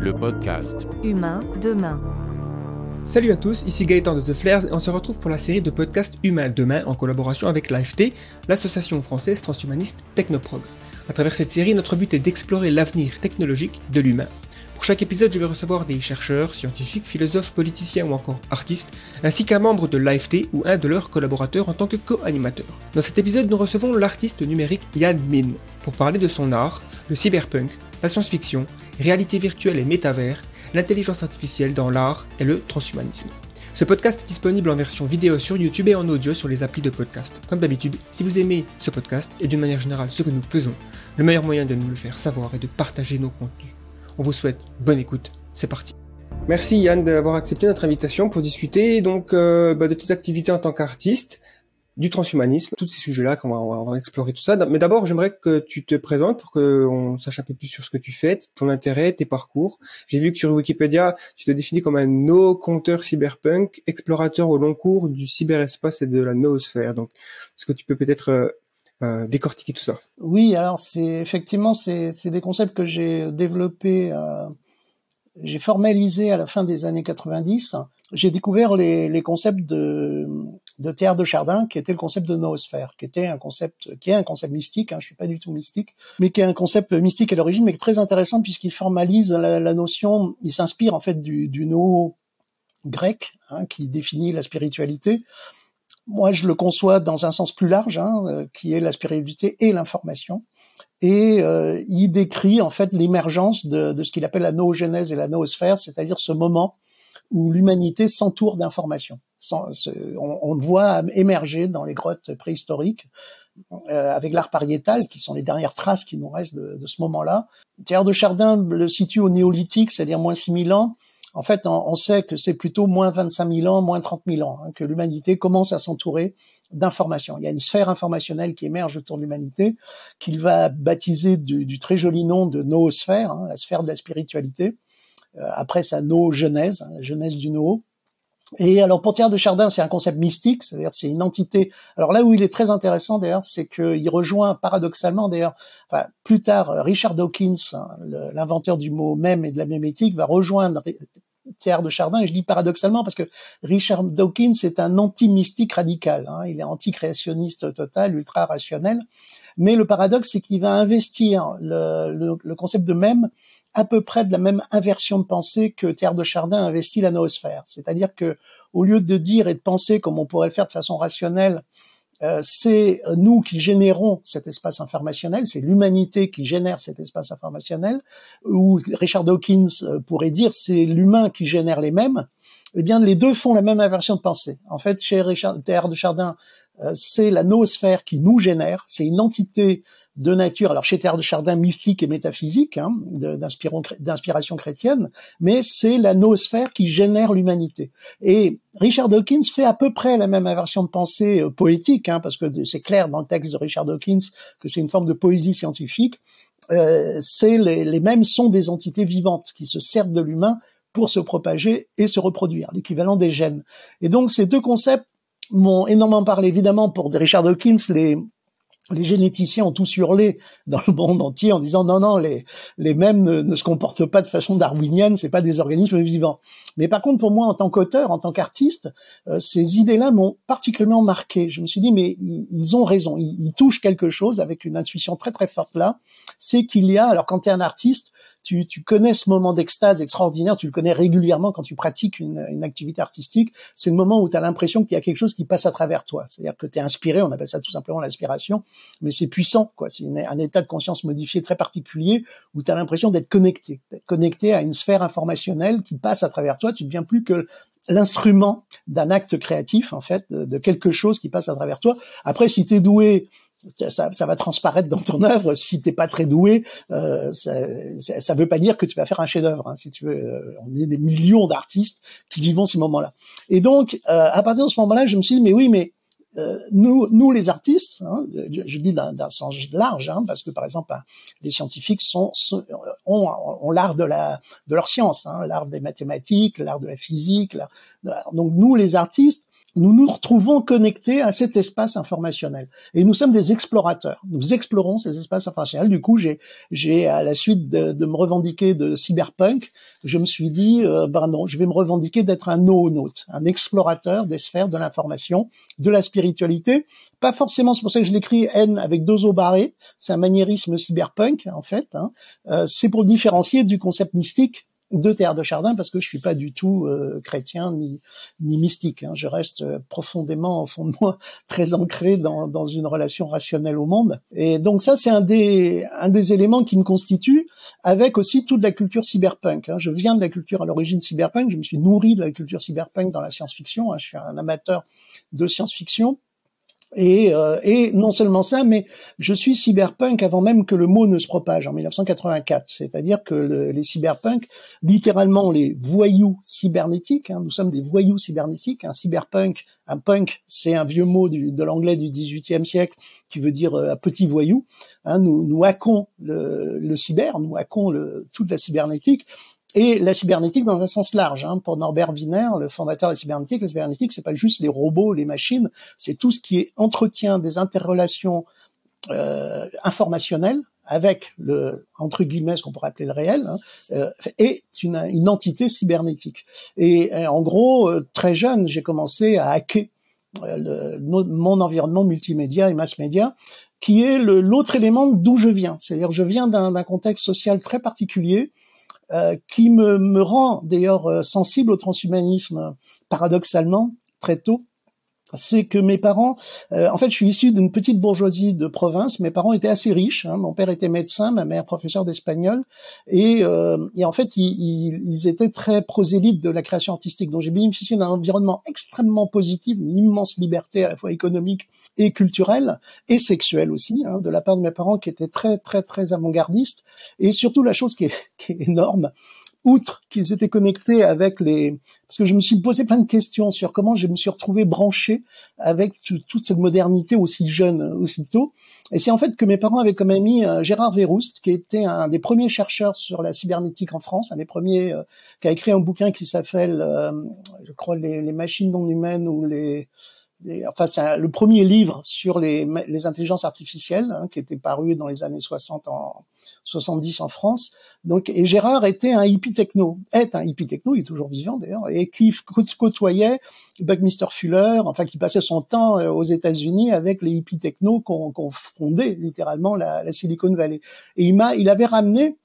le podcast. Humain demain. Salut à tous, ici Gaëtan de The Flares et on se retrouve pour la série de podcasts Humain demain en collaboration avec l'AFT, l'association française transhumaniste Technoprog. À travers cette série, notre but est d'explorer l'avenir technologique de l'humain. Pour chaque épisode, je vais recevoir des chercheurs, scientifiques, philosophes, politiciens ou encore artistes, ainsi qu'un membre de l'AFT ou un de leurs collaborateurs en tant que co-animateur. Dans cet épisode, nous recevons l'artiste numérique Yann Min pour parler de son art, le cyberpunk, la science-fiction, réalité virtuelle et métavers, l'intelligence artificielle dans l'art et le transhumanisme. Ce podcast est disponible en version vidéo sur YouTube et en audio sur les applis de podcast. Comme d'habitude, si vous aimez ce podcast et d'une manière générale ce que nous faisons, le meilleur moyen de nous le faire savoir est de partager nos contenus. On vous souhaite bonne écoute, c'est parti. Merci Yann d'avoir accepté notre invitation pour discuter donc euh, bah, de tes activités en tant qu'artiste, du transhumanisme, tous ces sujets-là qu'on va, on va explorer tout ça. Mais d'abord, j'aimerais que tu te présentes pour qu'on sache un peu plus sur ce que tu fais, ton intérêt, tes parcours. J'ai vu que sur Wikipédia, tu te définis comme un no-compteur cyberpunk, explorateur au long cours du cyberespace et de la noosphère. Donc, est-ce que tu peux peut-être euh, euh, décortiquer tout ça? Oui, alors c'est effectivement c'est des concepts que j'ai développés, euh, j'ai formalisé à la fin des années 90. J'ai découvert les, les concepts de de Théâtre de Chardin, qui était le concept de noosphère, qui était un concept, qui est un concept mystique, hein, je suis pas du tout mystique, mais qui est un concept mystique à l'origine, mais très intéressant puisqu'il formalise la, la, notion, il s'inspire en fait du, du no grec, hein, qui définit la spiritualité. Moi, je le conçois dans un sens plus large, hein, euh, qui est la spiritualité et l'information. Et euh, il décrit en fait l'émergence de, de, ce qu'il appelle la noogénèse et la noosphère, c'est-à-dire ce moment où l'humanité s'entoure d'informations. On, on, voit émerger dans les grottes préhistoriques, euh, avec l'art pariétal, qui sont les dernières traces qui nous restent de, de ce moment-là. Thierry de Chardin le situe au néolithique, c'est-à-dire moins 6000 ans. En fait, on, on sait que c'est plutôt moins 25 000 ans, moins 30 000 ans, hein, que l'humanité commence à s'entourer d'informations. Il y a une sphère informationnelle qui émerge autour de l'humanité, qu'il va baptiser du, du, très joli nom de noosphère, hein, la sphère de la spiritualité. Euh, après sa no-genèse, hein, la genèse du no. Et alors pour Thierry de Chardin, c'est un concept mystique, c'est-à-dire c'est une entité. Alors là où il est très intéressant d'ailleurs, c'est qu'il rejoint paradoxalement d'ailleurs, enfin plus tard, Richard Dawkins, hein, l'inventeur du mot même et de la mémétique, va rejoindre Thierry de Chardin, et je dis paradoxalement parce que Richard Dawkins est un anti-mystique radical, hein, il est anti-créationniste total, ultra-rationnel, mais le paradoxe c'est qu'il va investir le, le, le concept de même à peu près de la même inversion de pensée que Terre de Chardin investit la noosphère. C'est-à-dire que au lieu de dire et de penser comme on pourrait le faire de façon rationnelle, euh, c'est nous qui générons cet espace informationnel, c'est l'humanité qui génère cet espace informationnel, ou Richard Dawkins euh, pourrait dire c'est l'humain qui génère les mêmes, eh bien les deux font la même inversion de pensée. En fait, chez Richard Terre de Chardin, euh, c'est la noosphère qui nous génère, c'est une entité de nature, alors chez Terre de Chardin, mystique et métaphysique, hein, d'inspiration chrétienne, mais c'est la noosphère qui génère l'humanité. Et Richard Dawkins fait à peu près la même inversion de pensée euh, poétique, hein, parce que c'est clair dans le texte de Richard Dawkins que c'est une forme de poésie scientifique. Euh, c'est les, les mêmes sont des entités vivantes qui se servent de l'humain pour se propager et se reproduire, l'équivalent des gènes. Et donc ces deux concepts m'ont énormément parlé. Évidemment, pour Richard Dawkins, les, les généticiens ont tous hurlé dans le monde entier en disant non non les les mêmes ne, se comportent pas de façon darwinienne c'est pas des organismes vivants. Mais par contre pour moi en tant qu'auteur en tant qu'artiste euh, ces idées-là m'ont particulièrement marqué. Je me suis dit mais ils, ils ont raison. Ils, ils, touchent quelque chose avec une intuition très très forte là. C'est qu'il y a alors quand tu es un artiste tu, tu connais ce moment d'extase extraordinaire tu le connais régulièrement quand tu pratiques une, une activité artistique c'est le moment où tu as l'impression qu'il y a quelque chose qui passe à travers toi. C'est-à-dire que tu es inspiré on appelle ça tout simplement l'inspiration mais c'est puissant, quoi. C'est un état de conscience modifié très particulier où tu as l'impression d'être connecté, d'être connecté à une sphère informationnelle qui passe à travers toi. Tu deviens plus que l'instrument d'un acte créatif, en fait, de quelque chose qui passe à travers toi. Après, si tu es doué, ça, ça, va transparaître dans ton œuvre. Si t'es pas très doué, euh, ça, ça, veut pas dire que tu vas faire un chef-d'œuvre. Hein, si tu veux, euh, on est des millions d'artistes qui vivent ces moments-là. Et donc, euh, à partir de ce moment-là, je me suis dit, mais oui, mais euh, nous, nous les artistes, hein, je, je, dis d'un sens large, hein, parce que par exemple, hein, les scientifiques sont, sont ont, ont l'art de la de leur science, hein, l'art des mathématiques, l'art de la physique. donc nous, les artistes, nous nous retrouvons connectés à cet espace informationnel. Et nous sommes des explorateurs. Nous explorons ces espaces informationnels. Du coup, j'ai, j'ai à la suite de, de, me revendiquer de cyberpunk, je me suis dit, euh, ben non, je vais me revendiquer d'être un noonaute, un explorateur des sphères de l'information, de la spiritualité. Pas forcément, c'est pour ça que je l'écris N avec deux os barrés. C'est un maniérisme cyberpunk, en fait. Hein. Euh, c'est pour différencier du concept mystique de Théâtre de Chardin parce que je suis pas du tout euh, chrétien ni, ni mystique. Hein. Je reste euh, profondément au fond de moi très ancré dans, dans une relation rationnelle au monde. Et donc ça, c'est un des, un des éléments qui me constitue avec aussi toute la culture cyberpunk. Hein. Je viens de la culture à l'origine cyberpunk. Je me suis nourri de la culture cyberpunk dans la science-fiction. Hein. Je suis un amateur de science-fiction. Et, euh, et, non seulement ça, mais je suis cyberpunk avant même que le mot ne se propage en 1984. C'est-à-dire que les cyberpunk, littéralement les voyous cybernétiques, hein, nous sommes des voyous cybernétiques. Un cyberpunk, un punk, c'est un vieux mot de l'anglais du XVIIIe siècle qui veut dire euh, un petit voyou. Hein, nous, nous hackons le, cyber, nous hackons toute la cybernétique et la cybernétique dans un sens large. Hein. Pour Norbert Wiener, le fondateur de la cybernétique, la cybernétique, c'est pas juste les robots, les machines, c'est tout ce qui est entretien des interrelations euh, informationnelles avec le entre guillemets ce qu'on pourrait appeler le réel hein, euh, est une, une, entité cybernétique. Et, en gros, euh, très jeune, j'ai commencé à hacker euh, le, mon environnement multimédia et mass média, qui est l'autre élément d'où je viens. C'est-à-dire, je viens d'un contexte social très particulier euh, qui me, me rend d'ailleurs euh, sensible au transhumanisme, paradoxalement, très tôt c'est que mes parents, euh, en fait, je suis issu d'une petite bourgeoisie de province. Mes parents étaient assez riches. Hein. Mon père était médecin, ma mère professeur d'espagnol, et, et, en fait, ils, ils, étaient très prosélytes de la création artistique. Donc, j'ai bénéficié d'un environnement extrêmement positif, une immense liberté à la fois économique et culturelle et sexuelle aussi, hein, de la part de mes parents qui étaient très, très, très avant-gardistes. Et surtout, la chose qui est, qui est énorme, outre qu'ils étaient connectés avec les, parce que je me suis posé plein de questions sur comment je me suis retrouvé branché avec toute cette modernité aussi jeune, aussi tôt. Et c'est en fait que mes parents avaient comme ami euh, Gérard Verroust, qui était un des premiers chercheurs sur la cybernétique en France, un des premiers euh, qui a écrit un bouquin qui s'appelle, euh, je crois, les, les, machines non humaines ou les enfin c'est le premier livre sur les, les intelligences artificielles hein, qui était paru dans les années 60 en 70 en France. Donc et Gérard était un hippie techno, est un hippie techno, il est toujours vivant d'ailleurs, et qui côtoyait Buckminster Fuller, enfin qui passait son temps euh, aux États-Unis avec les hippies techno qu'on qu fondé littéralement la, la, Silicon Valley. Et il m'a, il avait ramené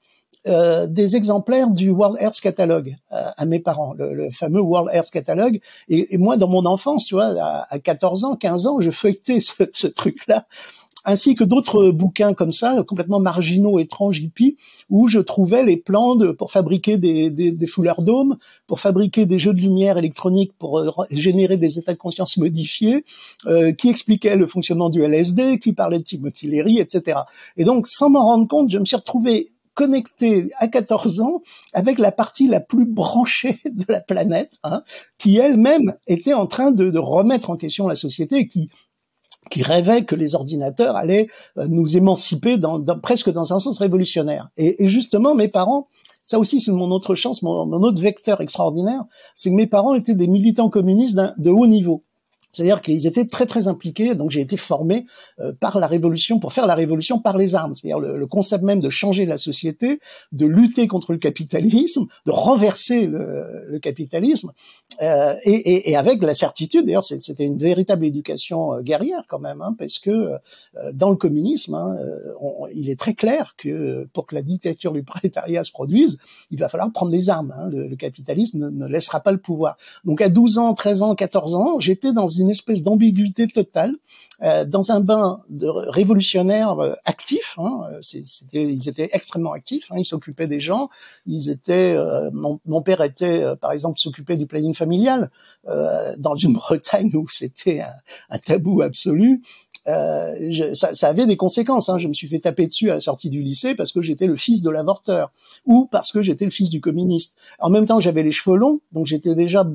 euh, des exemplaires du World Earth Catalog euh, à mes parents, le, le, fameux World Earth Catalog. Et, et, moi, dans mon enfance, tu vois, à, à 14 ans, 15 ans, je feuilletais ce, ce truc-là ainsi que d'autres bouquins comme ça, complètement marginaux, étranges, hippies, où je trouvais les plans de, pour fabriquer des, des, des foulards d'hommes, pour fabriquer des jeux de lumière électronique, pour euh, générer des états de conscience modifiés, euh, qui expliquaient le fonctionnement du LSD, qui parlaient de Timothy Leary, etc. Et donc, sans m'en rendre compte, je me suis retrouvé connecté à 14 ans avec la partie la plus branchée de la planète, hein, qui elle-même était en train de, de, remettre en question la société, qui qui rêvait que les ordinateurs allaient euh, nous émanciper dans, dans, presque dans un sens révolutionnaire. Et, et justement, mes parents, ça aussi c'est mon autre chance, mon, mon autre vecteur extraordinaire, c'est que mes parents étaient des militants communistes de haut niveau. C'est-à-dire qu'ils étaient très très impliqués. Donc j'ai été formé euh, par la révolution pour faire la révolution par les armes. C'est-à-dire le, le, concept même de changer la société, de lutter contre le capitalisme, de renverser le, le capitalisme, euh, et, et, et, avec la certitude. D'ailleurs c'était une véritable éducation euh, guerrière quand même, hein, parce que euh, dans le communisme, hein, on, il est très clair que pour que la dictature du prolétariat se produise, il va falloir prendre les armes. Hein. Le, le, capitalisme ne, ne laissera pas le pouvoir. Donc à 12 ans, 13 ans, 14 ans, j'étais dans une une espèce d'ambiguïté totale, euh, dans un bain de révolutionnaires euh, actifs. Hein, c'était, ils étaient extrêmement actifs. Hein, ils s'occupaient des gens. Ils étaient. Euh, mon, mon, père était, euh, par exemple, s'occupait du planning familial euh, dans une Bretagne où c'était un, un, tabou absolu. Euh, je, ça, ça, avait des conséquences. Hein. Je me suis fait taper dessus à la sortie du lycée parce que j'étais le fils de l'avorteur ou parce que j'étais le fils du communiste. En même temps, j'avais les cheveux longs, donc j'étais déjà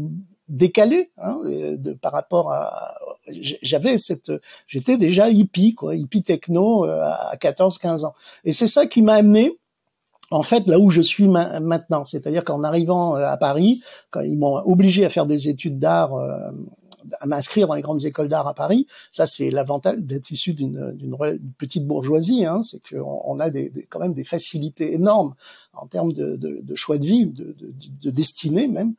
décalé hein, de, par rapport à j'avais cette j'étais déjà hippie quoi hippie techno euh, à 14 15 ans et c'est ça qui m'a amené en fait là où je suis maintenant c'est-à-dire qu'en arrivant euh, à Paris quand ils m'ont obligé à faire des études d'art euh, à m'inscrire dans les grandes écoles d'art à Paris. Ça, c'est l'avantage d'être issu d'une petite bourgeoisie, hein, c'est qu'on on a des, quand même des facilités énormes en termes de, de, de choix de vie, de, de, destinée même.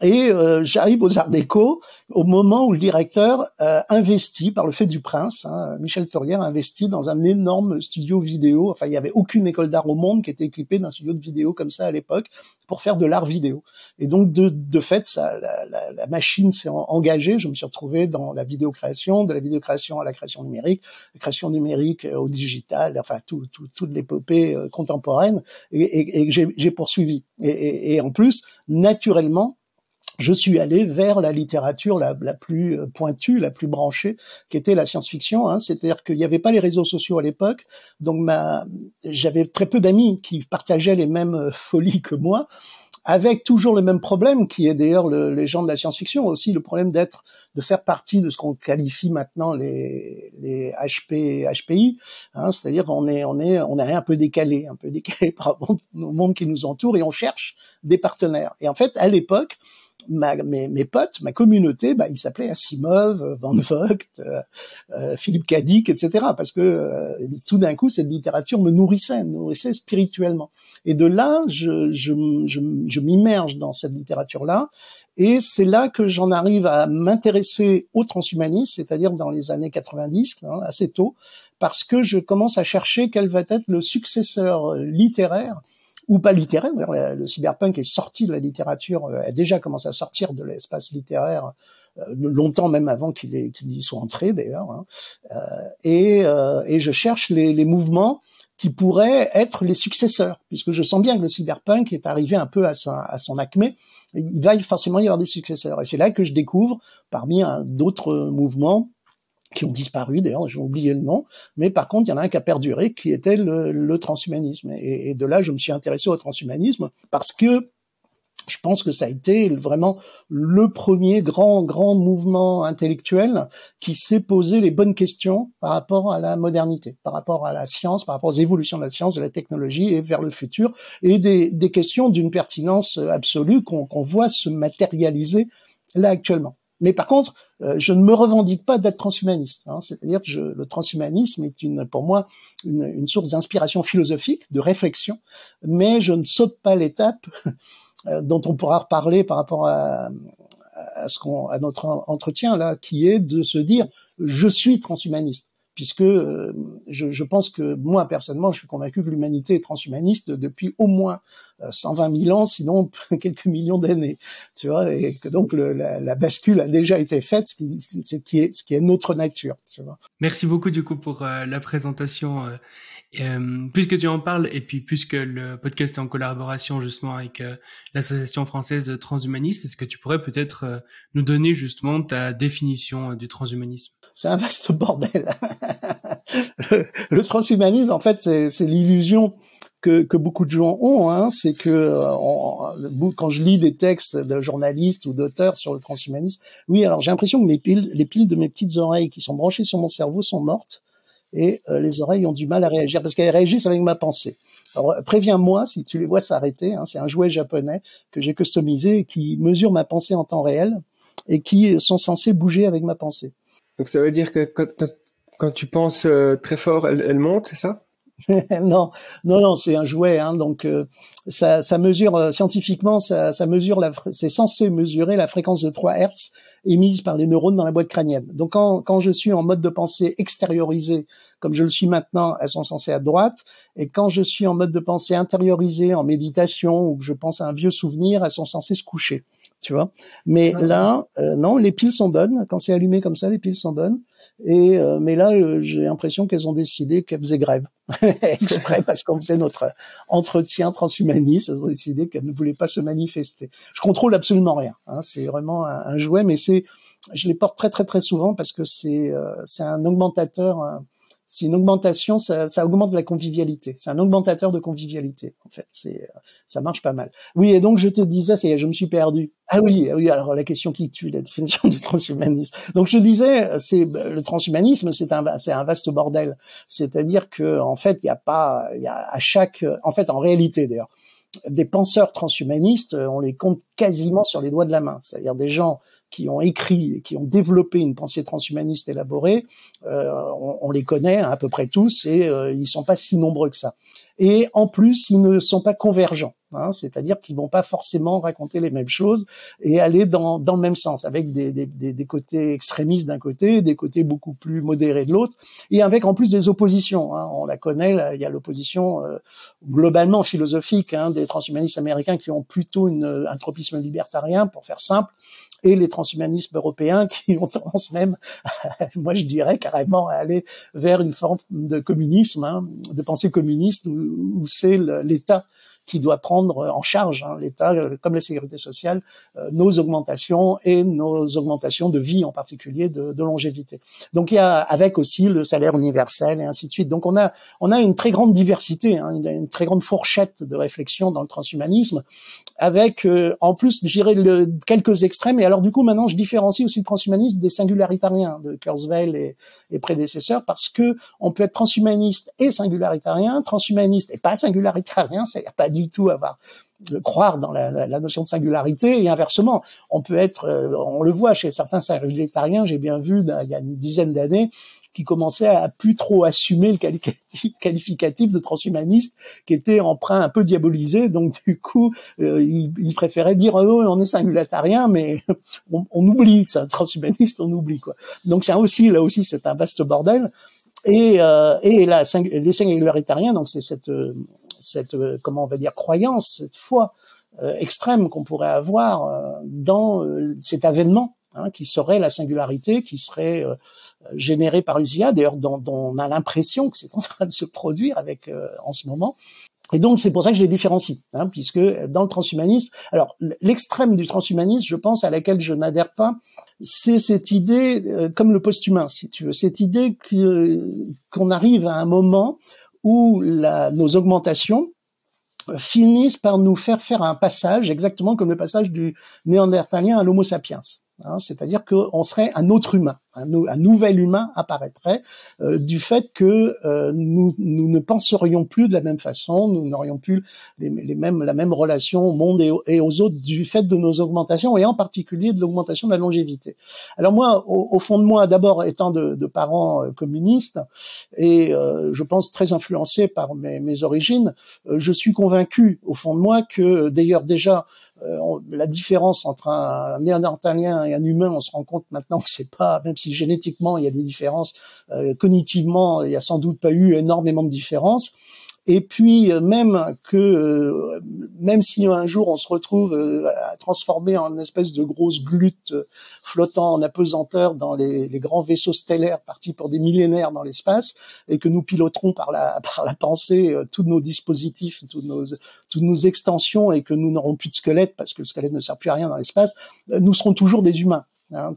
Et euh, j'arrive aux Arts Déco au moment où le directeur euh, investit, par le fait du prince, hein, Michel Tourière investit dans un énorme studio vidéo. Enfin, il n'y avait aucune école d'art au monde qui était équipée d'un studio de vidéo comme ça à l'époque pour faire de l'art vidéo. Et donc, de, de fait, ça, la, la, la machine s'est engagée. Je me suis retrouvé dans la vidéo-création, de la vidéo-création à la création numérique, la création numérique euh, au digital, enfin, tout, tout, toute l'épopée euh, contemporaine, et, et, et j'ai poursuivi. Et, et en plus, naturellement, je suis allé vers la littérature la, plus euh, pointue, la plus branchée, qui était la science-fiction. Hein. C'est-à-dire qu'il n'y avait pas les réseaux sociaux à l'époque, donc ma, j'avais très peu d'amis qui partageaient les mêmes euh, folies que moi, avec toujours le même problème, qui est d'ailleurs le, les gens de la science-fiction aussi, le problème d'être, de faire partie de ce qu'on qualifie maintenant les, les HP, HPI, hein, c'est-à-dire qu'on est, on est, on est un peu décalé, un peu décalé par rapport au monde qui nous entoure, et on cherche des partenaires. Et en fait, à l'époque, ma, mes, mes, potes, ma communauté, bah, ils s'appelaient Asimov, Van Vogt, euh, euh, Philippe Cadic, etc. Parce que euh, tout d'un coup, cette littérature me nourrissait, me nourrissait spirituellement. Et de là, je, je, je, je m'immerge dans cette littérature-là. Et c'est là que j'en arrive à m'intéresser au transhumanisme, c'est-à-dire dans les années 90, hein, assez tôt, parce que je commence à chercher quel va être le successeur littéraire ou pas littéraire. D'ailleurs, le cyberpunk est sorti de la littérature, euh, a déjà commencé à sortir de l'espace littéraire euh, longtemps même avant qu'il y soit entré d'ailleurs. Hein. Euh, et, et, je cherche les, les, mouvements qui pourraient être les successeurs, puisque je sens bien que le cyberpunk est arrivé un peu à son, à son acmé. Il va forcément y avoir des successeurs. Et c'est là que je découvre, parmi d'autres mouvements, qui ont disparu d'ailleurs, j'ai oublié le nom, mais par contre il y en a un qui a perduré, qui était le, transhumanisme. Et, de là, je me suis intéressé au transhumanisme parce que je pense que ça a été vraiment le premier grand grand mouvement intellectuel qui s'est posé les bonnes questions par rapport à la modernité, par rapport à la science, par rapport aux évolutions de la science, de la technologie et vers le futur, et des questions d'une pertinence absolue qu'on voit se matérialiser là actuellement. Mais par contre, euh, je ne me revendique pas d'être transhumaniste. Hein. C'est-à-dire que je, le transhumanisme est une, pour moi une, une source d'inspiration philosophique, de réflexion, mais je ne saute pas l'étape euh, dont on pourra reparler par rapport à, à ce qu'on, à notre entretien là, qui est de se dire je suis transhumaniste puisque euh, je, je, pense que moi personnellement, je suis convaincu que l'humanité est transhumaniste depuis au moins 120 euh, 000 ans, sinon quelques millions d'années, tu vois, et que donc le, la, la, bascule a déjà été faite, ce qui, ce qui, est, ce qui est notre nature. Tu vois. Merci beaucoup du coup pour euh, la présentation. Euh, euh, puisque tu en parles, et puis puisque le podcast est en collaboration justement avec l'association française transhumaniste, est-ce que tu pourrais peut-être nous donner justement ta définition du transhumanisme? C'est un vaste bordel. le transhumanisme, en fait, c'est l'illusion que, que, beaucoup de gens ont, hein, c'est que euh, quand je lis des textes de journalistes ou d'auteurs sur le transhumanisme, oui, alors j'ai l'impression que les piles, les piles de mes petites oreilles qui sont branchées sur mon cerveau sont mortes et euh, les oreilles ont du mal à réagir parce qu'elles réagissent avec ma pensée. Alors préviens-moi si tu les vois s'arrêter. Hein, c'est un jouet japonais que j'ai customisé et qui mesure ma pensée en temps réel et qui sont censés bouger avec ma pensée. Donc ça veut dire que quand, quand, tu penses euh, très fort, elle, elle monte, c'est ça? non, non, non, c'est un jouet. Hein, donc, euh, ça, ça, mesure euh, scientifiquement, ça, ça mesure c'est censé mesurer la fréquence de 3 Hertz émise par les neurones dans la boîte crânienne. Donc, quand, quand je suis en mode de pensée extériorisé, comme je le suis maintenant, elles sont censées à droite. Et quand je suis en mode de pensée intériorisé, en méditation, ou que je pense à un vieux souvenir, elles sont censées se coucher tu vois. Mais là, euh, non, les piles sont bonnes. Quand c'est allumé comme ça, les piles sont bonnes. Et euh, mais là, euh, j'ai l'impression qu'elles ont décidé qu'elles faisaient grève exprès parce qu'on faisait notre entretien transhumaniste. Elles ont décidé qu'elles ne voulaient pas se manifester. Je contrôle absolument rien. Hein. C'est vraiment un, un, jouet, mais c'est, je les porte très très très souvent parce que c'est c'est un augmentateur c'est une augmentation, ça, ça, augmente la convivialité. C'est un augmentateur de convivialité, en fait. C'est, ça marche pas mal. Oui, et donc je te disais, c'est, je me suis perdu. Ah oui, oui. Alors la question qui tue, la définition du transhumanisme. Donc je disais, c'est le transhumanisme, c'est un, c'est un vaste bordel. C'est-à-dire que en fait, il y a pas, il y a à chaque, en fait, en réalité d'ailleurs, des penseurs transhumanistes, on les compte quasiment sur les doigts de la main. C'est-à-dire des gens qui ont écrit et qui ont développé une pensée transhumaniste élaborée, euh, on, on, les connaît à peu près tous et euh, ils sont pas si nombreux que ça. Et en plus, ils ne sont pas convergents. Hein, c'est-à-dire qu'ils vont pas forcément raconter les mêmes choses et aller dans, dans le même sens, avec des, des, des côtés extrémistes d'un côté, des côtés beaucoup plus modérés de l'autre, et avec en plus des oppositions. Hein. On la connaît, là, il y a l'opposition euh, globalement philosophique hein, des transhumanistes américains qui ont plutôt une, un tropisme libertarien, pour faire simple, et les transhumanismes européens qui ont tendance même, moi je dirais carrément, à aller vers une forme de communisme, hein, de pensée communiste, où, c'est l'État qui doit prendre en charge, hein, l'État, euh, comme la sécurité sociale, euh, nos augmentations et nos augmentations de vie en particulier, de, longévité. Donc il y a avec aussi le salaire universel et ainsi de suite. Donc on a on a une très grande diversité, hein, une, très grande fourchette de réflexion dans le transhumanisme, avec euh, en plus, j'irai quelques extrêmes. Et alors du coup maintenant je différencie aussi le transhumanisme des singularitariens de Kurzweil et, et prédécesseurs parce que on peut être transhumaniste et singularitarien, transhumaniste et pas singularitarien, c'est-à-dire pas du tout avoir croire dans la, la, notion de singularité. Et inversement, on peut être, euh, on le voit chez certains singularitariens, j'ai bien vu il y a une dizaine d'années, qui commençaient à plus trop assumer le qualificatif de transhumaniste, qui était emprunt un peu diabolisé. Donc du coup, euh, ils, ils, préféraient dire oh, on est singulatarien, mais on, on oublie ça, transhumaniste, on oublie quoi. Donc c'est aussi là aussi c'est un vaste bordel. Et, euh, et les singularitariens, donc c'est cette euh, cette euh, comment on va dire croyance, cette foi euh, extrême qu'on pourrait avoir euh, dans cet avènement hein, qui serait la singularité, qui serait généré par les IA, d'ailleurs dont, dont, on a l'impression que c'est en train de se produire avec en ce moment. Et donc c'est pour ça que je les différencie, hein, puisque dans le transhumanisme, alors l'extrême du transhumanisme, je pense à laquelle je n'adhère pas, c'est cette idée, comme le post-humain, si tu veux, cette idée qu'on arrive à un moment où la, nos augmentations finissent par nous faire faire un passage, exactement comme le passage du néandertalien à l'homo sapiens. Hein, c'est-à-dire qu'on serait un autre humain, un, nouvel humain apparaîtrait euh, du fait que euh, nous, nous, ne penserions plus de la même façon, nous n'aurions plus les, mêmes, la même relation au monde et, aux autres du fait de nos augmentations et en particulier de l'augmentation de la longévité. Alors moi, au, fond de moi, d'abord étant de, de parents euh, communistes et je pense très influencé par mes, mes origines, je suis convaincu au fond de moi que d'ailleurs déjà euh, la différence entre un néandertalien et un humain, on se rend compte maintenant que c'est pas, même si génétiquement il y a des différences, euh, cognitivement il y a sans doute pas eu énormément de différences. Et puis euh, même que euh, même si un jour on se retrouve euh, transformé en une espèce de grosse glute flottant en apesanteur dans les, grands vaisseaux stellaires partis pour des millénaires dans l'espace et que nous piloterons par la par la pensée tous nos dispositifs, toutes nos toutes nos extensions et que nous n'aurons plus de squelette parce que le squelette ne sert plus à rien dans l'espace, nous serons toujours des humains. Hein,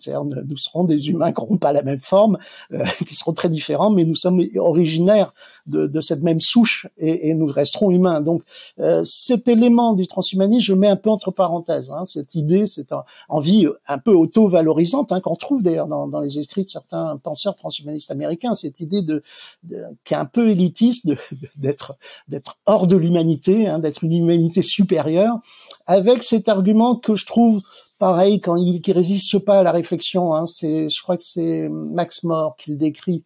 nous serons des humains qui n'auront pas la même forme, euh, qui seront très différents, mais nous sommes originaires de, de cette même souche et, et, nous resterons humains. Donc euh, cet élément du transhumanisme, je mets un peu entre parenthèses. Hein, cette idée, cette envie un peu auto-valorisante hein, qu'on trouve d'ailleurs dans, dans, les écrits de certains penseurs transhumanistes américains, cette idée de, de qui est un peu élitiste d'être d'être hors de l'humanité, hein, d'être une humanité supérieure, avec cet argument que je trouve pareil quand il qui résiste pas à la réflexion. Hein, c'est, je crois que c'est Max More qui le décrit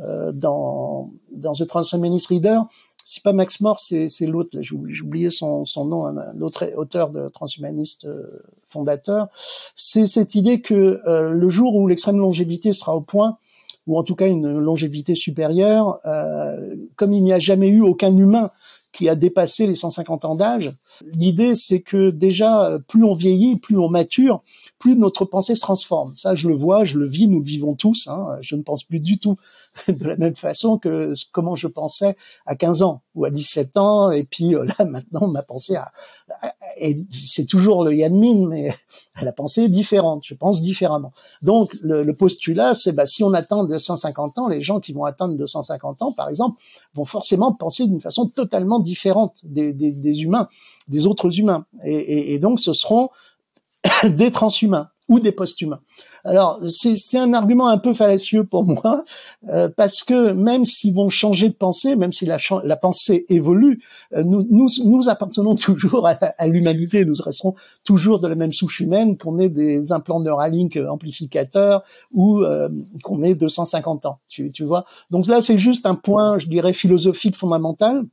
euh, dans dans The Transhumanist Reader. C'est pas Max More, c'est, c'est l'autre. J'ai oublié son, son nom, hein, l'autre auteur de transhumaniste euh, fondateur. C'est cette idée que euh, le jour où l'extrême longévité sera au point, ou en tout cas une longévité supérieure, euh, comme il n'y a jamais eu aucun humain qui a dépassé les 150 ans d'âge. L'idée, c'est que déjà, plus on vieillit, plus on mature, plus notre pensée se transforme. Ça, je le vois, je le vis, nous le vivons tous. Hein. Je ne pense plus du tout de la même façon que comment je pensais à 15 ans ou à 17 ans. Et puis euh, là, maintenant, ma pensée c'est toujours le Yanmin, mais la pensée est différente. Je pense différemment. Donc, le, postulat, c'est bah, si on atteint 250 ans, les gens qui vont atteindre 250 ans, par exemple, vont forcément penser d'une façon totalement différente des, humains, des autres humains. Et, et, et donc, ce seront des transhumains. Ou des post-humains. Alors c'est un argument un peu fallacieux pour moi euh, parce que même s'ils vont changer de pensée, même si la, la pensée évolue, euh, nous, nous, nous appartenons toujours à, à l'humanité, nous resterons toujours de la même souche humaine, qu'on ait des implants Neuralink amplificateurs ou euh, qu'on ait 250 ans. Tu, tu vois. Donc là c'est juste un point, je dirais philosophique fondamental.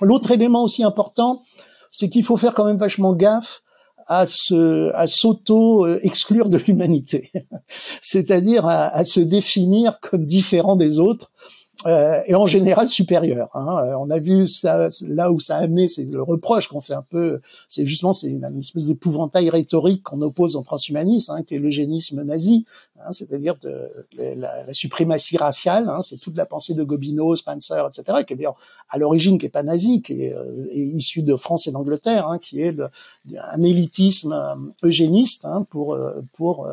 L'autre élément aussi important, c'est qu'il faut faire quand même vachement gaffe à se à s'auto exclure de l'humanité, c'est-à-dire à, à, se définir comme différent des autres euh, et en général supérieur. Hein. Euh, on a vu ça là où ça a amené, c'est le reproche qu'on fait un peu, c'est justement c'est une, espèce d'épouvantail rhétorique qu'on oppose au transhumanisme, hein, qui est l'eugénisme nazi, hein, c'est-à-dire de, la, suprématie raciale. Hein, c'est toute la pensée de Gobineau, Spencer, etc., qui est d'ailleurs à l'origine qui est pas nazi, qui est, euh, est issu de France et d'Angleterre, hein, qui est un élitisme euh, eugéniste hein, pour pour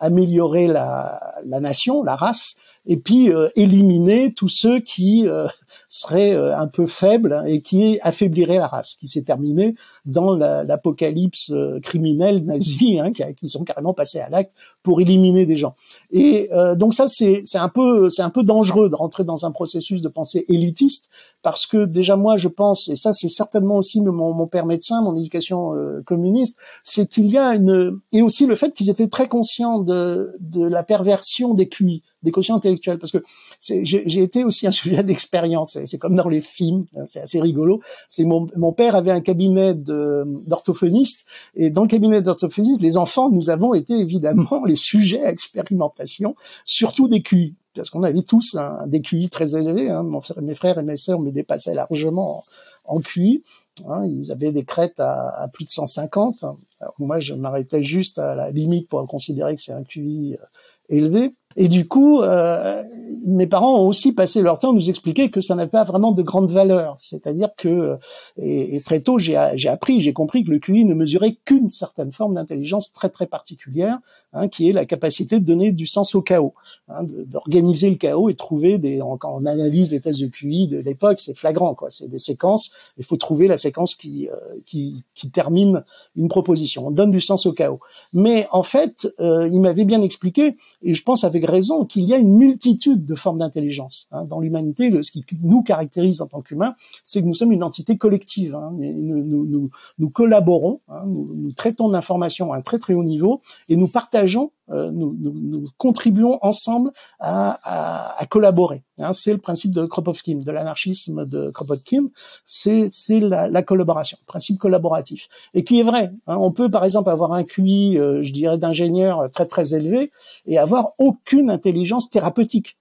améliorer la, la, nation, la race, et puis euh, éliminer tous ceux qui euh, seraient euh, un peu faibles et qui affaibliraient la race, qui s'est terminé dans l'apocalypse criminelle nazie, hein, qui, qui, sont carrément passés à l'acte pour éliminer des gens. Et donc ça, c'est un peu c'est un peu dangereux de rentrer dans un processus de pensée élitiste, parce que déjà moi, je pense, et ça c'est certainement aussi mon, mon, père médecin, mon éducation communiste, c'est qu'il y a une et aussi le fait qu'ils étaient très conscients de, de la perversion des QI des quotients intellectuels, parce que j'ai été aussi un sujet d'expérience. C'est comme dans les films, hein, c'est assez rigolo. C'est mon, mon père avait un cabinet d'orthophoniste, et dans le cabinet d'orthophoniste, les enfants, nous avons été évidemment les sujets à expérimentation, surtout des QI parce qu'on avait tous un, des QI très élevés. Hein. Mes frères et mes sœurs me dépassaient largement en, QI. Hein. Ils avaient des crêtes à, à plus de 150. Alors moi, je m'arrêtais juste à la limite pour considérer que c'est un QI euh, élevé. Et du coup, euh, mes parents ont aussi passé leur temps à nous expliquer que ça n'avait pas vraiment de grande valeur. C'est-à-dire que, et, très tôt, j'ai appris, j'ai compris que le QI ne mesurait qu'une certaine forme d'intelligence très très particulière, hein, qui est la capacité de donner du sens au chaos, hein, d'organiser le chaos et trouver des. Quand on analyse les tests de QI de l'époque, c'est flagrant, quoi. C'est des séquences. Il faut trouver la séquence qui, euh, qui, qui termine une proposition. On donne du sens au chaos. Mais en fait, euh, il m'avait bien expliqué, et je pense avec raison qu'il y a une multitude de formes d'intelligence. Hein. Dans l'humanité, ce qui nous caractérise en tant qu'humains, c'est que nous sommes une entité collective. Hein. Nous, collaborons, hein. nous, traitons d'informations à un très très haut niveau et nous partageons, euh, nous, contribuons ensemble à, collaborer. Hein. C'est le principe de Kropotkin, de l'anarchisme de Kropotkin, c'est la, la, collaboration, principe collaboratif, et qui est vrai. Hein. On peut par exemple avoir un QI, euh, je dirais, d'ingénieur très très élevé et avoir aucune une intelligence thérapeutique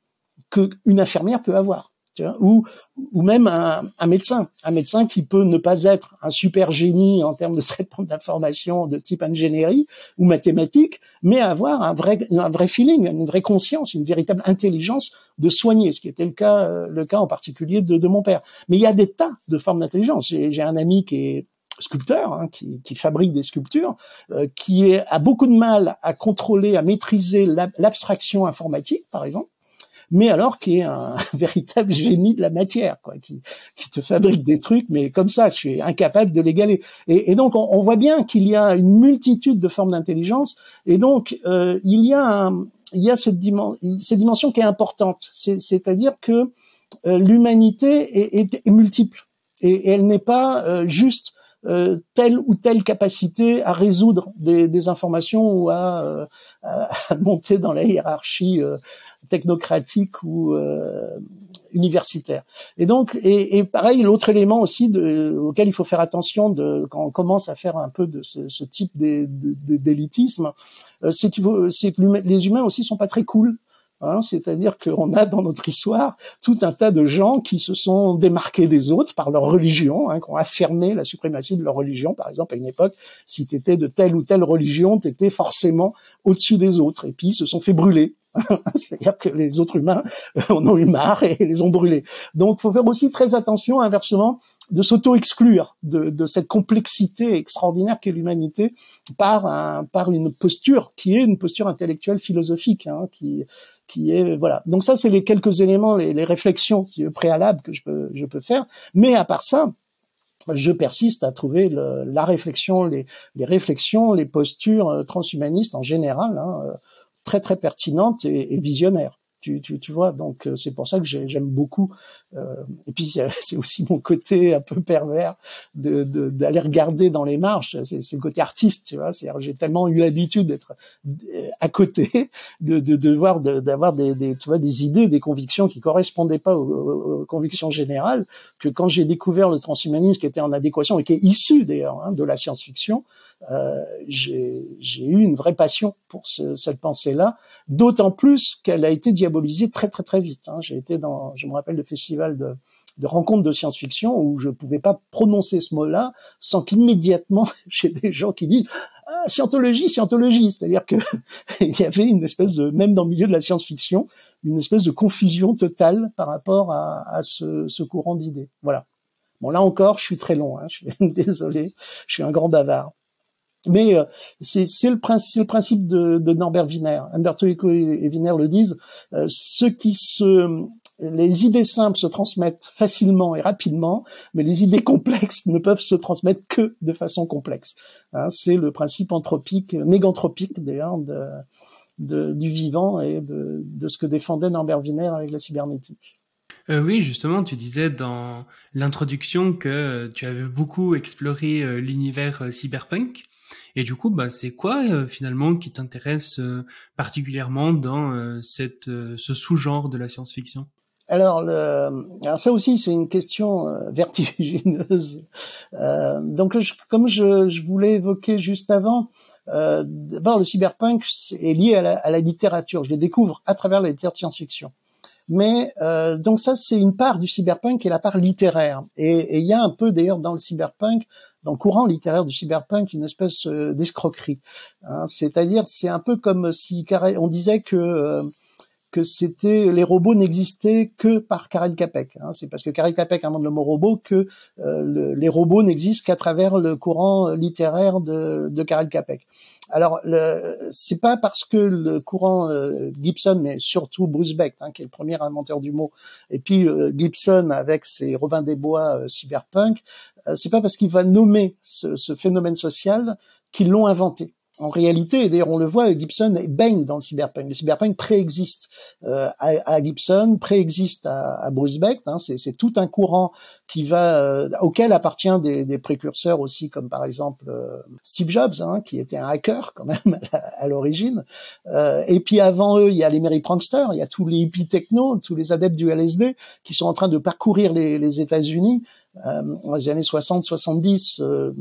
qu'une infirmière peut avoir. Ou, ou même un, médecin, un médecin qui peut ne pas être un super génie en termes de traitement d'information de type ingénierie ou mathématique, mais avoir un vrai, un vrai feeling, une vraie conscience, une véritable intelligence de soigner, ce qui était le cas, euh, le cas en particulier de, de mon père. Mais il y a des tas de formes d'intelligence. J'ai un ami qui est sculpteur, hein, qui, qui, fabrique des sculptures, euh, qui est, a beaucoup de mal à contrôler, à maîtriser l'abstraction informatique, par exemple, mais alors qui est un, véritable génie de la matière, quoi, qui, qui, te fabrique des trucs, mais comme ça, je suis incapable de l'égaler. Et, et, donc, on, on voit bien qu'il y a une multitude de formes d'intelligence, et donc euh, il y a un, il y a cette, dimension, cette dimension qui est importante, c'est-à-dire que euh, l'humanité est, est, est, multiple et, et elle n'est pas euh, juste euh, telle ou telle capacité à résoudre des, des informations ou à, euh, à, monter dans la hiérarchie euh, technocratique ou universitaire. Et donc, et, et pareil, l'autre élément aussi de, auquel il faut faire attention de, quand on commence à faire un peu de ce, ce type d'élitisme, c'est que les humains aussi sont pas très cool. Hein, C'est-à-dire qu'on a dans notre histoire tout un tas de gens qui se sont démarqués des autres par leur religion, hein, qui ont affirmé la suprématie de leur religion. Par exemple, à une époque, si tu étais de telle ou telle religion, tu étais forcément au-dessus des autres. Et puis, ils se sont fait brûler. C'est-à-dire que les autres humains en ont eu marre et les ont brûlés. Donc, faut faire aussi très attention, inversement, de s'auto-exclure de, de, cette complexité extraordinaire qu'est l'humanité par, un, par une posture qui est une posture intellectuelle philosophique, hein, qui, qui est voilà. Donc ça, c'est les quelques éléments, les, les réflexions préalables que je peux, je peux faire. Mais à part ça, je persiste à trouver le, la réflexion, les, les, réflexions, les postures transhumanistes en général hein, très très pertinentes et, et visionnaires. Tu, tu, tu, vois, donc c'est pour ça que j'aime beaucoup. Euh, et puis c'est aussi mon côté un peu pervers de d'aller regarder dans les marches. C'est le côté artiste, tu vois. C'est j'ai tellement eu l'habitude d'être à côté, de de, de voir d'avoir des, des, tu vois des idées, des convictions qui correspondaient pas aux, convictions générales, que quand j'ai découvert le transhumanisme qui était en adéquation et qui est issu d'ailleurs hein, de la science-fiction, euh, j'ai eu une vraie passion pour ce, cette pensée-là, d'autant plus qu'elle a été diabolisée très très très vite. Hein. J'ai été dans, je me rappelle, le festival de, de rencontres de science-fiction où je pouvais pas prononcer ce mot-là sans qu'immédiatement j'ai des gens qui disent ah, scientologie, scientologie, c'est-à-dire que il y avait une espèce de, même dans le milieu de la science-fiction, une espèce de confusion totale par rapport à, à ce, ce courant d'idées. Voilà. Bon, là encore, je suis très long, hein, je suis désolé, je suis un grand bavard. Mais euh, c'est le, le, principe de, de Norbert Wiener. Humberto Eco et, Wiener le disent. Euh, ceux qui se, les idées simples se transmettent facilement et rapidement, mais les idées complexes ne peuvent se transmettre que de façon complexe. Hein, c'est le principe anthropique, néganthropique d'ailleurs, de, de, du vivant et de, de ce que défendait Norbert Wiener avec la cybernétique. Euh, oui, justement, tu disais dans l'introduction que tu avais beaucoup exploré euh, l'univers euh, cyberpunk. Et du coup, bah, c'est quoi euh, finalement qui t'intéresse euh, particulièrement dans euh, cette, ce sous-genre de la science-fiction? Alors, le, alors ça aussi c'est une question vertigineuse. Euh, donc comme je, je voulais évoquer juste avant, euh, d'abord le cyberpunk est lié à la, à la, littérature. Je le découvre à travers la littérature science-fiction. Mais euh, donc ça c'est une part du cyberpunk et la part littéraire. Et il y a un peu d'ailleurs dans le cyberpunk dans le courant littéraire du cyberpunk une espèce euh, d'escroquerie. Hein. C'est-à-dire, c'est un peu comme si on disait que euh, que c'était les robots n'existaient que par Karel Capek. Hein. C'est parce que Karel Capek invente le mot robot que euh, les robots n'existent qu'à travers le courant littéraire de, de Karel Capek. Alors, c'est pas parce que le courant Gibson, mais surtout Bruce Beck, hein, qui est le premier inventeur du mot, et puis Gibson avec ses Robin des Bois cyberpunk, euh, c'est pas parce qu'il va nommer ce, ce phénomène social qu'ils l'ont inventé. En réalité, d'ailleurs on le voit, Gibson baigne dans le cyberpunk. Le cyberpunk préexiste euh, à, à, Gibson, préexiste à, à Bruce Beck. Hein, c'est tout un courant qui va euh, auquel appartient des, des, précurseurs aussi, comme par exemple euh, Steve Jobs, hein, qui était un hacker quand même à, l'origine. Euh, et puis avant eux, il y a les Mary Prankster, il y a tous les hippies techno, tous les adeptes du LSD qui sont en train de parcourir les, les États-Unis euh, dans les années 60-70 euh,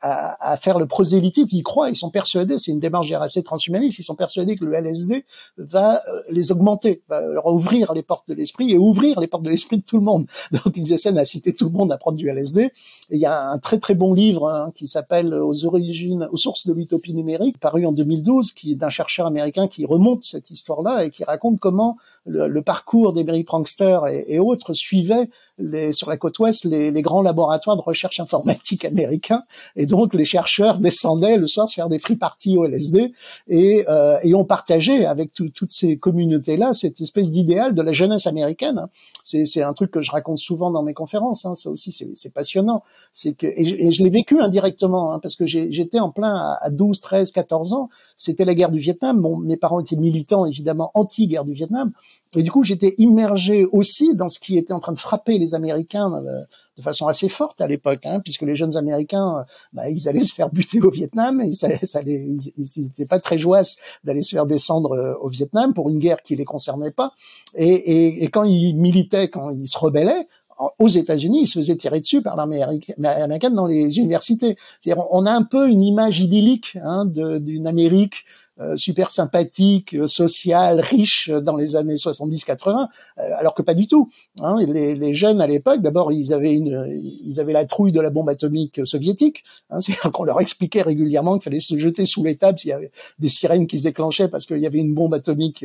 à, à, faire le prosélytisme, ils croient, ils sont persuadés, c'est une démarche assez transhumaniste, ils sont persuadés que le LSD va euh, les augmenter, va leur ouvrir les portes de l'esprit et ouvrir les portes de l'esprit de tout le monde. Donc ils essaient d'inciter tout le monde à prendre du LSD. Il y a un très très bon livre hein, qui s'appelle Aux origines, aux sources de l'utopie numérique, paru en 2012, qui est d'un chercheur américain qui remonte cette histoire-là et qui raconte comment le, le parcours des Mary Prankster et, et autres suivait les, sur la côte ouest les, les, grands laboratoires de recherche informatique américains. Et donc les chercheurs descendaient le soir se faire des free parties au LSD et, euh, et ont partagé avec toutes ces communautés là cette espèce d'idéal de la jeunesse américaine c'est un truc que je raconte souvent dans mes conférences hein, ça aussi c'est passionnant. C'est que et je, l'ai vécu indirectement hein, parce que j'étais en plein à, à 12 13 14 ans. C'était la guerre du Vietnam. Bon, mes parents étaient militants évidemment anti-guerre du Vietnam et du coup, j'étais immergé aussi dans ce qui était en train de frapper les Américains euh, de façon assez forte à l'époque, hein, puisque les jeunes Américains, bah, ils allaient se faire buter au Vietnam, et ça, ils n'étaient pas très joyeux d'aller se faire descendre euh, au Vietnam pour une guerre qui les concernait pas. Et, quand ils militaient, quand ils se rebellaient, aux États-Unis, ils se faisaient tirer dessus par l'armée américaine dans les universités. C'est-à-dire, on a un peu une image idyllique hein, d'une Amérique euh, super sympathique, euh, social, riche dans les années 70-80, euh, alors que pas du tout. Hein. Les, les, jeunes à l'époque, d'abord, ils avaient une, ils avaient la trouille de la bombe atomique soviétique. Hein, C'est-à-dire qu'on leur expliquait régulièrement qu'il fallait se jeter sous les tables s'il y avait des sirènes qui se déclenchaient parce qu'il y avait une bombe atomique,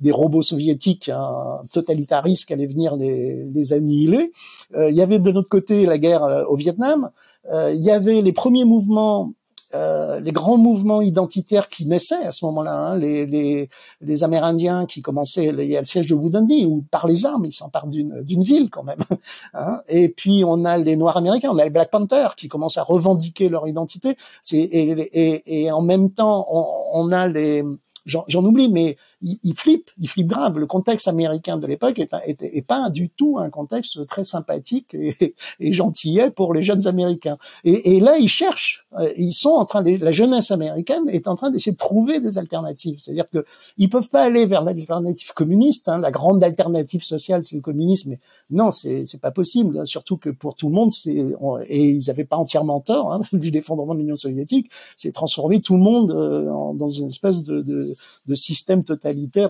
des robots soviétiques, un totalitaristes qui allait venir les, les annihiler. il y avait de notre côté la guerre au Vietnam. il y avait les premiers mouvements euh, les grands mouvements identitaires qui naissaient à ce moment-là, hein, les, les, les, Amérindiens qui commençaient, il y a le siège de Woodundy où par les armes ils s'emparent d'une, d'une ville quand même. Hein, et puis on a les Noirs américains, on a les Black Panthers qui commencent à revendiquer leur identité. Et, et, et, en même temps on, on a les j'en oublie, mais il, il, flippe, il flippe grave. Le contexte américain de l'époque est, est, pas du tout un contexte très sympathique et, et gentillet pour les jeunes Américains. Et, et, là, ils cherchent, euh, ils sont en train, la jeunesse américaine est en train d'essayer de trouver des alternatives. C'est-à-dire que ils peuvent pas aller vers l'alternative communiste. Hein, la grande alternative sociale, c'est le communisme. Mais non, c'est c'est pas possible. Surtout que pour tout le monde, c'est et ils avaient pas entièrement tort hein, vu l'effondrement de l'Union soviétique. C'est transformer tout le monde euh, dans une espèce de, de, de système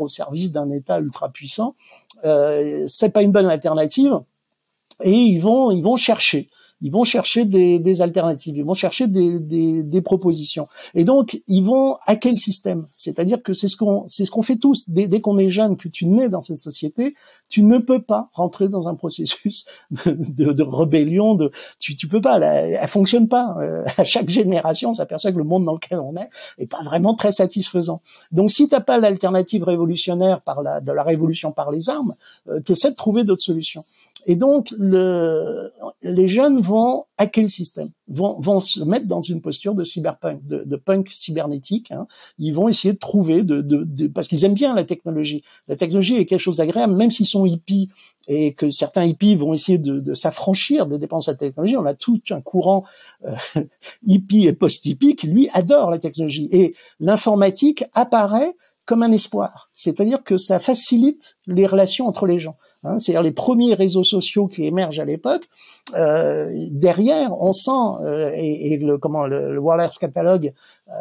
au service d'un État ultra puissant, euh, c'est pas une bonne alternative. Et ils vont chercher ils vont chercher des, des, alternatives, ils vont chercher des, des, des, propositions. Et donc, ils vont hacker le système. C'est-à-dire que c'est ce qu'on c'est ce qu'on fait tous. Dès, dès qu'on est jeune, que tu nais dans cette société, tu ne peux pas rentrer dans un processus de, de rébellion. De, tu, tu peux pas. Elle, elle fonctionne pas. Euh, à chaque génération, on s'aperçoit que le monde dans lequel on est est pas vraiment très satisfaisant. Donc, si t'as pas l'alternative révolutionnaire par la de la révolution par les armes, euh, de trouver d'autres solutions. Et donc, le, les jeunes vont hacker le système, vont, vont se mettre dans une posture de cyberpunk, de, de punk cybernétique. Hein. Ils vont essayer de trouver, de, de, de parce qu'ils aiment bien la technologie. La technologie est quelque chose d'agréable, même s'ils sont hippies et que certains hippies vont essayer de, de s'affranchir des dépenses de la technologie. On a tout un courant euh, hippie et post-hippie qui, lui, adore la technologie. Et l'informatique apparaît comme un espoir. C'est-à-dire que ça facilite les relations entre les gens. Hein. C'est-à-dire les premiers réseaux sociaux qui émergent à l'époque. Euh, derrière, on sent euh, et, le comment le, le Catalogue euh,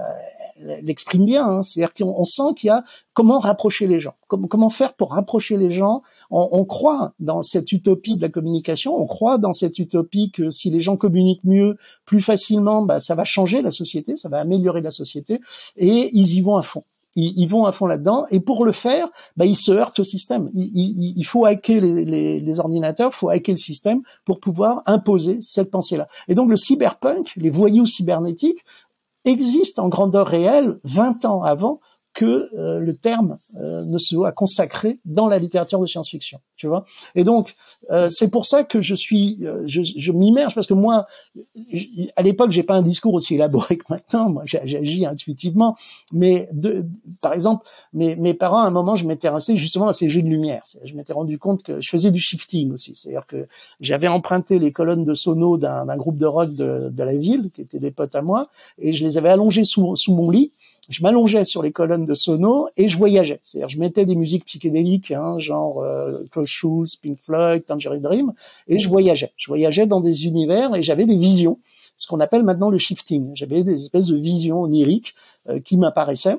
l'exprime bien. Hein. C'est-à-dire qu'on sent qu'il y a comment rapprocher les gens. Comment faire pour rapprocher les gens on, on, croit dans cette utopie de la communication. On croit dans cette utopie que si les gens communiquent mieux, plus facilement, bah, ça va changer la société, ça va améliorer la société. Et ils y vont à fond ils, vont à fond là-dedans. Et pour le faire, bah, ils se heurtent au système. Il, il, faut hacker les, les, les ordinateurs, il faut hacker le système pour pouvoir imposer cette pensée-là. Et donc le cyberpunk, les voyous cybernétiques, existent en grandeur réelle 20 ans avant que euh, le terme euh, ne soit consacré dans la littérature de science-fiction, tu vois. Et donc euh, c'est pour ça que je suis, je, je m'immerge parce que moi, à l'époque, j'ai pas un discours aussi élaboré que maintenant. Moi, j'agis intuitivement, mais de, par exemple, mes, mes parents, à un moment, je m'étais intéressé justement à ces jeux de lumière. Je m'étais rendu compte que je faisais du shifting aussi, c'est-à-dire que j'avais emprunté les colonnes de sono d'un groupe de rock de, de la ville, qui étaient des potes à moi, et je les avais allongées sous, sous mon lit je m'allongeais sur les colonnes de sono et je voyageais. C'est-à-dire, je mettais des musiques psychédéliques, hein, genre euh, Close Shoes, Pink Floyd, Tangerine Dream, et je voyageais. Je voyageais dans des univers et j'avais des visions, ce qu'on appelle maintenant le shifting. J'avais des espèces de visions oniriques euh, qui m'apparaissaient.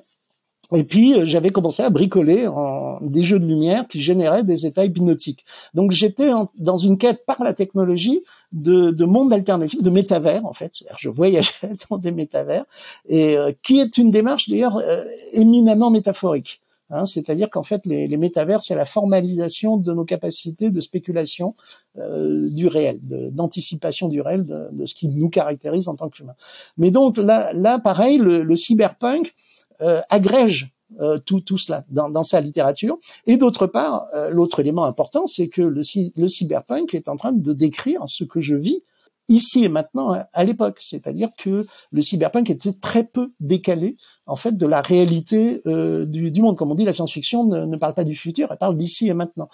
Et puis euh, j'avais commencé à bricoler en, des jeux de lumière qui généraient des états hypnotiques. Donc j'étais dans une quête par la technologie de, de monde alternatif, de métavers en fait. Je voyageais dans des métavers et euh, qui est une démarche d'ailleurs euh, éminemment métaphorique. Hein, C'est-à-dire qu'en fait, les, les métavers, c'est la formalisation de nos capacités de spéculation euh, du réel, d'anticipation du réel, de, de, ce qui nous caractérise en tant qu'humains. Mais donc là, là pareil, le, le cyberpunk, euh, agrège euh, tout, tout cela dans, dans, sa littérature. Et d'autre part, euh, l'autre élément important, c'est que le, le, cyberpunk est en train de décrire ce que je vis ici et maintenant à, l'époque. C'est-à-dire que le cyberpunk était très peu décalé en fait de la réalité euh, du, du, monde. Comme on dit, la science-fiction ne, ne, parle pas du futur, elle parle d'ici et maintenant.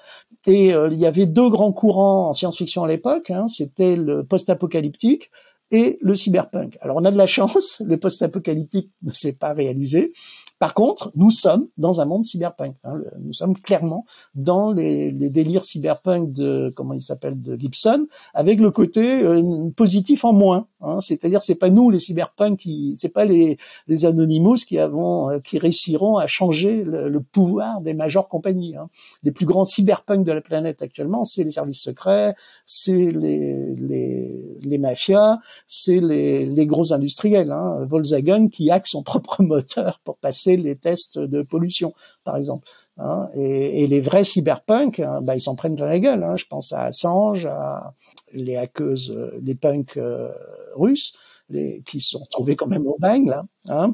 Et il y avait deux grands courants en science-fiction à l'époque. Hein, C'était le post-apocalyptique et le cyberpunk. Alors on a de la chance, le post-apocalyptique ne s'est pas réalisé, par contre, nous sommes dans un monde cyberpunk. Hein. Nous sommes clairement dans les, les, délires cyberpunk de comment il s'appelle de Gibson, avec le côté euh, positif en moins. Hein. C'est-à-dire, c'est pas nous les cyberpunk qui, c'est pas les, les Anonymous qui avons, euh, qui réussiront à changer le, pouvoir des majeures compagnies. Hein. Les plus grands cyberpunk de la planète actuellement, c'est les services secrets, c'est les, mafias, c'est les, les gros industriels. Volkswagen qui hack son propre moteur pour passer les tests de pollution, par exemple. Hein. Et, les vrais cyberpunks, hein, bah, ils s'en prennent dans la gueule. Hein. Je pense à Assange, à les hackeuses, les punks euh, russes. les, qui sont trouvés quand même au bagne là.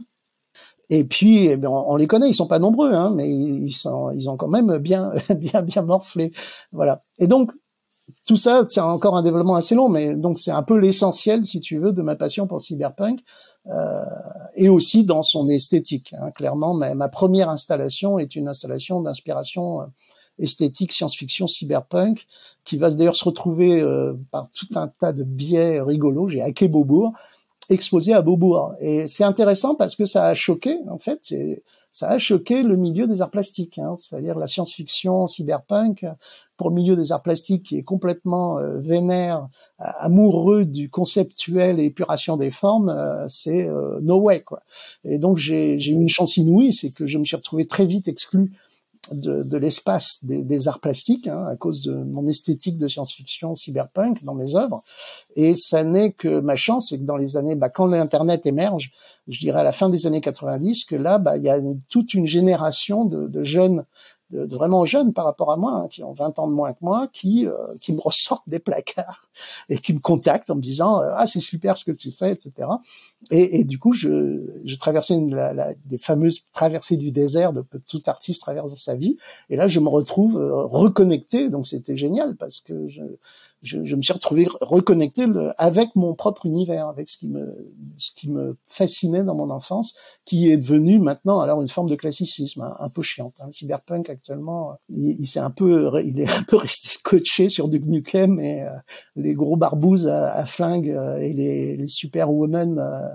Et puis, eh on, les connaît, ils sont pas nombreux, mais ils sont, ils ont quand même bien, bien, bien morflé. Voilà. Et donc, tout ça, c'est encore un développement assez long, mais donc c'est un peu l'essentiel, si tu veux, de ma passion pour le cyberpunk, euh, et aussi dans son esthétique. Hein. Clairement, ma, première installation est une installation d'inspiration euh, esthétique, science-fiction, cyberpunk, qui va d'ailleurs se retrouver euh, par tout un tas de biais rigolos. J'ai hacké Beaubourg, exposé à Beaubourg, et c'est intéressant parce que ça a choqué, en fait ça a choqué le milieu des arts plastiques, hein, c'est-à-dire la science-fiction cyberpunk pour le milieu des arts plastiques qui est complètement euh, vénère, amoureux du conceptuel et épuration des formes, euh, c'est euh, no way quoi. Et donc j'ai eu une chance inouïe, c'est que je me suis retrouvé très vite exclu de, de l'espace des, des, arts plastiques hein, à cause de mon esthétique de science-fiction cyberpunk dans mes œuvres. Et ça n'est que ma chance, c'est que dans les années, bah, quand l'internet émerge, je dirais à la fin des années 90, que là, bah, il y a toute une génération de, de jeunes de, vraiment jeunes par rapport à moi, hein, qui ont 20 ans de moins que moi, qui, euh, qui me ressortent des placards et qui me contactent en me disant euh, ah c'est super ce que tu fais, etc. Et, et du coup, je, je traversais une, la, la, des fameuses traversées du désert de, tout artiste traverse dans sa vie. Et là, je me retrouve euh, reconnecté, donc c'était génial parce que je, je, je, me suis retrouvé reconnecté avec mon propre univers, avec ce qui me ce qui me fascinait dans mon enfance, qui est devenu maintenant alors une forme de classicisme hein, un peu chiante. Hein. Le cyberpunk actuellement, il, il s'est un peu il est un peu resté scotché sur du Nukem et euh, les gros barbouzes à, à flingue euh, et les, les superwomen euh,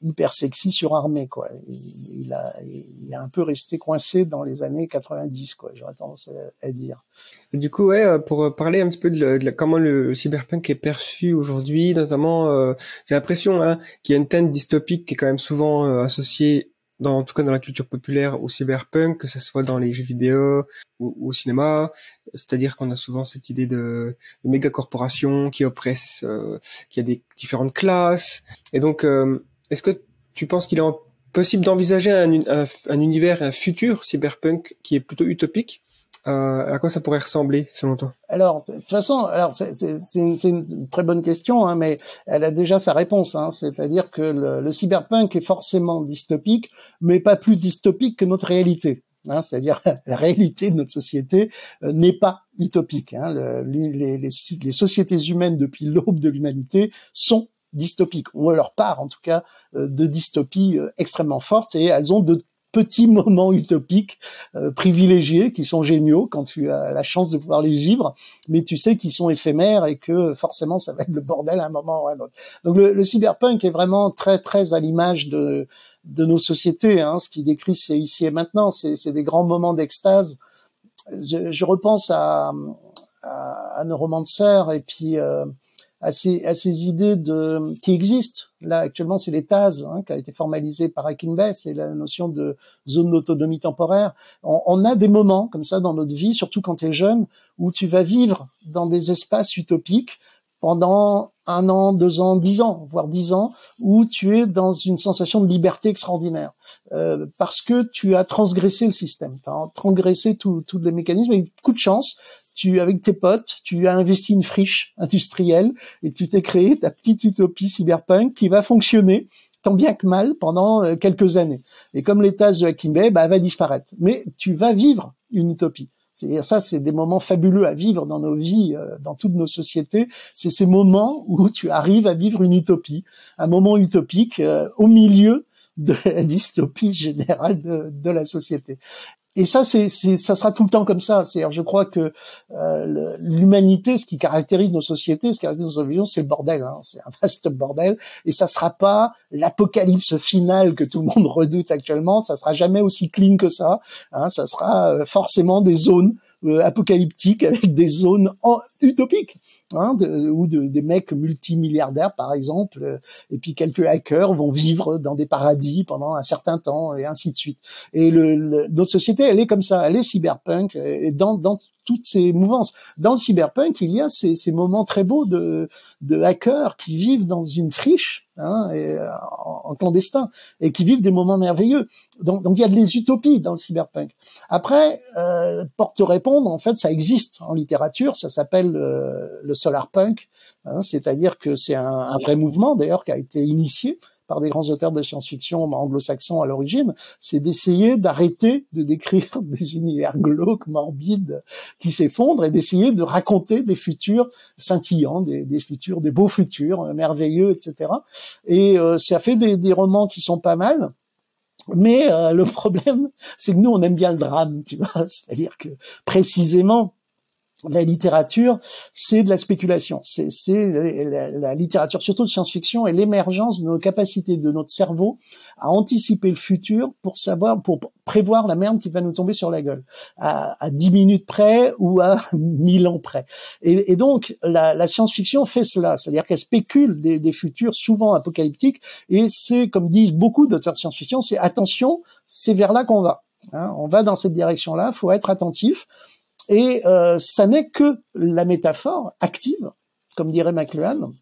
hyper sexy surarmé quoi. Il, a il a un peu resté coincé dans les années 90 quoi. J'aurais tendance à, dire. du coup ouais euh, pour parler un petit peu de, comment le cyberpunk est perçu aujourd'hui, notamment euh, j'ai l'impression hein, qu'il y a une teinte dystopique qui est quand même souvent euh, associée dans, en tout cas dans la culture populaire au cyberpunk, que ce soit dans les jeux vidéo ou, au cinéma, c'est-à-dire qu'on a souvent cette idée de, de méga corporations qui oppressent, euh, qui a des différentes classes, et donc euh, est-ce que tu penses qu'il est possible d'envisager un, un, univers, un futur cyberpunk qui est plutôt utopique? Euh, à quoi ça pourrait ressembler selon toi? Alors, de toute façon, alors c'est une, très bonne question, hein, mais elle a déjà sa réponse. Hein, C'est-à-dire que le, cyberpunk est forcément dystopique, mais pas plus dystopique que notre réalité. Hein, C'est-à-dire la réalité de notre société euh, n'est pas utopique. Hein, le, les, les, les sociétés humaines depuis l'aube de l'humanité sont dystopiques, ou leur part en tout cas euh, de dystopie euh, extrêmement forte, et elles ont de petits moments utopiques euh, privilégiés qui sont géniaux quand tu as la chance de pouvoir les vivre, mais tu sais qu'ils sont éphémères et que forcément ça va être le bordel à un moment ou à un autre. Donc le, le cyberpunk est vraiment très très à l'image de de nos sociétés. Hein. Ce qui décrit c'est ici et maintenant, c'est des grands moments d'extase. Je, je, repense à, à, à Neuromancer et puis euh, à ces, à ces idées de, qui existent. Là, actuellement, c'est les TAS hein, qui a été formalisé par Akinbey, c'est la notion de zone d'autonomie temporaire. On, on, a des moments comme ça dans notre vie, surtout quand tu es jeune, où tu vas vivre dans des espaces utopiques pendant un an, deux ans, dix ans, voire dix ans, où tu es dans une sensation de liberté extraordinaire, euh, parce que tu as transgressé le système, tu as transgressé tous les mécanismes, et coup de chance, tu avec tes potes, tu as investi une friche industrielle et tu t'es créé ta petite utopie cyberpunk qui va fonctionner tant bien que mal pendant euh, quelques années. Et comme l'état de Hakimbe, bah, va disparaître. Mais tu vas vivre une utopie. C'est ça, c'est des moments fabuleux à vivre dans nos vies, euh, dans toutes nos sociétés. C'est ces moments où tu arrives à vivre une utopie, un moment utopique euh, au milieu de la dystopie générale de, de la société et ça, c'est, ça sera tout le temps comme ça. C'est, je crois que euh, l'humanité, ce qui caractérise nos sociétés, ce qui caractérise nos visions, c'est le bordel. Hein. C'est un vaste bordel, et ça sera pas l'apocalypse finale que tout le monde redoute actuellement. Ça sera jamais aussi clean que ça. Hein. Ça sera euh, forcément des zones euh, apocalyptiques avec des zones utopiques hein, de, ou de, des mecs multimilliardaires par exemple, euh, et puis quelques hackers vont vivre dans des paradis pendant un certain temps et ainsi de suite. Et le, le, notre société, elle est comme ça, elle est cyberpunk, et dans, dans toutes ces mouvances. Dans le cyberpunk, il y a ces, ces moments très beaux de, de hackers qui vivent dans une friche hein, et, en, clandestin et qui vivent des moments merveilleux. Donc, donc il y a des utopies dans le cyberpunk. Après, euh, porte répondre, en fait, ça existe en littérature. Ça s'appelle euh, le solarpunk, hein, c'est-à-dire que c'est un, vrai mouvement d'ailleurs qui a été initié par des grands auteurs de science-fiction anglo-saxons à l'origine, c'est d'essayer d'arrêter de décrire des univers glauques, morbides, qui s'effondrent et d'essayer de raconter des futurs scintillants, des, futurs, des beaux futurs euh, merveilleux, etc. Et euh, ça fait des, des romans qui sont pas mal. Mais euh, le problème, c'est que nous, on aime bien le drame, tu vois. C'est-à-dire que précisément, la littérature, c'est de la spéculation. C'est la, littérature, surtout de science-fiction, et l'émergence de nos capacités de notre cerveau à anticiper le futur pour savoir, pour prévoir la merde qui va nous tomber sur la gueule, à, à 10 minutes près ou à 1000 ans près. Et, donc, la, science-fiction fait cela, c'est-à-dire qu'elle spécule des, des, futurs souvent apocalyptiques, et c'est, comme disent beaucoup d'auteurs de science-fiction, c'est attention, c'est vers là qu'on va. Hein. on va dans cette direction-là, faut être attentif. Et euh, ça n'est que la métaphore active, comme dirait McLuhan,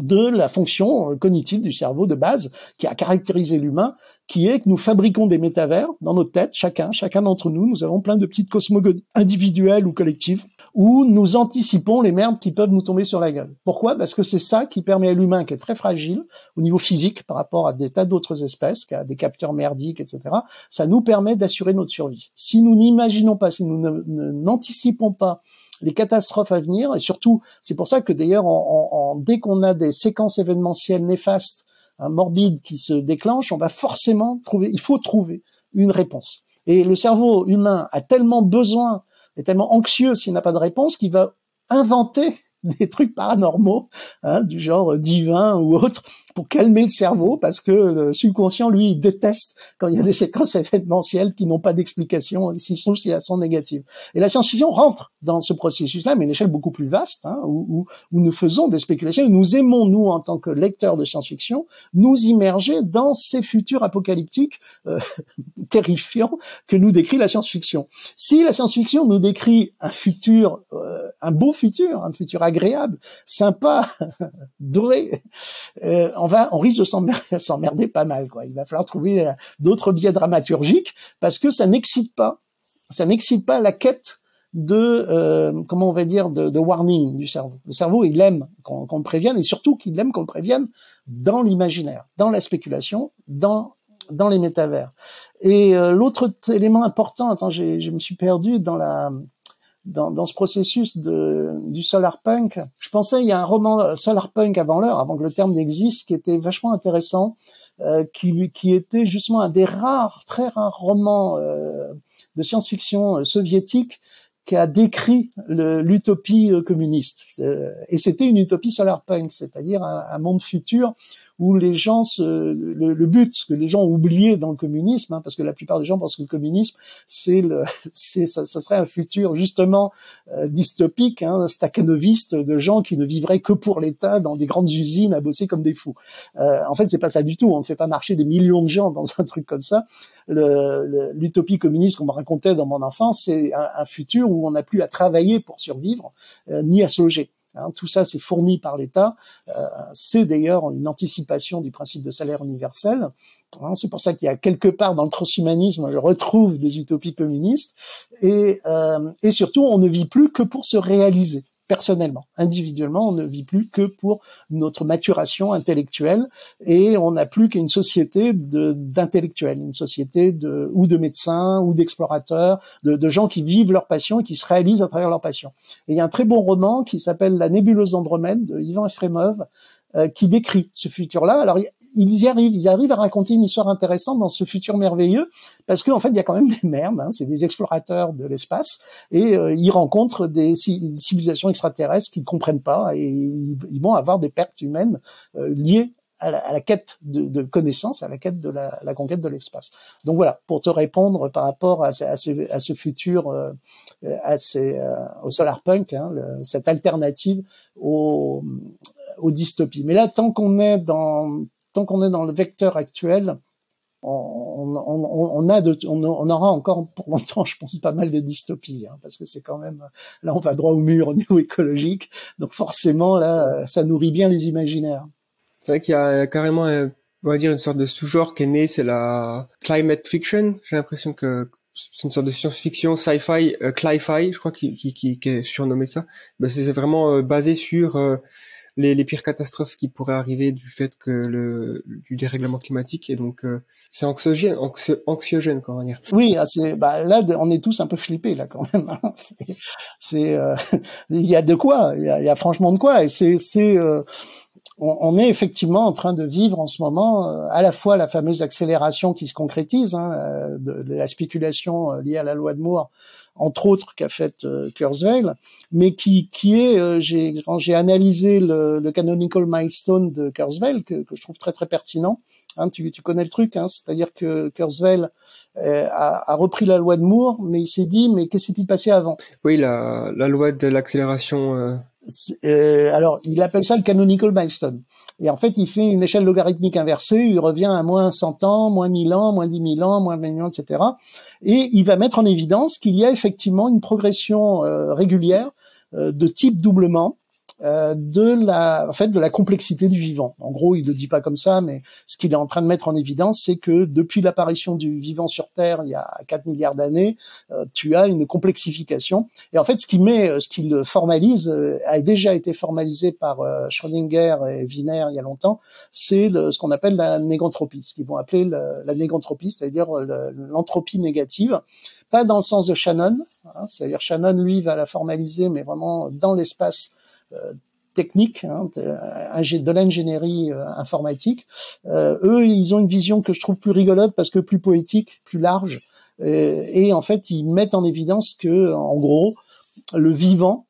de la fonction euh, cognitive du cerveau de base qui a caractérisé l'humain, qui est que nous fabriquons des métavers dans notre tête, chacun, chacun d'entre nous, nous avons plein de petites cosmogones individuelles ou collectives, où nous anticipons les merdes qui peuvent nous tomber sur la gueule. Pourquoi? Parce que c'est ça qui permet à l'humain, qui est très fragile au niveau physique par rapport à des tas d'autres espèces, qui des capteurs merdiques, etc., ça nous permet d'assurer notre survie. Si nous n'imaginons pas, si nous n'anticipons pas les catastrophes à venir, et surtout, c'est pour ça que d'ailleurs, dès qu'on a des séquences événementielles néfastes, hein, morbides qui se déclenchent, on va forcément trouver, il faut trouver une réponse. Et le cerveau humain a tellement besoin, est tellement anxieux s'il n'a pas de réponse qu'il va inventer des trucs paranormaux, hein, du genre divin ou autre, pour calmer le cerveau, parce que le subconscient, lui, il déteste quand il y a des séquences événementielles qui n'ont pas d'explication, si elles sont négatives. Et la science-fiction rentre dans ce processus-là, mais à une échelle beaucoup plus vaste, hein, où, où, où, nous faisons des spéculations, où nous aimons, nous, en tant que lecteurs de science-fiction, nous immerger dans ces futurs apocalyptiques euh, terrifiants que nous décrit la science-fiction. Si la science-fiction nous décrit un futur, euh, un beau futur, un futur agréable, sympa, doré, euh, on va, on risque de s'emmerder pas mal. Quoi. Il va falloir trouver euh, d'autres biais dramaturgiques parce que ça n'excite pas, ça n'excite pas la quête de euh, comment on va dire de, warning du cerveau. Le cerveau, il aime qu'on le prévienne et surtout qu'il aime qu'on le prévienne dans l'imaginaire, dans la spéculation, dans dans les métavers. Et l'autre élément important, attends, je me suis perdu dans la dans, dans ce processus de, du solarpunk. Je pensais, il y a un roman solarpunk avant l'heure, avant que le terme n'existe, qui était vachement intéressant, euh, qui, qui était justement un des rares, très rares romans euh, de science-fiction euh, soviétique qui a décrit l'utopie euh, communiste. Euh, et c'était une utopie solarpunk, c'est-à-dire un, un, monde futur où les gens se, le, le, but que les gens ont oublié dans le communisme, hein, parce que la plupart des gens pensent que le communisme c'est le, c'est ça, ça, serait un futur justement euh, dystopique, hein, staccanoviste de gens qui ne vivraient que pour l'État dans des grandes usines à bosser comme des fous. Euh, en fait, c'est pas ça du tout. On ne fait pas marcher des millions de gens dans un truc comme ça. L'utopie communiste qu'on me racontait dans mon enfance, c'est un, un, futur où on n'a plus à travailler pour survivre euh, ni à se loger. Hein, tout ça, c'est fourni par l'État. Euh, c'est d'ailleurs une anticipation du principe de salaire universel. Hein, c'est pour ça qu'il y a quelque part dans le transhumanisme, je retrouve des utopies communistes. Et, euh, et surtout, on ne vit plus que pour se réaliser personnellement, individuellement, on ne vit plus que pour notre maturation intellectuelle et on n'a plus qu'une société d'intellectuels, une société de ou de médecins ou d'explorateurs, de, gens qui vivent leur passion et qui se réalisent à travers leur passion. Et il y a un très bon roman qui s'appelle La nébuleuse Andromède de Ivan Efremov euh, qui décrit ce futur-là. Alors ils y arrivent, ils arrivent à raconter une histoire intéressante dans ce futur merveilleux, parce qu'en en fait il y a quand même des merdes, hein, c'est des explorateurs de l'espace, et euh, ils rencontrent des, civilisations extraterrestres qu'ils ne comprennent pas, et ils, vont avoir des pertes humaines euh, liées à la, quête de, de connaissances, à la quête de la, conquête de l'espace. Donc voilà, pour te répondre par rapport à, ce, futur, euh, à ces, euh, au solarpunk, hein, cette alternative au, aux dystopies. Mais là, tant qu'on est dans tant qu'on est dans le vecteur actuel, on, on, a de, on, aura encore pour longtemps, je pense, pas mal de dystopies, hein, parce que c'est quand même là, on va droit au mur au niveau écologique, donc forcément là, ça nourrit bien les imaginaires. C'est vrai qu'il y a carrément, on va dire, une sorte de sous-genre qui est né, c'est la climate fiction. J'ai l'impression que c'est une sorte de science-fiction, sci-fi, euh, cli-fi, je crois, qui, qui, qui, qui, est surnommé ça. Ben, c'est vraiment euh, basé sur euh, les, les, pires catastrophes qui pourraient arriver du fait que le du dérèglement climatique et donc euh, c'est anxiogène, anxiogène comment dire. Oui, ah, c'est bah, là on est tous un peu flippés là quand même. Hein. C'est euh, il y a de quoi, il y a, y a, franchement de quoi et c'est c'est on, est effectivement en train de vivre en ce moment euh, à la fois la fameuse accélération qui se concrétise hein, euh, de, la spéculation euh, liée à la loi de Moore, entre autres qu'a faite Kurzweil, mais qui, qui est, j'ai, quand j'ai analysé le, le, canonical milestone de Kurzweil, que, que, je trouve très très pertinent, hein, tu, tu, connais le truc, hein, c'est-à-dire que Kurzweil a, a, repris la loi de Moore, mais il s'est dit, mais qu'est-ce qui s'est passé avant? Oui, la, la loi de l'accélération euh, alors, il appelle ça le canonical milestone. Et en fait, il fait une échelle logarithmique inversée, il revient à moins 100 ans, moins 1000 ans, moins 10 000 ans, moins 20 ans, etc. Et il va mettre en évidence qu'il y a effectivement une progression euh, régulière euh, de type doublement euh, de la, en fait, de la complexité du vivant. En gros, il le dit pas comme ça, mais ce qu'il est en train de mettre en évidence, c'est que depuis l'apparition du vivant sur Terre, il y a 4 milliards d'années, euh, tu as une complexification. Et en fait, ce qui met, euh, ce qu'il formalise, a déjà été formalisé par Schrödinger et Wiener il y a longtemps, c'est ce qu'on appelle la négantropie, ce qu'ils vont appeler la négantropie, c'est-à-dire l'entropie négative pas dans le sens de Shannon, hein, c'est-à-dire Shannon lui va la formaliser, mais vraiment dans l'espace technique, hein, de l'ingénierie euh, informatique. Euh, eux, ils ont une vision que je trouve plus rigolote parce que plus poétique, plus large. et en fait, ils mettent en évidence que, en gros, le vivant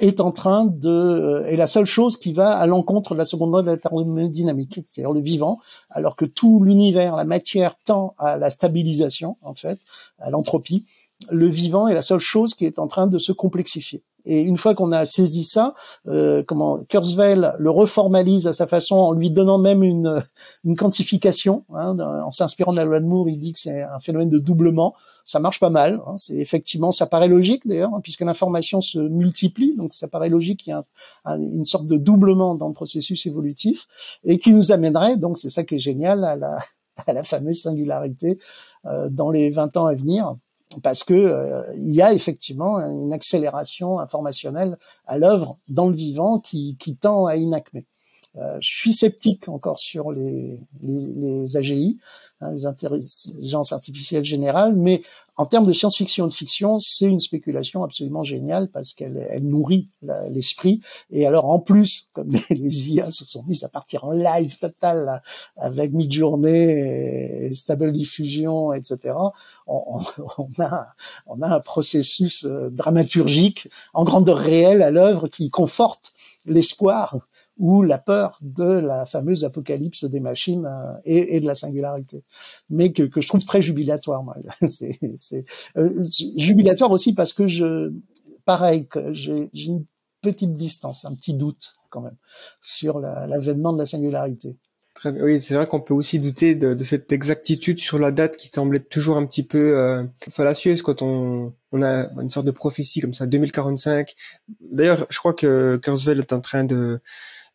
est en train de est la seule chose qui va à l'encontre de la seconde loi de la thermodynamique, c'est-à-dire le vivant, alors que tout l'univers, la matière tend à la stabilisation en fait, à l'entropie. Le vivant est la seule chose qui est en train de se complexifier. Et une fois qu'on a saisi ça, euh, comment Kurzweil le reformalise à sa façon en lui donnant même une, une quantification. Hein, en s'inspirant de la loi de Moore, il dit que c'est un phénomène de doublement. Ça marche pas mal. Hein, c'est effectivement, ça paraît logique d'ailleurs, hein, puisque l'information se multiplie, donc ça paraît logique qu'il y a une sorte de doublement dans le processus évolutif et qui nous amènerait, donc c'est ça qui est génial, à la, à la fameuse singularité euh, dans les 20 ans à venir parce que euh, il y a effectivement une accélération informationnelle à l'œuvre dans le vivant qui, qui tend à inacmer. Euh, je suis sceptique encore sur les, les, les AGI, hein, les intelligences artificielles générales, mais en termes de science-fiction et de fiction, c'est une spéculation absolument géniale parce qu'elle elle nourrit l'esprit. Et alors en plus, comme les, IA se sont mis à partir en live total avec Midjourney et Stable Diffusion, etc., on, on, a, on a un processus euh, dramaturgique en grandeur réelle à l'œuvre qui conforte l'espoir ou la peur de la fameuse apocalypse des machines euh, et, de la singularité, mais que, je trouve très jubilatoire. c'est euh, jubilatoire aussi parce que je, pareil, j'ai une petite distance, un petit doute quand même sur l'avènement de la singularité. Oui, c'est vrai qu'on peut aussi douter de, de, cette exactitude sur la date qui semblait toujours un petit peu euh, fallacieuse quand on, on a une sorte de prophétie comme ça, 2045. D'ailleurs, je crois que Kurzweil est en train de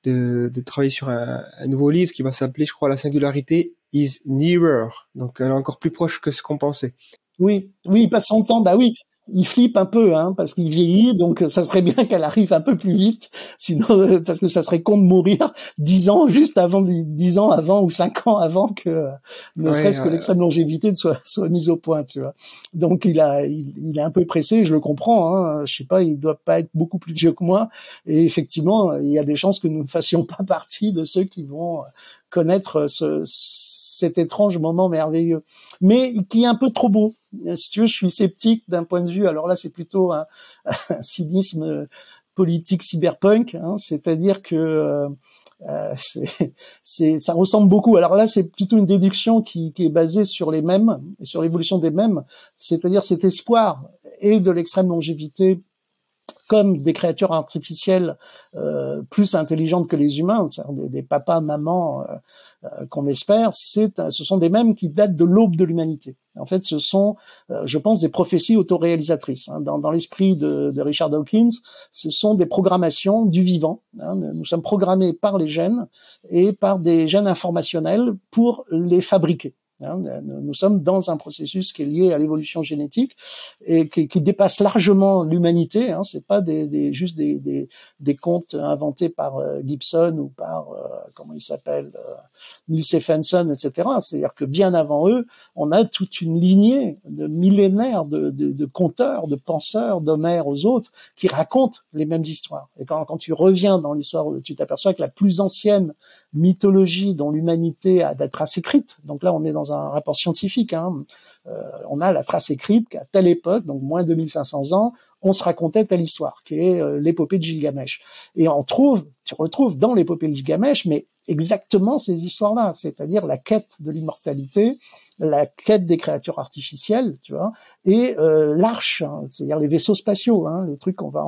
de, travailler sur un, un, nouveau livre qui va s'appeler, je crois, La singularité is nearer. Donc, elle est encore plus proche que ce qu'on pensait. Oui, oui, il passe son temps. Bah oui, il flippe un peu, hein, parce qu'il vieillit, donc ça serait bien qu'elle arrive un peu plus vite, sinon euh, parce que ça serait con de mourir dix ans juste avant, dix ans avant ou cinq ans avant que euh, ne serait-ce que l'extrême longévité soit soit mise au point, tu vois. Donc il a, il, est un peu pressé, je le comprends. Hein, je sais pas, il doit pas être beaucoup plus vieux que moi, et effectivement, il y a des chances que nous ne fassions pas partie de ceux qui vont connaître ce, cet étrange moment merveilleux, mais qui est un peu trop beau. Si tu veux, je suis sceptique d'un point de vue. Alors là, c'est plutôt un, cynisme politique cyberpunk, hein, c'est-à-dire que euh, euh c'est, ça ressemble beaucoup. Alors là, c'est plutôt une déduction qui, qui est basée sur les mêmes sur l'évolution des mêmes, c'est-à-dire cet espoir et de l'extrême longévité comme des créatures artificielles euh, plus intelligentes que les humains, des, papas, mamans euh, euh, qu'on espère, ce sont des mêmes qui datent de l'aube de l'humanité. En fait, ce sont, je pense, des prophéties autoréalisatrices. Hein. Dans, l'esprit de, de, Richard Dawkins, ce sont des programmations du vivant. Hein. Nous sommes programmés par les gènes et par des gènes informationnels pour les fabriquer. Hein, nous sommes dans un processus qui est lié à l'évolution génétique et qui, dépasse largement l'humanité. Hein, c'est pas des, juste des, des, des, contes inventés par euh, Gibson ou par euh, comment il s'appelle euh, Stephenson, etc. C'est-à-dire que bien avant eux, on a toute une lignée de millénaires de, de, de conteurs, de penseurs, d'Homère aux autres, qui racontent les mêmes histoires. Et quand, quand tu reviens dans l'histoire, tu t'aperçois que la plus ancienne mythologie dont l'humanité a des traces écrites. Donc là, on est dans un rapport scientifique. Hein. Euh, on a la trace écrite qu'à telle époque, donc moins de 2500 ans, on se racontait telle histoire, qui est euh, l'épopée de Gilgamesh. Et on trouve, tu retrouves dans l'épopée de Gilgamesh, mais exactement ces histoires-là, c'est-à-dire la quête de l'immortalité, la quête des créatures artificielles, tu vois, et euh, l'arche, hein, c'est-à-dire les vaisseaux spatiaux, hein, les trucs qu'on va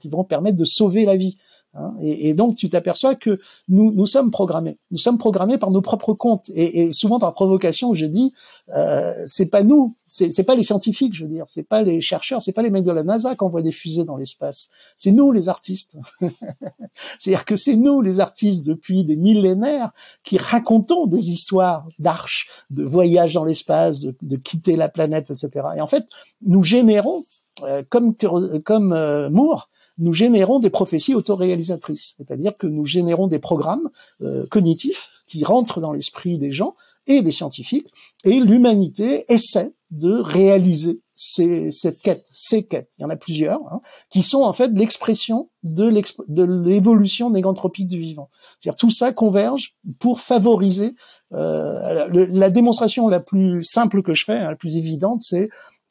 qui vont permettre de sauver la vie. Hein. Et, donc tu t'aperçois que nous, nous sommes programmés. Nous sommes programmés par nos propres comptes et, et souvent par provocation. Je dis, euh, c'est pas nous, c'est pas les scientifiques, je veux dire, c'est pas les chercheurs, c'est pas les mecs de la NASA qui envoient des fusées dans l'espace. C'est nous les artistes. C'est-à-dire que c'est nous les artistes depuis des millénaires qui racontons des histoires d'arches, de voyages dans l'espace, de, de, quitter la planète, etc. Et en fait, nous générons, euh, comme comme euh, Moore, nous générons des prophéties autoréalisatrices, c'est-à-dire que nous générons des programmes euh, cognitifs qui rentrent dans l'esprit des gens et des scientifiques, et l'humanité essaie de réaliser ces, cette quête, ces quêtes, il y en a plusieurs, hein, qui sont en fait l'expression de l'évolution négantropique du vivant. C'est-à-dire tout ça converge pour favoriser euh, la démonstration la plus simple que je fais, hein, la plus évidente, c'est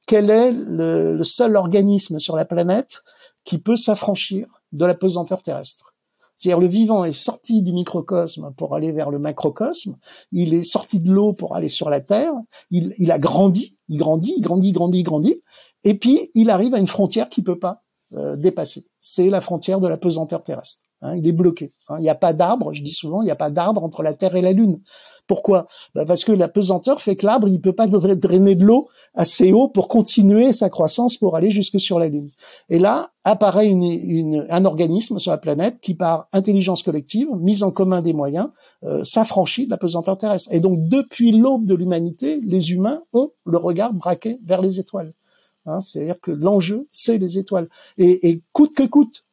quel est le, le seul organisme sur la planète qui peut s'affranchir de la pesanteur terrestre. C'est-à-dire le vivant est sorti du microcosme pour aller vers le macrocosme, il est sorti de l'eau pour aller sur la Terre, il, il, a grandi, il grandit, il grandit, grandit, grandit, et puis il arrive à une frontière qu'il peut pas euh, dépasser. C'est la frontière de la pesanteur terrestre. Hein, il est bloqué. Hein. Il n'y a pas d'arbre, je dis souvent, il n'y a pas d'arbre entre la Terre et la Lune. Pourquoi? Bah Parce que la pesanteur fait que l'arbre, il peut pas drainer de l'eau assez haut pour continuer sa croissance pour aller jusque sur la Lune. Et là, apparaît un organisme sur la planète qui, par intelligence collective, mise en commun des moyens, euh, s'affranchit de la pesanteur terrestre. Et donc, depuis l'aube de l'humanité, les humains ont le regard braqué vers les étoiles. Hein, C'est-à-dire que l'enjeu, c'est les étoiles. Et, et coûte que coûte,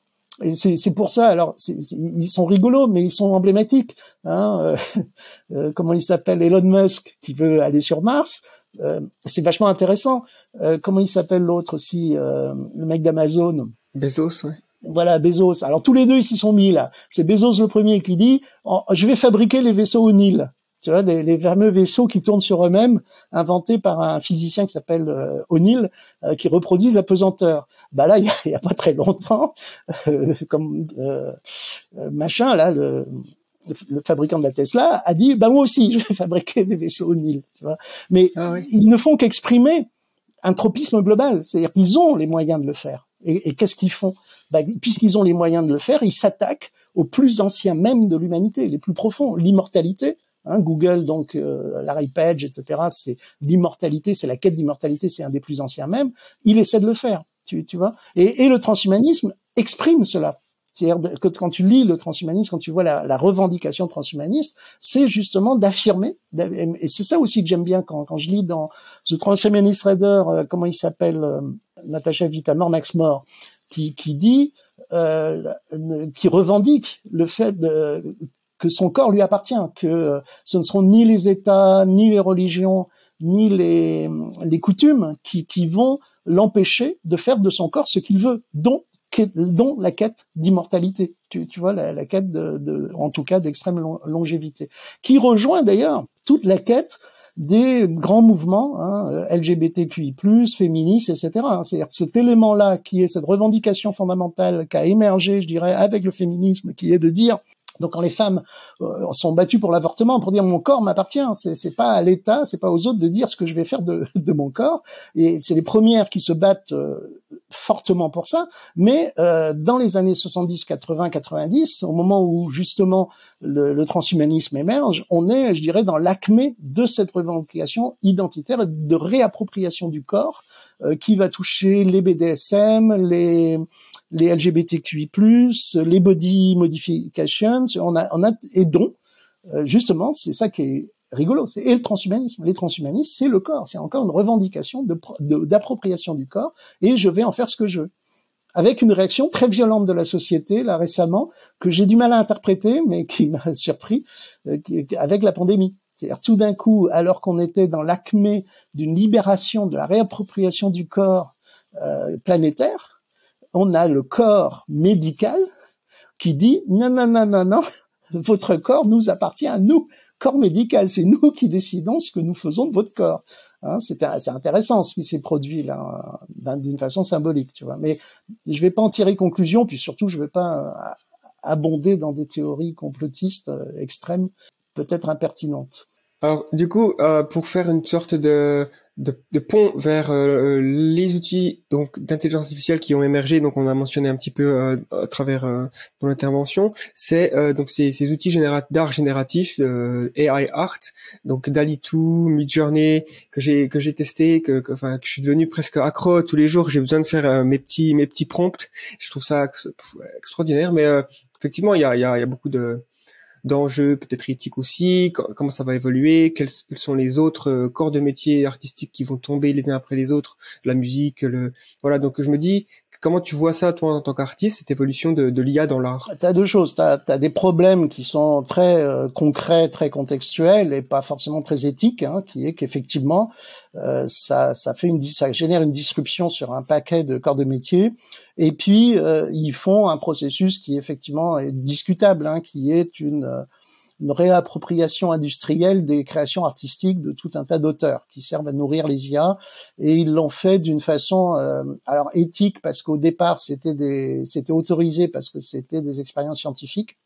c'est pour ça. Alors, ils sont rigolos, mais ils sont emblématiques. Hein, euh, euh, comment il s'appelle Elon Musk qui veut aller sur Mars. Euh, c'est vachement intéressant. Euh, comment il s'appelle l'autre aussi, euh, le mec d'Amazon? Bezos, ouais. Voilà, Bezos. Alors tous les deux, ils s'y sont mis là. C'est Bezos le premier qui dit oh, "Je vais fabriquer les vaisseaux au Nil." Tu vois, les, les, fameux vaisseaux qui tournent sur eux-mêmes, inventés par un physicien qui s'appelle euh, O'Neill, euh, qui reproduisent la pesanteur. Bah là, il y a, a, pas très longtemps, euh, comme euh, euh, machin là, le, le, fabricant de la Tesla a dit, bah moi aussi, je vais fabriquer des vaisseaux O'Neill. Tu vois, mais ah oui. ils ne font qu'exprimer un tropisme global, c'est-à-dire qu'ils ont les moyens de le faire. Et, et qu'est-ce qu'ils font? Bah, Puisqu'ils ont les moyens de le faire, ils s'attaquent aux plus anciens même de l'humanité, les plus profonds, l'immortalité, Hein, Google, donc euh, Larry Page, etc. C'est l'immortalité, c'est la quête d'immortalité, c'est un des plus anciens même. Il essaie de le faire, tu, tu vois. Et, et, le transhumanisme exprime cela. C'est-à-dire que quand tu lis le transhumanisme, quand tu vois la, la revendication transhumaniste, c'est justement d'affirmer. Et c'est ça aussi que j'aime bien quand, quand je lis dans The Transhumanist Reader, euh, comment il s'appelle, euh, Natacha Vitamor, Max More, qui, qui dit, euh, qui revendique le fait de, que son corps lui appartient, que euh, ce ne seront ni les États, ni les religions, ni les, coutumes qui, vont l'empêcher de faire de son corps ce qu'il veut, dont, la quête d'immortalité. Tu, vois, la, quête de, en tout cas, d'extrême longévité, qui rejoint d'ailleurs toute la quête des grands mouvements hein, LGBTQI+, féministes, etc. C'est-à-dire cet élément-là qui est cette revendication fondamentale qui a émergé, je dirais, avec le féminisme, qui est de dire donc quand les femmes euh, sont battues pour l'avortement, pour dire mon corps m'appartient, c'est, c'est pas à l'État, c'est pas aux autres de dire ce que je vais faire de, de mon corps. Et c'est les premières qui se battent euh, fortement pour ça, mais euh, dans les années 70, 80, 90, au moment où justement le, le, transhumanisme émerge, on est, je dirais, dans l'acmé de cette revendication identitaire de réappropriation du corps qui va toucher les BDSM, les les LGBTQI+, les body modifications, on a, on a et dont euh, justement, c'est ça qui est rigolo. C'est et le transhumanisme. Les transhumanistes, c'est le corps. C'est encore une revendication d'appropriation du corps et je vais en faire ce que je veux. Avec une réaction très violente de la société, là récemment, que j'ai du mal à interpréter, mais qui m'a surpris, euh, avec la pandémie. Tout d'un coup, alors qu'on était dans l'acmé d'une libération, de la réappropriation du corps euh, planétaire, on a le corps médical qui dit non, non, non, non, non, votre corps nous appartient à nous corps médical. C'est nous qui décidons ce que nous faisons de votre corps. Hein, c'est intéressant ce qui s'est produit là d'une façon symbolique, tu vois. Mais je vais pas en tirer conclusion, puis surtout je vais pas euh, abonder dans des théories complotistes euh, extrêmes, peut-être impertinentes. Alors, du coup, euh, pour faire une sorte de, de, de pont vers euh, les outils donc d'intelligence artificielle qui ont émergé, donc on a mentionné un petit peu euh, à travers euh, ton intervention, c'est donc ces, ces outils d'art génératif, AI art, donc Dali 2, Midjourney que j'ai que j'ai testé, que, enfin que je suis devenu presque accro tous les jours. J'ai besoin de faire mes petits mes petits prompts. Je trouve ça extraordinaire, mais effectivement il y a, y, a, y a beaucoup de d'enjeux peut-être éthiques aussi, comment ça va évoluer, quels, sont les autres euh, corps de métier artistiques qui vont tomber les uns après les autres, la musique, le voilà. Donc je me dis Comment tu vois ça, toi, en tant qu'artiste, cette évolution de, de l'IA dans l'art? Tu as deux choses. Tu as, des problèmes qui sont très euh, concrets, très contextuels et pas forcément très éthiques, hein, qui est qu'effectivement, euh, ça, ça, fait une, ça génère une disruption sur un paquet de corps de métier. Et puis, euh, ils font un processus qui effectivement est discutable, hein, qui est une une réappropriation industrielle des créations artistiques de tout un tas d'auteurs qui servent à nourrir les IA et ils l'ont fait d'une façon euh, alors éthique parce qu'au départ c'était des c'était autorisé parce que c'était des expériences scientifiques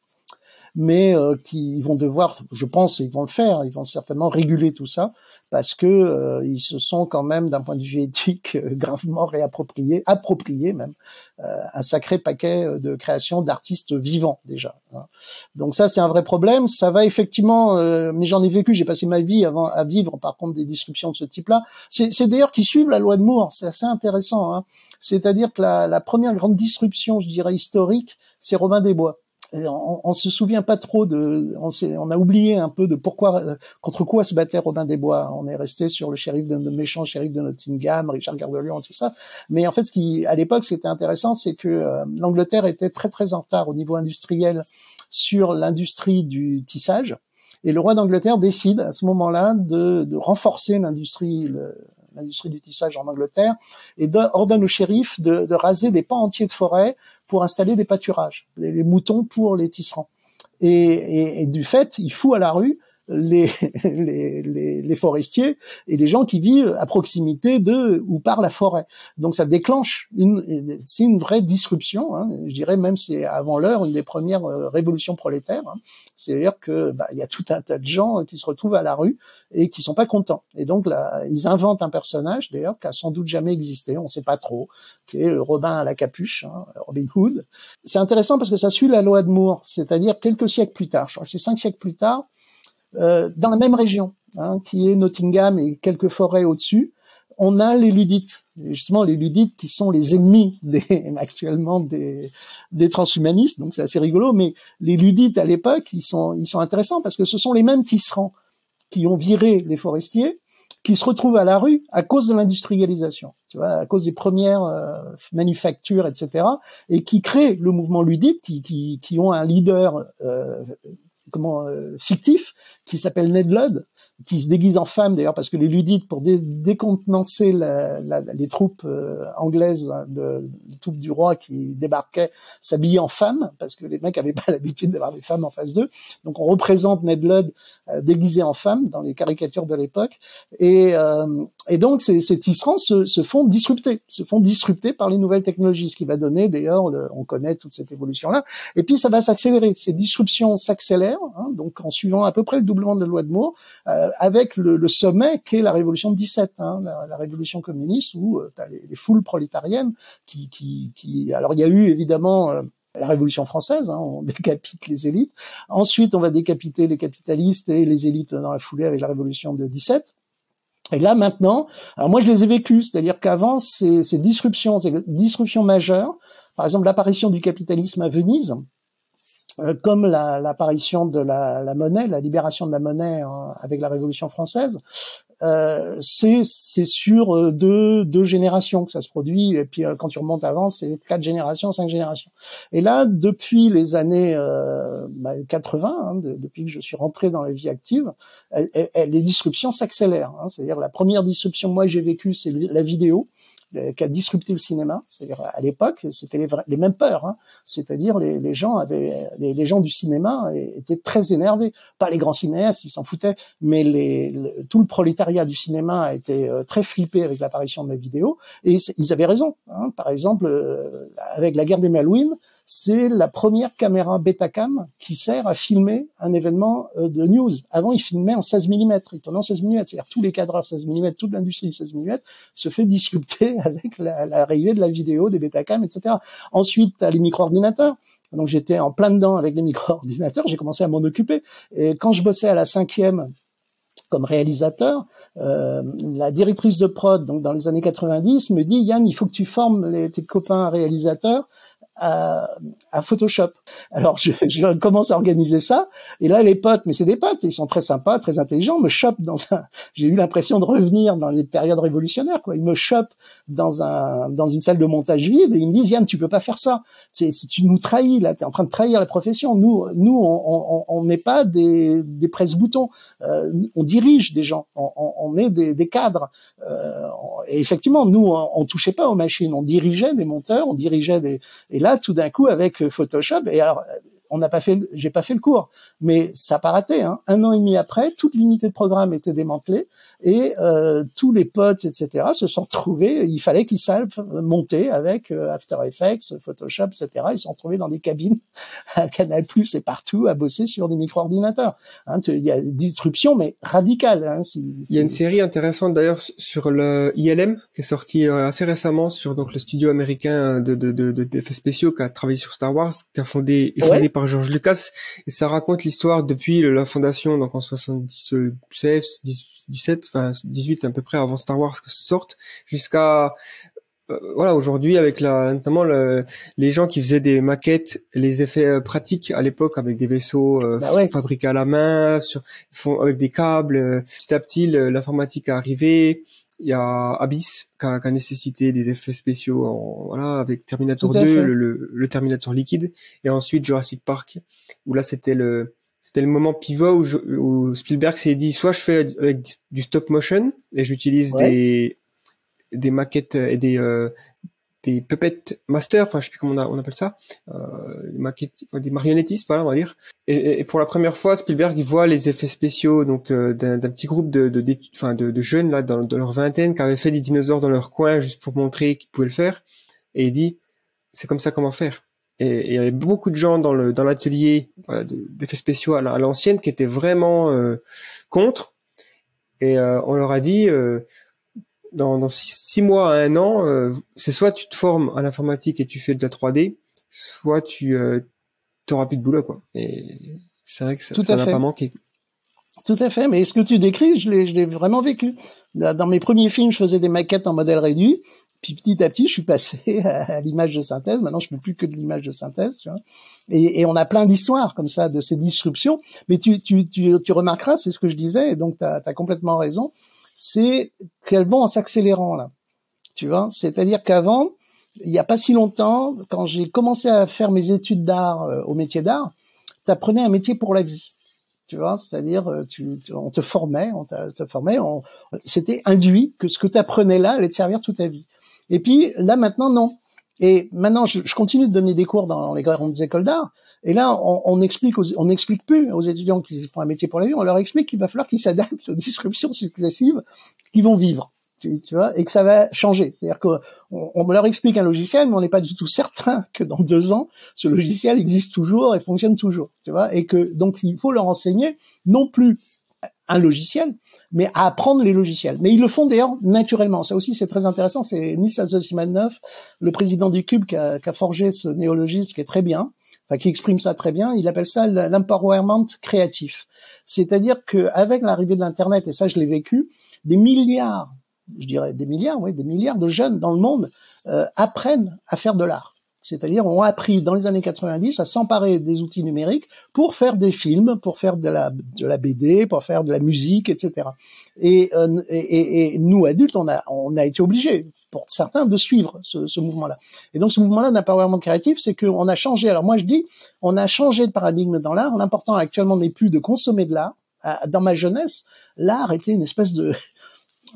mais euh, qui vont devoir je pense ils vont le faire ils vont certainement réguler tout ça parce que euh, ils se sont quand même d'un point de vue éthique euh, gravement réappropriés, appropriés même euh, un sacré paquet de créations d'artistes vivants déjà. Hein. Donc ça c'est un vrai problème. Ça va effectivement, mais j'en ai vécu, j'ai passé ma vie avant à vivre par contre des disruptions de ce type-là. C'est d'ailleurs qui suivent la loi de Moore. C'est assez intéressant. Hein. C'est-à-dire que la, la première grande disruption, je dirais historique, c'est Robin des Bois on, on, se souvient pas trop de, on, on, a oublié un peu de pourquoi, euh, contre quoi se battait Robin des Bois. On est resté sur le shérif de, le méchant shérif de Nottingham, Richard Cœur de Lion, tout ça. Mais en fait, ce qui, à l'époque, ce qui était intéressant, c'est que euh, l'Angleterre était très très en retard au niveau industriel sur l'industrie du tissage. Et le roi d'Angleterre décide à ce moment-là de, de renforcer l'industrie, l'industrie du tissage en Angleterre et ordonne au shérif de, de raser des pans entiers de forêt pour installer des pâturages, les, moutons pour les tisserands. Et, et, du fait, il fout à la rue les, les, les, les, forestiers et les gens qui vivent à proximité de ou par la forêt. Donc ça déclenche une, c'est une vraie disruption. Hein. Je dirais même c'est avant l'heure une des premières euh, révolutions prolétaires. Hein. C'est-à-dire que bah, il y a tout un tas de gens qui se retrouvent à la rue et qui sont pas contents. Et donc là, ils inventent un personnage d'ailleurs qui a sans doute jamais existé, on ne sait pas trop, qui est Robin à la capuche, hein, Robin Hood. C'est intéressant parce que ça suit la loi de Moore, c'est-à-dire quelques siècles plus tard. Je crois que c'est cinq siècles plus tard euh, dans la même région, hein, qui est Nottingham et quelques forêts au-dessus, on a les ludites, justement les ludites qui sont les ennemis des, actuellement des, des transhumanistes, donc c'est assez rigolo, mais les ludites à l'époque, ils sont, ils sont intéressants parce que ce sont les mêmes tisserands qui ont viré les forestiers, qui se retrouvent à la rue à cause de l'industrialisation, tu vois, à cause des premières euh, manufactures, etc., et qui créent le mouvement ludite, qui, qui, qui ont un leader euh, comment euh, fictif qui s'appelle Ned Ludd, qui se déguise en femme d'ailleurs parce que les Ludites pour décontenancer les troupes euh, anglaises, de, les troupes du roi qui débarquaient, s'habillaient en femme parce que les mecs avaient pas l'habitude d'avoir des femmes en face d'eux. Donc on représente Ned Ludd euh, déguisé en femme dans les caricatures de l'époque et et donc ces, ces tisserands se, se, font disrupter, se font disrupter par les nouvelles technologies, ce qui va donner d'ailleurs, on connaît toute cette évolution là. Et puis ça va s'accélérer, ces disruptions s'accélèrent Hein, donc en suivant à peu près le doublement de la loi de Moore, euh, avec le, le, sommet qui est la révolution de 17, hein, la, la, révolution communiste où euh, les, les, foules prolétariennes qui, qui, qui, alors il y a eu évidemment euh, la Révolution française, hein, on décapite les élites. Ensuite, on va décapiter les capitalistes et les élites dans la foulée avec la Révolution de 17. Et là maintenant, alors moi je les ai vécus, c'est-à-dire qu'avant ces, ces disruptions, ces disruptions majeures, par exemple l'apparition du capitalisme à Venise, comme l'apparition de la, la, monnaie, la libération de la monnaie avec la Révolution française, euh, c'est sur euh, deux, deux générations que ça se produit. Et puis euh, quand tu remontes avant, c'est quatre générations, cinq générations. Et là, depuis les années euh, bah, 80, hein, depuis que je suis rentré dans la vie active, les disruptions s'accélèrent. Hein. C'est-à-dire la première disruption, moi j'ai vécu, c'est la vidéo. Euh, qui a disrupté le cinéma. C'est-à-dire à l'époque, c'était les, les, mêmes peurs. Hein. C'est-à-dire les, les, gens avaient, les, les, gens du cinéma étaient très énervés. Pas les grands cinéastes, ils s'en foutaient, mais les, tout le prolétariat du cinéma été euh, très flippé avec l'apparition de la vidéo. Et ils avaient raison. Hein. Par exemple, euh, avec la guerre des Malouines, c'est la première caméra Betacam qui sert à filmer un événement euh, de news. Avant, ils filmaient en 16 mm, ils tournaient en 16 mm, c'est-à-dire tous les cadreurs 16 mm, toute l'industrie 16 mm se fait disrupter avec l'arrivée de la vidéo, des Betacam, etc. Ensuite, les micro-ordinateurs. Donc j'étais en plein dedans avec les micro-ordinateurs, j'ai commencé à m'en occuper. Et quand je bossais à la cinquième comme réalisateur, euh, la directrice de prod, donc dans les années 90, me dit Yann, il faut que tu formes les, tes copains réalisateurs à, à, Photoshop. Alors je, je, commence à organiser ça, et là les potes, mais c'est des potes, ils sont très sympas, très intelligents, me chopent dans un. J'ai eu l'impression de revenir dans les périodes révolutionnaires, quoi. Ils me chopent dans un dans une salle de montage vide et ils me disent Yann, tu peux pas faire ça. C'est tu nous trahis là, tu es en train de trahir la profession. Nous, nous, on n'est pas des des presse-boutons, euh, on dirige des gens, on, on est des, des cadres. Euh, et effectivement, nous, on, on, touchait pas aux machines, on dirigeait des monteurs, on dirigeait des. Tout d'un coup, avec Photoshop, et alors, on n'a pas fait, j'ai pas fait le cours, mais ça n'a pas raté. Hein. Un an et demi après, toute l'unité de programme était démantelée et euh, tous les potes, etc., se sont trouvés. Il fallait qu'ils savent monter avec euh, After Effects, Photoshop, etc. Ils se sont trouvés dans des cabines à Canal Plus et partout à bosser sur des micro-ordinateurs. Hein, il y a une disruption, mais radicale. Hein, si, Il y a une série intéressante d'ailleurs sur le ILM qui est sortie euh, assez récemment sur donc le studio américain de d'effets de, de, spéciaux qui a travaillé sur Star Wars, qui a fondé, fondé par George Lucas, et ça raconte l'histoire depuis la fondation donc en 76, 17, enfin 18 à peu près avant Star Wars que sorte, jusqu'à euh, voilà aujourd'hui avec la notamment les gens qui faisaient des maquettes, les effets euh, pratiques à l'époque avec des vaisseaux euh, bah fabriqués à la main, sur, font, avec des câbles. petit à petit, l'informatique est arrivée. Il y a Abyss qui a, qui a, nécessité des effets spéciaux, en, voilà, avec Terminator 2, le, le, Terminator liquide, et ensuite Jurassic Park, où là c'était le c'était le moment pivot où, je, où Spielberg s'est dit soit je fais avec du stop motion et j'utilise des des maquettes et des euh, des puppet masters, enfin je sais plus comment on, appelle ça, euh, des maquettes, des marionnettistes, voilà on va dire. Et, et, pour la première fois, Spielberg il voit les effets spéciaux donc euh, d'un petit groupe de de, de, de, jeunes là dans, dans leur vingtaine qui avaient fait des dinosaures dans leur coin juste pour montrer qu'ils pouvaient le faire, et il dit c'est comme ça va faire et il y avait beaucoup de gens dans le dans l'atelier voilà, d'effets spéciaux à l'ancienne qui étaient vraiment euh, contre. Et euh, on leur a dit euh, dans, dans six, mois à un an c'est soit tu te formes à l'informatique et tu fais de la 3D soit tu t'auras plus de boulot quoi. Et c'est vrai que ça n'a pas manqué. Tout à fait, mais ce que tu décris, je l'ai, je l'ai vraiment vécu. Dans mes premiers films, je faisais des maquettes en modèle réduit. Puis petit à petit, je suis passé à l'image de synthèse. Maintenant, je fais plus que de l'image de synthèse. Tu vois. Et, et, on a plein d'histoires comme ça de ces disruptions. Mais tu, tu, tu, tu remarqueras, c'est ce que je disais, et donc tu as, complètement raison, c'est qu'elles vont en s'accélérant là. Tu vois, c'est-à-dire qu'avant, il n'y a pas si longtemps, quand j'ai commencé à faire mes études d'art euh, au métier d'art, tu apprenais un métier pour la vie tu vois, c'est-à-dire euh, tu, on te formait, on te formait, c'était induit que ce que tu apprenais là allait te servir toute ta vie. Et puis là maintenant non. Et maintenant je, continue de donner des cours dans les grandes écoles d'art. Et là on, on explique, on n'explique plus aux étudiants qui font un métier pour la vie, on leur explique qu'il va falloir qu'ils s'adaptent aux disruptions successives qu'ils vont vivre. tu, vois, et que ça va changer. C'est-à-dire qu'on on leur explique un logiciel, mais on n'est pas du tout certain que dans deux ans, ce logiciel existe toujours et fonctionne toujours, tu vois, et que donc il faut leur enseigner non plus un logiciel, mais à apprendre les logiciels. Mais ils le font d'ailleurs naturellement. Ça aussi, c'est très intéressant. C'est Nissa Zosimanov, le président du Cube, qui a, qui a, forgé ce néologisme qui est très bien, enfin qui exprime ça très bien. Il appelle ça l'empowerment créatif. C'est-à-dire qu'avec l'arrivée de l'Internet, et ça je l'ai vécu, des milliards je dirais des milliards, oui, des milliards de jeunes dans le monde euh, apprennent à faire de l'art. C'est-à-dire ont appris dans les années 90 à s'emparer des outils numériques pour faire des films, pour faire de la, de la BD, pour faire de la musique, etc. Et, euh, et, et, nous adultes, on a, on a été obligés, pour certains, de suivre ce, ce mouvement-là. Et donc ce mouvement-là d'empowerment créatif, c'est qu'on a changé. Alors moi je dis, on a changé de paradigme dans l'art. L'important actuellement n'est plus de consommer de l'art. Dans ma jeunesse, l'art était une espèce de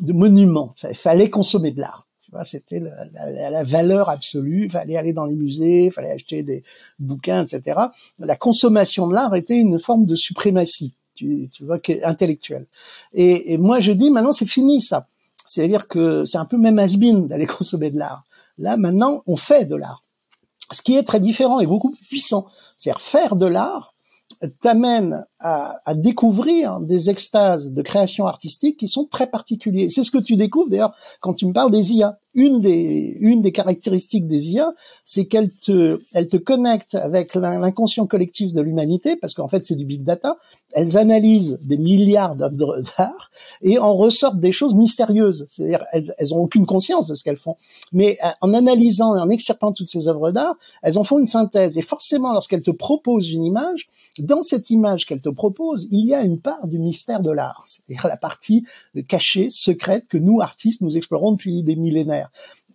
de monument. Il fallait consommer de l'art. Tu vois, c'était la, valeur absolue. Fallait aller dans les musées, fallait acheter des bouquins, etc. La consommation de l'art était une forme de suprématie, tu, vois, intellectuelle. Et, et, moi, je dis maintenant, c'est fini ça. C'est-à-dire que c'est un peu même has d'aller consommer de l'art. Là, maintenant, on fait de l'art. Ce qui est très différent et beaucoup plus puissant. C'est-à-dire faire de l'art t'amène à, à, découvrir des extases de création artistique qui sont très particuliers. C'est ce que tu découvres d'ailleurs quand tu me parles des IA une des une des caractéristiques des IA, c'est qu'elle te elle te connecte avec l'inconscient collectif de l'humanité parce qu'en fait c'est du big data. Elles analysent des milliards d'œuvres d'art et en ressortent des choses mystérieuses. C'est-à-dire elles elles ont aucune conscience de ce qu'elles font, mais euh, en analysant et en excerpant toutes ces œuvres d'art, elles en font une synthèse et forcément lorsqu'elles te proposent une image, dans cette image qu'elles te proposent, il y a une part du mystère de l'art, c'est-à-dire la partie cachée, secrète que nous artistes nous explorons depuis des millénaires.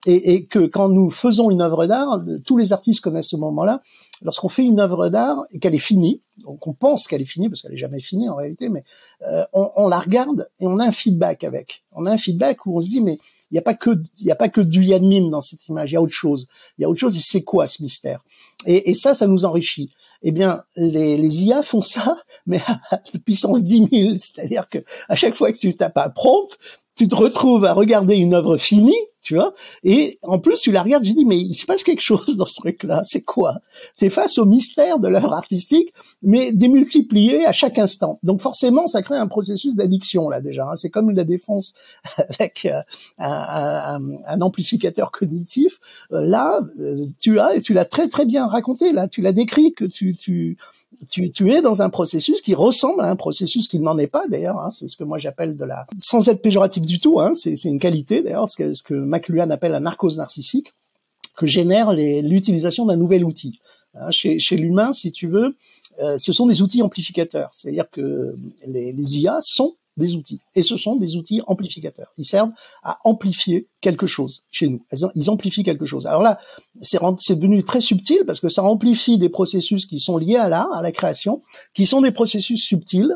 Et, et, que quand nous faisons une œuvre d'art, tous les artistes connaissent ce moment-là. Lorsqu'on fait une œuvre d'art et qu'elle est finie, donc on pense qu'elle est finie parce qu'elle est jamais finie en réalité, mais euh, on, on, la regarde et on a un feedback avec. On a un feedback où on se dit mais il n'y a pas que a pas que du Yadmin dans cette image, il y a autre chose. Il y a autre chose et c'est quoi ce mystère? Et, et, ça, ça nous enrichit. Eh bien, les, les IA font ça, mais à puissance 10 000, c'est-à-dire que à chaque fois que tu tapes un prompt, tu te retrouves à regarder une œuvre finie, tu vois, et en plus tu la regardes, je dis mais il se passe quelque chose dans ce truc-là, c'est quoi? C'est face au mystère de l'œuvre artistique, mais démultiplié à chaque instant. Donc forcément, ça crée un processus d'addiction là déjà. Hein. C'est comme la défense avec euh, un, amplificateur cognitif. Euh, là, euh, tu as et tu l'as très très bien raconté là, tu l'as décrit que tu tu tu, es dans un processus qui ressemble à un processus qui n'en est pas d'ailleurs. Hein, c'est ce que moi j'appelle de la, sans être péjoratif du tout. Hein, c'est une qualité d'ailleurs, ce que, McLuhan appelle la narcose narcissique, que génère l'utilisation d'un nouvel outil. Hein, chez, chez l'humain, si tu veux, euh, ce sont des outils amplificateurs. C'est-à-dire que les, les IA sont des outils. Et ce sont des outils amplificateurs. Ils servent à amplifier quelque chose chez nous. Ils amplifient quelque chose. Alors là, c'est devenu très subtil parce que ça amplifie des processus qui sont liés à l'art, à la création, qui sont des processus subtils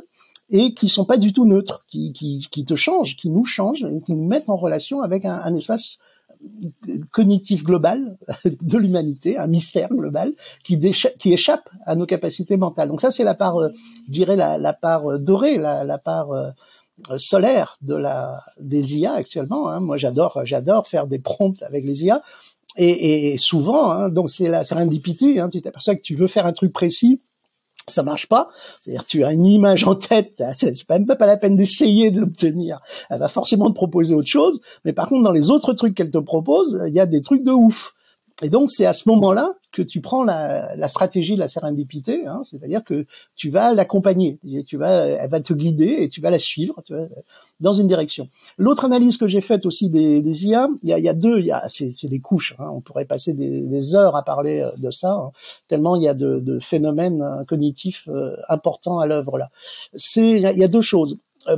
et qui sont pas du tout neutres, qui, qui, te changent, qui nous changent, qui nous mettent en relation avec un espace cognitif global de l'humanité, un mystère global qui, qui échappe à nos capacités mentales. Donc ça, c'est la part, euh, je dirais, la, la part euh, dorée, la, la part euh, solaire de la des IA actuellement. Hein. Moi, j'adore, j'adore faire des prompts avec les IA. Et, et souvent, hein, donc c'est la serendipité. Hein, tu t'aperçois que tu veux faire un truc précis, ça marche pas. C'est-à-dire tu as une image en tête, c'est même pas la peine d'essayer de l'obtenir. Elle va forcément te proposer autre chose, mais par contre dans les autres trucs qu'elle te propose, il y a des trucs de ouf. Et donc c'est à ce moment-là que tu prends la, la stratégie de la sérendipité, hein, c'est-à-dire que tu vas l'accompagner, tu vas, elle va te guider et tu vas la suivre tu vois, dans une direction. L'autre analyse que j'ai faite aussi des, des IA, il y a, y a deux, c'est, des couches. Hein, on pourrait passer des, des, heures à parler euh, de ça, hein, tellement il y a de, de phénomènes euh, cognitifs euh, importants à l'œuvre là. C'est, il y a deux choses.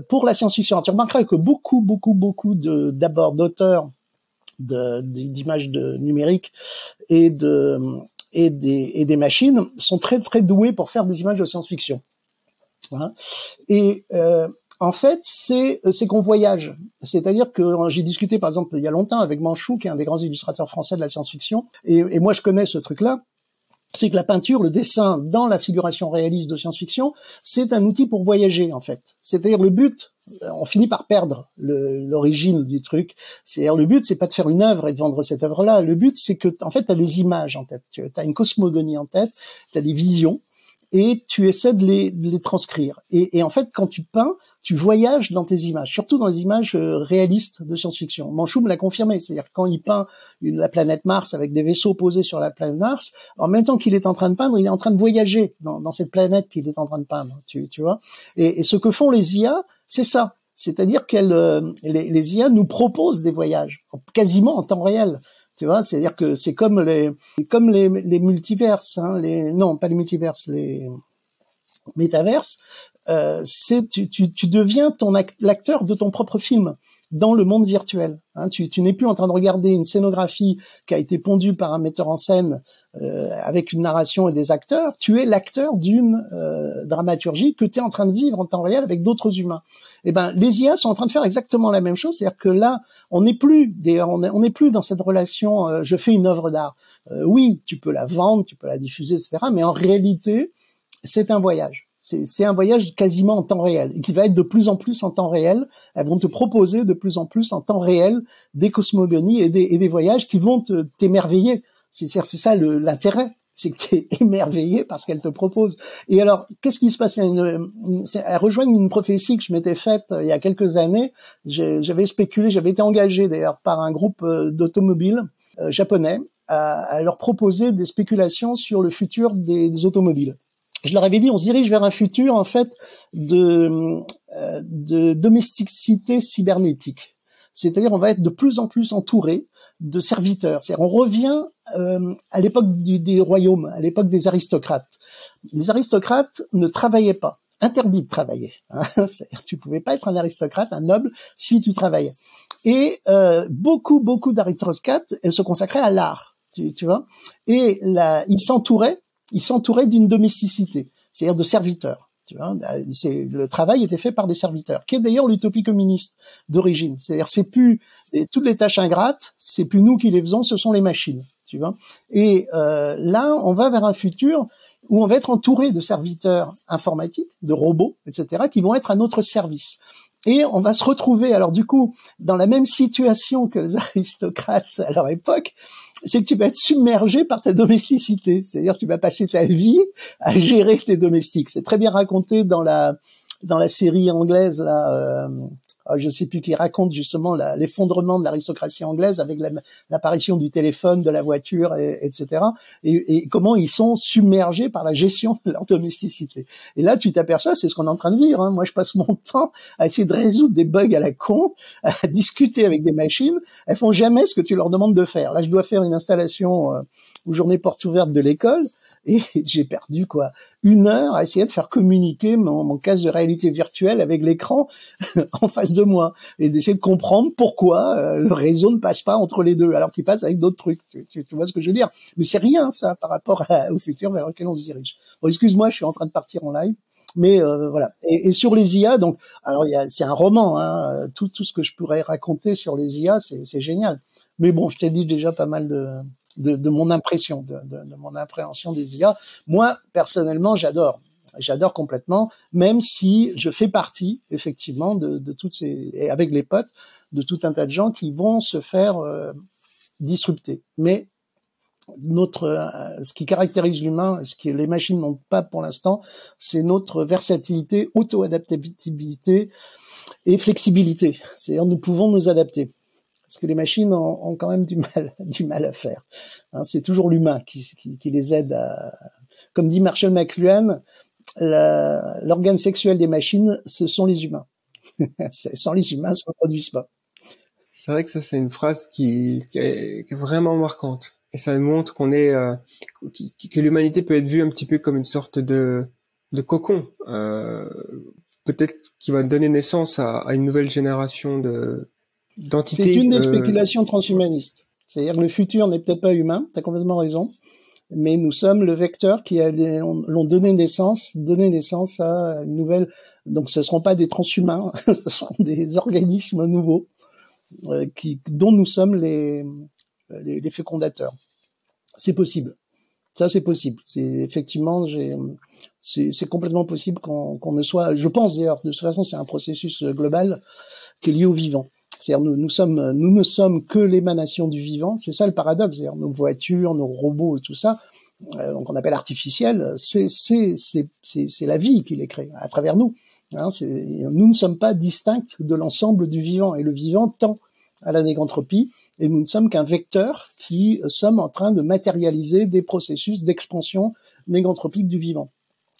Pour la science-fiction, tu remarqueras que beaucoup, beaucoup, beaucoup d'abord d'auteurs d'images de, numériques et de et des, et des machines sont très très doués pour faire des images de science-fiction. Hein. Et euh, en fait, c'est c'est qu'on voyage. C'est-à-dire que j'ai discuté par exemple il y a longtemps avec Manchou, qui est un des grands illustrateurs français de la science-fiction, et, et moi je connais ce truc-là c'est que la peinture, le dessin dans la figuration réaliste de science-fiction, c'est un outil pour voyager en fait. C'est-à-dire le but, on finit par perdre l'origine du truc. C'est-à-dire le but, c'est pas de faire une œuvre et de vendre cette œuvre-là. Le but, c'est que en fait, tu as des images en tête, tu as une cosmogonie en tête, tu as des visions et tu essaies de les, de les transcrire. Et, et, en fait, quand tu peins, tu voyages dans tes images, surtout dans les images euh, réalistes de science-fiction. Manchou me l'a confirmé, c'est-à-dire quand il peint une, la planète Mars avec des vaisseaux posés sur la planète Mars, en même temps qu'il est en train de peindre, il est en train de voyager dans, dans cette planète qu'il est en train de peindre. Tu, tu vois? Et, et, ce que font les IA, c'est ça. C'est-à-dire qu'elles, euh, les, les IA nous proposent des voyages, quasiment en temps réel. Tu vois, c'est-à-dire que c'est comme les, comme les, les multiverses, hein, les, non, pas les multiverses, les métaverses. Euh, c'est tu, tu, tu deviens ton l'acteur de ton propre film dans le monde virtuel. Hein, tu, tu n'es plus en train de regarder une scénographie qui a été pondue par un metteur en scène euh, avec une narration et des acteurs. Tu es l'acteur d'une euh, dramaturgie que tu es en train de vivre en temps réel avec d'autres humains. Eh ben, les IA sont en train de faire exactement la même chose, c'est-à-dire que là, on n'est plus, d'ailleurs, on n'est plus dans cette relation. Euh, je fais une œuvre d'art. Euh, oui, tu peux la vendre, tu peux la diffuser, etc. Mais en réalité, c'est un voyage c'est un voyage quasiment en temps réel et qui va être de plus en plus en temps réel. Elles vont te proposer de plus en plus en temps réel des cosmogonies et des, voyages qui vont t'émerveiller. C'est c'est ça l'intérêt, c'est que tu es émerveillé parce qu'elles te proposent. Et alors, qu'est-ce qui se passe? Une, Elle rejoint une prophétie que je m'étais faite euh, il y a quelques années. J'avais spéculé, j'avais été engagé d'ailleurs par un groupe euh, d'automobiles euh, japonais à, à, leur proposer des spéculations sur le futur des automobiles je leur avais dit, on se dirige vers un futur en fait de, euh, de domesticité cybernétique. C'est-à-dire, on va être de plus en plus entouré de serviteurs. C'est-à-dire, on revient euh, à l'époque des royaumes, à l'époque des aristocrates. Les aristocrates ne travaillaient pas, interdit de travailler. Hein. C'est-à-dire, tu pouvais pas être un aristocrate, un noble, si tu travaillais. Et euh, beaucoup, beaucoup d'aristocrates se consacraient à l'art, tu, tu, vois. Et là, ils s'entouraient il s'entourait d'une domesticité, c'est-à-dire de serviteurs. Tu vois, le travail était fait par des serviteurs, qui est d'ailleurs l'utopie communiste d'origine. C'est-à-dire, c'est plus toutes les tâches ingrates, c'est plus nous qui les faisons, ce sont les machines. Tu vois. Et euh, là, on va vers un futur où on va être entouré de serviteurs informatiques, de robots, etc., qui vont être à notre service. Et on va se retrouver, alors du coup, dans la même situation que les aristocrates à leur époque, c'est que tu vas être submergé par ta domesticité. C'est-à-dire tu vas passer ta vie à gérer tes domestiques. C'est très bien raconté dans la dans la série anglaise là. Euh, je sais plus qui raconte justement l'effondrement de l'aristocratie anglaise avec l'apparition du téléphone, de la voiture, et, etc. Et, et, comment ils sont submergés par la gestion de leur domesticité. Et là, tu t'aperçois, c'est ce qu'on est en train de vivre. Hein. Moi, je passe mon temps à essayer de résoudre des bugs à la con, à discuter avec des machines. Elles font jamais ce que tu leur demandes de faire. Là, je dois faire une installation euh, aux journées portes ouvertes de l'école et j'ai perdu quoi une heure à essayer de faire communiquer mon, mon casque de réalité virtuelle avec l'écran en face de moi et d'essayer de comprendre pourquoi euh, le réseau ne passe pas entre les deux alors qu'il passe avec d'autres trucs. Tu, tu, vois ce que je veux dire? Mais c'est rien ça par rapport au futur vers lequel on se dirige. Bon, excuse-moi, je suis en train de partir en live. Mais euh, voilà. Et, et, sur les IA, donc, alors c'est un roman. Hein, tout, tout ce que je pourrais raconter sur les IA, c'est génial. Mais bon, je t'ai dit déjà pas mal de, de, mon impression, de, mon appréhension des IA. Moi, personnellement, j'adore. J'adore complètement, même si je fais partie, effectivement, de, toutes ces, et avec les potes, de tout un tas de gens qui vont se faire euh, disrupter. Mais notre, euh, ce qui caractérise l'humain, ce que les machines n'ont pas pour l'instant, c'est notre versatilité, auto-adaptabilité et flexibilité. C'est-à-dire, nous pouvons nous adapter parce que les machines ont, quand même du mal, à faire. Hein, c'est toujours l'humain qui, les aide à. Comme dit Marshall McLuhan, l'organe sexuel des machines, ce sont les humains. Sans les humains, ça ne reproduisent pas. C'est vrai que ça, c'est une phrase qui, est, vraiment marquante. Et ça montre qu'on est, euh, que l'humanité peut être vue un petit peu comme une sorte de, cocon. Euh, peut-être qui va donner naissance à, une nouvelle génération de, c'est une des euh, spéculations transhumanistes. C'est-à-dire que le futur n'est peut-être pas humain, tu as complètement raison, mais nous sommes le vecteur qui l'ont donné naissance, donné naissance à une nouvelle. Donc ce ne seront pas des transhumains, ce seront des organismes nouveaux euh, qui, dont nous sommes les, les, les fécondateurs. C'est possible. Ça, c'est possible. C'est effectivement, c'est complètement possible qu'on ne soit. Je pense d'ailleurs, de toute façon, c'est un processus global qui est lié au vivant. C'est-à-dire nous, nous sommes, nous ne sommes que l'émanation du vivant. C'est ça le paradoxe. C'est-à-dire nos voitures, nos robots et tout ça, euh, qu'on appelle artificiel, c'est la vie qui les crée à travers nous. Hein, nous ne sommes pas distincts de l'ensemble du vivant et le vivant tend à la négantropie et nous ne sommes qu'un vecteur qui sommes en train de matérialiser des processus d'expansion négantropique du vivant.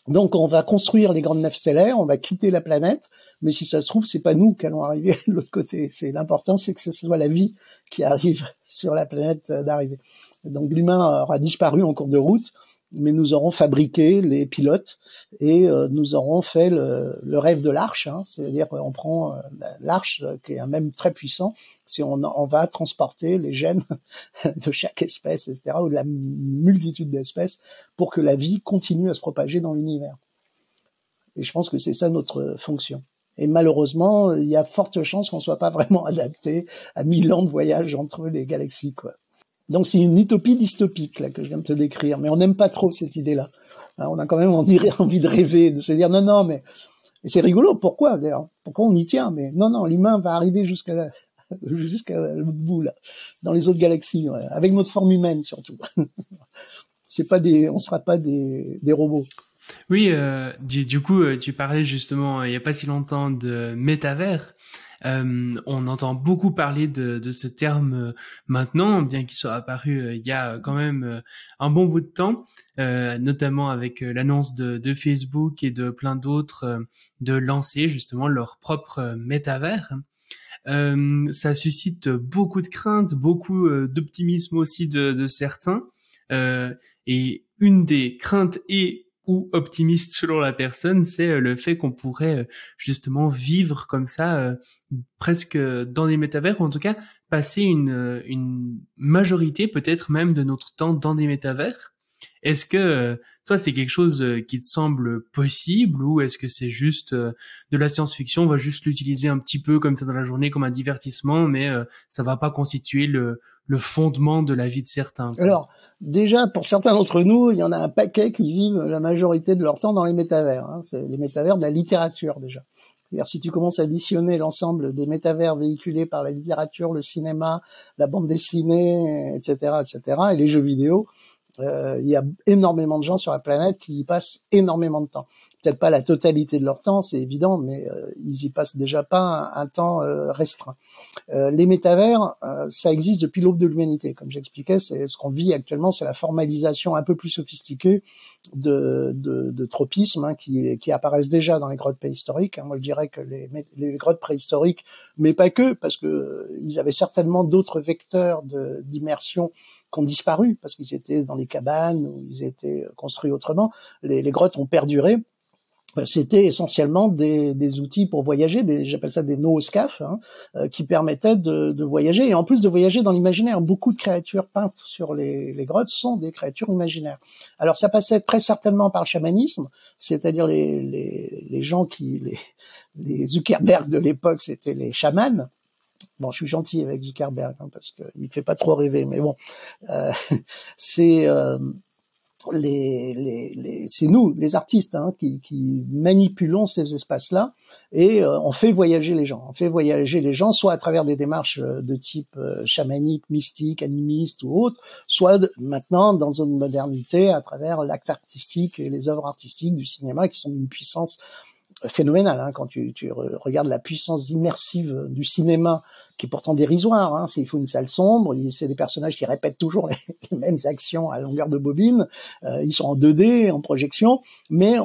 Donc on va construire les grandes nefs stellaires, on va quitter la planète, mais si ça se trouve, c'est pas nous qui allons arriver de l'autre côté. C'est l'important, c'est que ce soit la vie qui arrive sur la planète d'arrivée. Donc l'humain aura disparu en cours de route, mais nous aurons fabriqué les pilotes et euh, nous aurons fait le, rêve de l'arche, hein, c'est-à-dire qu'on prend euh, l'arche euh, qui est un même très puissant, si on, on, va transporter les gènes de chaque espèce, etc., ou de la multitude d'espèces, pour que la vie continue à se propager dans l'univers. Et je pense que c'est ça notre fonction. Et malheureusement, il y a forte chance qu'on soit pas vraiment adapté à mille ans de voyage entre les galaxies, quoi. Donc c'est une utopie dystopique là que je viens de te décrire, mais on n'aime pas trop cette idée-là. Hein, on a quand même envie de rêver, de se dire non non mais et c'est rigolo. Pourquoi d'ailleurs? Pourquoi on y tient? Mais non non, l'humain va arriver jusqu'à jusqu'à l'autre bout là, dans les autres galaxies, avec notre forme humaine surtout. c'est pas des, on sera pas des, des robots. Oui, euh, du, du, coup, euh, tu parlais justement il y a pas si longtemps de métavers. Euh, on entend beaucoup parler de, de ce terme euh, maintenant, bien qu'il soit apparu euh, il y a quand même un bon bout de temps, notamment avec l'annonce de, de, Facebook et de plein d'autres de lancer justement leur propre métavers. ça suscite beaucoup de craintes, beaucoup d'optimisme aussi de, de certains. et une des craintes et ou optimiste selon la personne, c'est euh, le fait qu'on pourrait euh, justement vivre comme ça, euh, presque dans des métavers, ou en tout cas passer une, une majorité peut-être même de notre temps dans des métavers. Est-ce que toi c'est quelque chose qui te semble possible ou est-ce que c'est juste de la science-fiction On va juste l'utiliser un petit peu comme ça dans la journée comme un divertissement, mais ça va pas constituer le, le fondement de la vie de certains. Alors, déjà, pour certains d'entre nous, il y en a un paquet qui vivent la majorité de leur temps dans les métavers. Hein. C'est les métavers de la littérature, déjà. C'est-à-dire, si tu commences à additionner l'ensemble des métavers véhiculés par la littérature, le cinéma, la bande dessinée, etc., etc., et les jeux vidéo, euh, il y a énormément de gens sur la planète qui y passent énormément de temps peut-être pas la totalité de leur temps, c'est évident, mais euh, ils y passent déjà pas un, temps euh, restreint. Euh, les métavers, ça existe depuis l'aube de l'humanité, comme j'expliquais, c'est ce qu'on vit actuellement, c'est la formalisation un peu plus sophistiquée de, de, de tropismes hein, qui, qui apparaissent déjà dans les grottes préhistoriques. Hein. Moi, je dirais que les, les grottes préhistoriques, mais pas que, parce que ils avaient certainement d'autres vecteurs d'immersion qui ont disparu parce qu'ils étaient dans les cabanes ou ils étaient construits autrement. Les, les grottes ont perduré euh, c'était essentiellement des, des, outils pour voyager, j'appelle ça des nooscaf, hein, euh, qui permettaient de, de, voyager et en plus de voyager dans l'imaginaire. Beaucoup de créatures peintes sur les, les, grottes sont des créatures imaginaires. Alors ça passait très certainement par le chamanisme, c'est-à-dire les, les, les, gens qui, les, les Zuckerberg de l'époque, c'était les chamans. Bon, je suis gentil avec Zuckerberg hein, parce qu'il fait pas trop rêver, mais bon, euh, c'est euh, les, les, les c'est nous, les artistes, hein, qui, qui, manipulons ces espaces-là et euh, on fait voyager les gens. On fait voyager les gens, soit à travers des démarches euh, de type euh, chamanique, mystique, animiste ou autre, soit maintenant dans une modernité à travers l'acte artistique et les œuvres artistiques du cinéma qui sont d'une puissance phénoménale. Hein, quand tu, tu, regardes la puissance immersive du cinéma qui est pourtant dérisoire. Hein. Il faut une salle sombre, c'est des personnages qui répètent toujours les, mêmes actions à longueur de bobine. Euh, ils sont en 2D, en projection, mais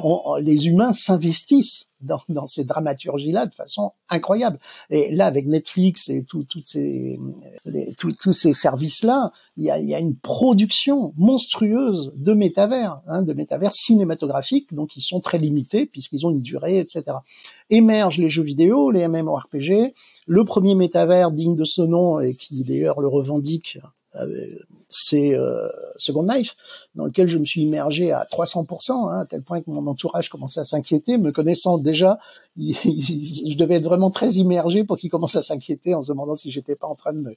les humains s'investissent dans, dans ces dramaturgies-là de façon incroyable. Et là, avec Netflix et tout, toutes ces, tous ces services-là, il y a, y a, une production monstrueuse de métavers, hein, de métavers cinématographiques, donc ils sont très limités puisqu'ils ont une durée, etc. Émergent les jeux vidéo, les MMORPG, le premier métavers digne de ce nom et qui d'ailleurs le revendique, euh, c'est euh, Second Life, dans lequel je me suis immergé à 300%, hein, à tel point que mon entourage commençait à s'inquiéter, me connaissant déjà, je devais être vraiment très immergé pour qu'il commence à s'inquiéter en se demandant si j'étais pas en train de me,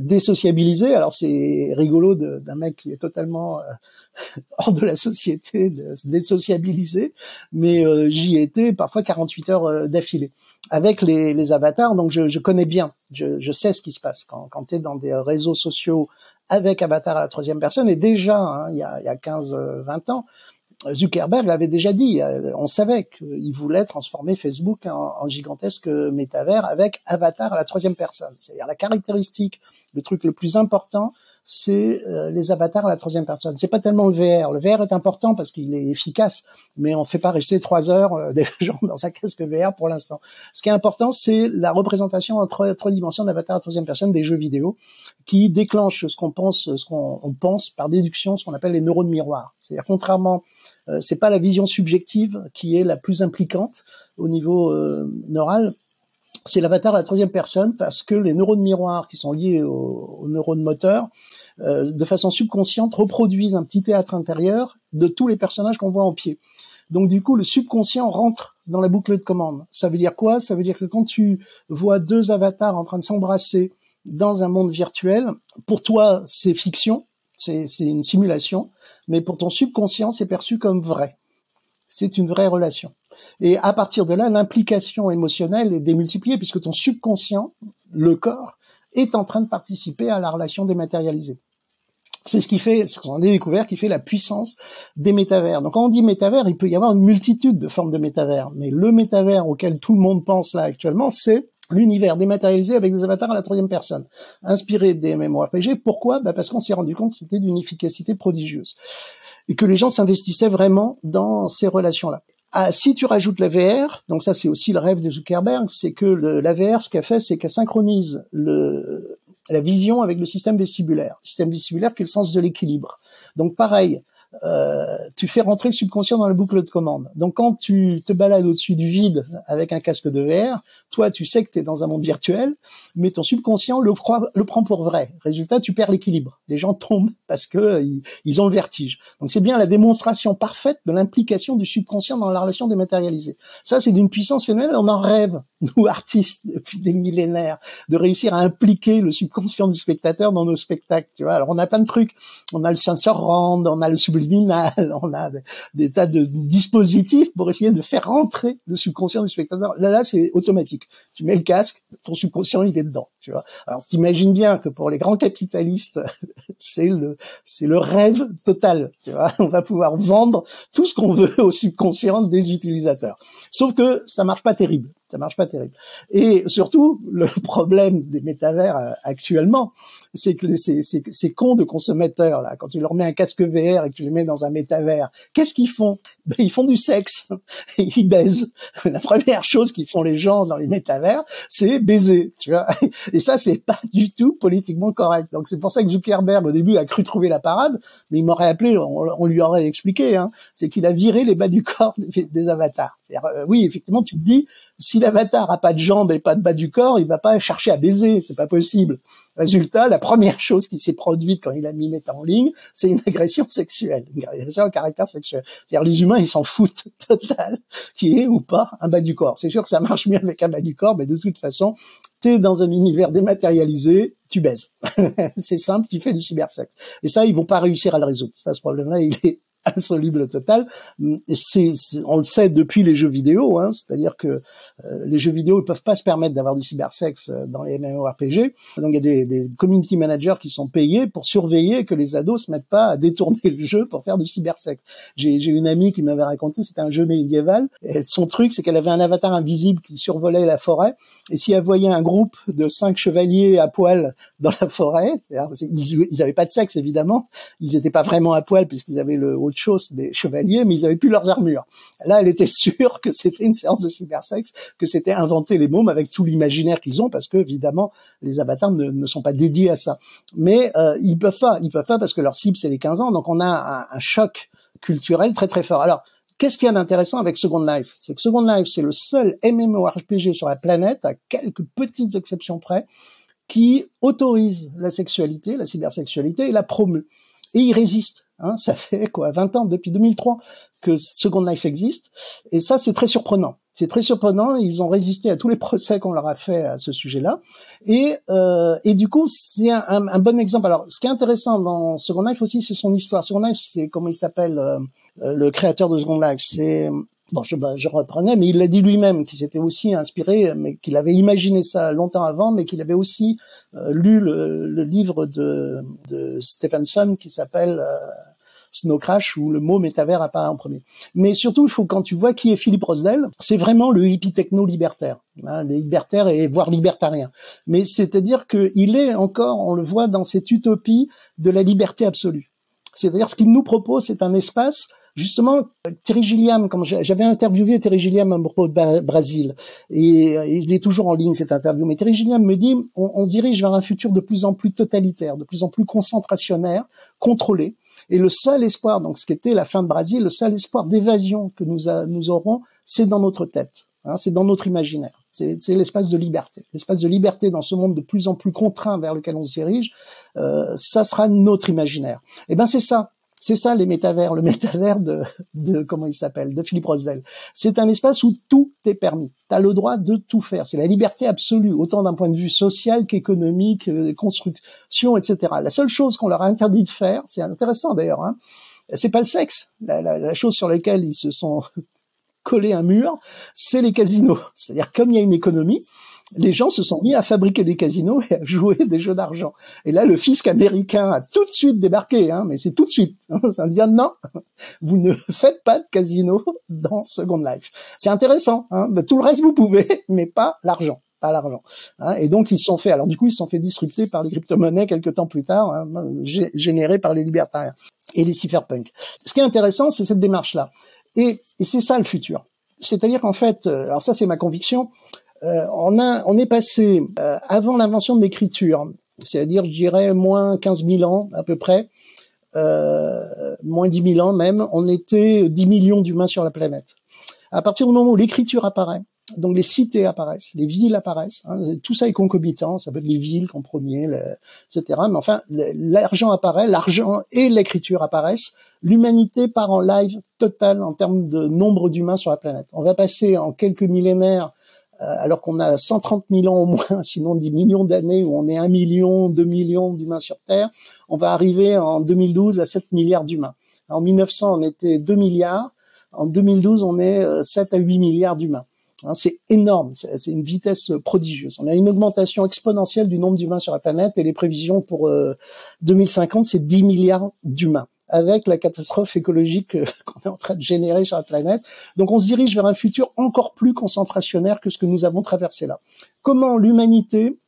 désociabiliser. Alors c'est rigolo d'un mec qui est totalement hors de la société, de se désociabiliser, mais j'y étais parfois 48 heures d'affilée avec les, les, avatars. Donc je, je connais bien, je, je, sais ce qui se passe quand, quand tu es dans des réseaux sociaux avec avatar à la troisième personne. Et déjà, hein, il, y a, y a 15-20 ans, Zuckerberg l'avait déjà dit. Euh, on savait qu'il voulait transformer Facebook en, en, gigantesque métavers avec avatar à la troisième personne. C'est-à-dire la caractéristique, le truc le plus important, c'est euh, les avatars à la troisième personne. C'est pas tellement le VR. Le VR est important parce qu'il est efficace, mais on fait pas rester trois heures euh, des gens dans un casque VR pour l'instant. Ce qui est important, c'est la représentation en trois, dimensions d'avatar à la troisième personne des jeux vidéo qui déclenchent ce qu'on pense, ce qu'on pense par déduction, ce qu'on appelle les neurones miroirs. C'est-à-dire contrairement euh, c'est pas la vision subjective qui est la plus impliquante au niveau euh, neural, c'est l'avatar à la troisième personne parce que les neurones miroirs qui sont liés aux, neurones moteurs, euh, de façon subconsciente, reproduisent un petit théâtre intérieur de tous les personnages qu'on voit en pied. Donc du coup, le subconscient rentre dans la boucle de commande. Ça veut dire quoi? Ça veut dire que quand tu vois deux avatars en train de s'embrasser dans un monde virtuel, pour toi, c'est fiction, c'est une simulation, mais pour ton subconscient, c'est perçu comme vrai. C'est une vraie relation. Et à partir de là, l'implication émotionnelle est démultipliée puisque ton subconscient, le corps, est en train de participer à la relation dématérialisée. C'est ce qui fait, ce qu'on a découvert, qui fait la puissance des métavers. Donc quand on dit métavers, il peut y avoir une multitude de formes de métavers, mais le métavers auquel tout le monde pense là actuellement, c'est l'univers dématérialisé avec des avatars à la troisième personne, inspiré des MMORPG. Pourquoi? Bah Parce qu'on s'est rendu compte que c'était d'une efficacité prodigieuse et que les gens s'investissaient vraiment dans ces relations-là. Ah, si tu rajoutes la VR, donc ça c'est aussi le rêve de Zuckerberg, c'est que le, la VR, ce qu'elle fait, c'est qu'elle synchronise le, la vision avec le système vestibulaire. Le système vestibulaire qui est le sens de l'équilibre. Donc pareil, tu fais rentrer le subconscient dans la boucle de commande. Donc quand tu te balades au-dessus du vide avec un casque de VR, toi tu sais que tu es dans un monde virtuel, mais ton subconscient le, prend pour vrai. Résultat, tu perds l'équilibre. Les gens tombent parce que ils, ont le vertige. Donc c'est bien la démonstration parfaite de l'implication du subconscient dans la relation dématérialisée. Ça c'est d'une puissance phénoménale. On en rêve, nous artistes, depuis des millénaires, de réussir à impliquer le subconscient du spectateur dans nos spectacles. Tu vois Alors on a plein de trucs. On a le sensor rand, on a le on a des, tas de dispositifs pour essayer de faire rentrer le subconscient du spectateur. Là, là, c'est automatique. Tu mets le casque, ton subconscient, il est dedans. Tu vois. Alors, t'imagines bien que pour les grands capitalistes, c'est le, c'est le rêve total. Tu vois. On va pouvoir vendre tout ce qu'on veut au subconscient des utilisateurs. Sauf que ça marche pas terrible ça marche pas terrible. Et surtout, le problème des métavers euh, actuellement, c'est que ces, ces, ces, cons de consommateurs là, quand tu leur mets un casque VR et que tu les mets dans un métavers, qu'est-ce qu'ils font? Ben, Ils font du sexe, ils baisent. La première chose qu'ils font les gens dans les métavers, c'est baiser, tu vois. Et ça, c'est pas du tout politiquement correct. Donc c'est pour ça que Zuckerberg au début a cru trouver la parade, mais il m'aurait appelé, on, lui aurait expliqué, hein, c'est qu'il a viré les bas du corps des, des avatars. Euh, oui, effectivement, tu te dis, si l'avatar a pas de jambes et pas de bas du corps, il va pas chercher à baiser, c'est pas possible. Résultat, la première chose qui s'est produite quand il a mis Meta en ligne, c'est une agression sexuelle, une agression à caractère sexuel. C'est-à-dire les humains, ils s'en foutent total qui est ou pas un bas du corps. C'est sûr que ça marche mieux avec un bas du corps, mais de toute façon, tu es dans un univers dématérialisé, tu baises. c'est simple, tu fais du cybersex. Et ça, ils vont pas réussir à le résoudre. Ça, ce problème-là, il est insoluble total. C'est, on le sait depuis les jeux vidéo, hein, c'est-à-dire que euh, les jeux vidéo ne peuvent pas se permettre d'avoir du cybersex euh, dans les MMORPG. Donc il y a des, des, community managers qui sont payés pour surveiller que les ados se mettent pas à détourner le jeu pour faire du cybersex. J'ai, une amie qui m'avait raconté, c'était un jeu médiéval, et son truc c'est qu'elle avait un avatar invisible qui survolait la forêt, et si elle voyait un groupe de cinq chevaliers à poil dans la forêt, ils, ils avaient pas de sexe évidemment, ils étaient pas vraiment à poil puisqu'ils avaient le chose des chevaliers, mais ils avaient plus leurs armures. Là, elle était sûre que c'était une séance de cybersex, que c'était inventer les mômes avec tout l'imaginaire qu'ils ont, parce que évidemment, les avatars ne, sont pas dédiés à ça. Mais euh, ils peuvent pas, ils peuvent pas parce que leur cible c'est les 15 ans, donc on a un, choc culturel très très fort. Alors, Qu'est-ce qu'il y a d'intéressant avec Second Life? C'est que Second Life, c'est le seul MMORPG sur la planète, à quelques petites exceptions près, qui autorise la sexualité, la cybersexualité et la promeut. Et il résiste. Hein, ça fait quoi 20 ans depuis 2003 que Second Life existe et ça c'est très surprenant. C'est très surprenant. Ils ont résisté à tous les procès qu'on leur a fait à ce sujet-là. Et, euh, et du coup, c'est un, un, bon exemple. Alors, ce qui est intéressant dans Second Life aussi, c'est son histoire. Second Life, c'est comment il s'appelle euh, le créateur de Second Life. C'est bon, je, bah, je reprenais, mais il l'a dit lui-même qu'il s'était aussi inspiré, mais qu'il avait imaginé ça longtemps avant, mais qu'il avait aussi euh, lu le, le, livre de, de Stephenson qui s'appelle euh, Snow Crash où le mot métavers apparaît en premier. Mais surtout, il faut quand tu vois qui est Philippe Rosdell, c'est vraiment le hippie techno libertaire, hein, libertaires et voire libertarien. Mais c'est-à-dire qu'il est encore, on le voit dans cette utopie de la liberté absolue. C'est-à-dire ce qu'il nous propose, c'est un espace Justement, Thierry Gilliam, comme j'avais interviewé Thierry Gilliam à propos de Brésil, et il est toujours en ligne cette interview, mais Thierry Gilliam me dit, on, dirige vers un futur de plus en plus totalitaire, de plus en plus concentrationnaire, contrôlé, et le seul espoir, donc ce qui était la fin de Brésil, le seul espoir d'évasion que nous, nous aurons, c'est dans notre tête, hein, c'est dans notre imaginaire. C'est l'espace de liberté. L'espace de liberté dans ce monde de plus en plus contraint vers lequel on se dirige, euh, ça sera notre imaginaire. Et eh ben c'est ça. C'est ça les métavers, le métavers de, de comment il s'appelle, de Philippe Rosdell. C'est un espace où tout est permis. Tu as le droit de tout faire. C'est la liberté absolue, autant d'un point de vue social qu'économique, euh, construction, etc. La seule chose qu'on leur a interdit de faire, c'est intéressant d'ailleurs, hein, c'est pas le sexe. La, la, la chose sur laquelle ils se sont collés un mur, c'est les casinos. C'est-à-dire comme il y a une économie, les gens se sont mis à fabriquer des casinos et à jouer des jeux d'argent. Et là, le fisc américain a tout de suite débarqué, hein, mais c'est tout de suite. Ça dit non, vous ne faites pas de casino dans Second Life. C'est intéressant. Hein, tout le reste vous pouvez, mais pas l'argent pas l'argent. Hein. et donc ils sont fait, alors du coup ils sont fait disrupter par les crypto-monnaies quelques temps plus tard, hein, générées par les libertaires et les cypherpunks. Ce qui est intéressant, c'est cette démarche-là. Et, et c'est ça le futur. C'est-à-dire qu'en fait, euh, alors ça c'est ma conviction, on, a, on est passé euh, avant l'invention de l'écriture, c'est-à-dire, je dirais, moins 15 000 ans à peu près, euh, moins 10 000 ans même, on était 10 millions d'humains sur la planète. À partir du moment où l'écriture apparaît, donc les cités apparaissent, les villes apparaissent, hein, tout ça est concomitant, ça peut être les villes en premier, etc. Mais enfin, l'argent apparaît, l'argent et l'écriture apparaissent, l'humanité part en live total en termes de nombre d'humains sur la planète. On va passer en quelques millénaires euh, alors qu'on a 130 000 ans au moins, sinon 10 millions d'années où on est 1 million, 2 millions d'humains sur Terre, on va arriver en 2012 à 7 milliards d'humains. En 1900, on était 2 milliards. En 2012, on est 7 euh, à 8 milliards d'humains. Hein, c'est énorme, c'est une vitesse prodigieuse. On a une augmentation exponentielle du nombre d'humains sur la planète et les prévisions pour 2050, euh, c'est 10 milliards d'humains avec la catastrophe écologique euh, qu'on est en train de générer sur la planète. Donc on se dirige vers un futur encore plus concentrationnaire que ce que nous avons traversé là. Comment l'humanité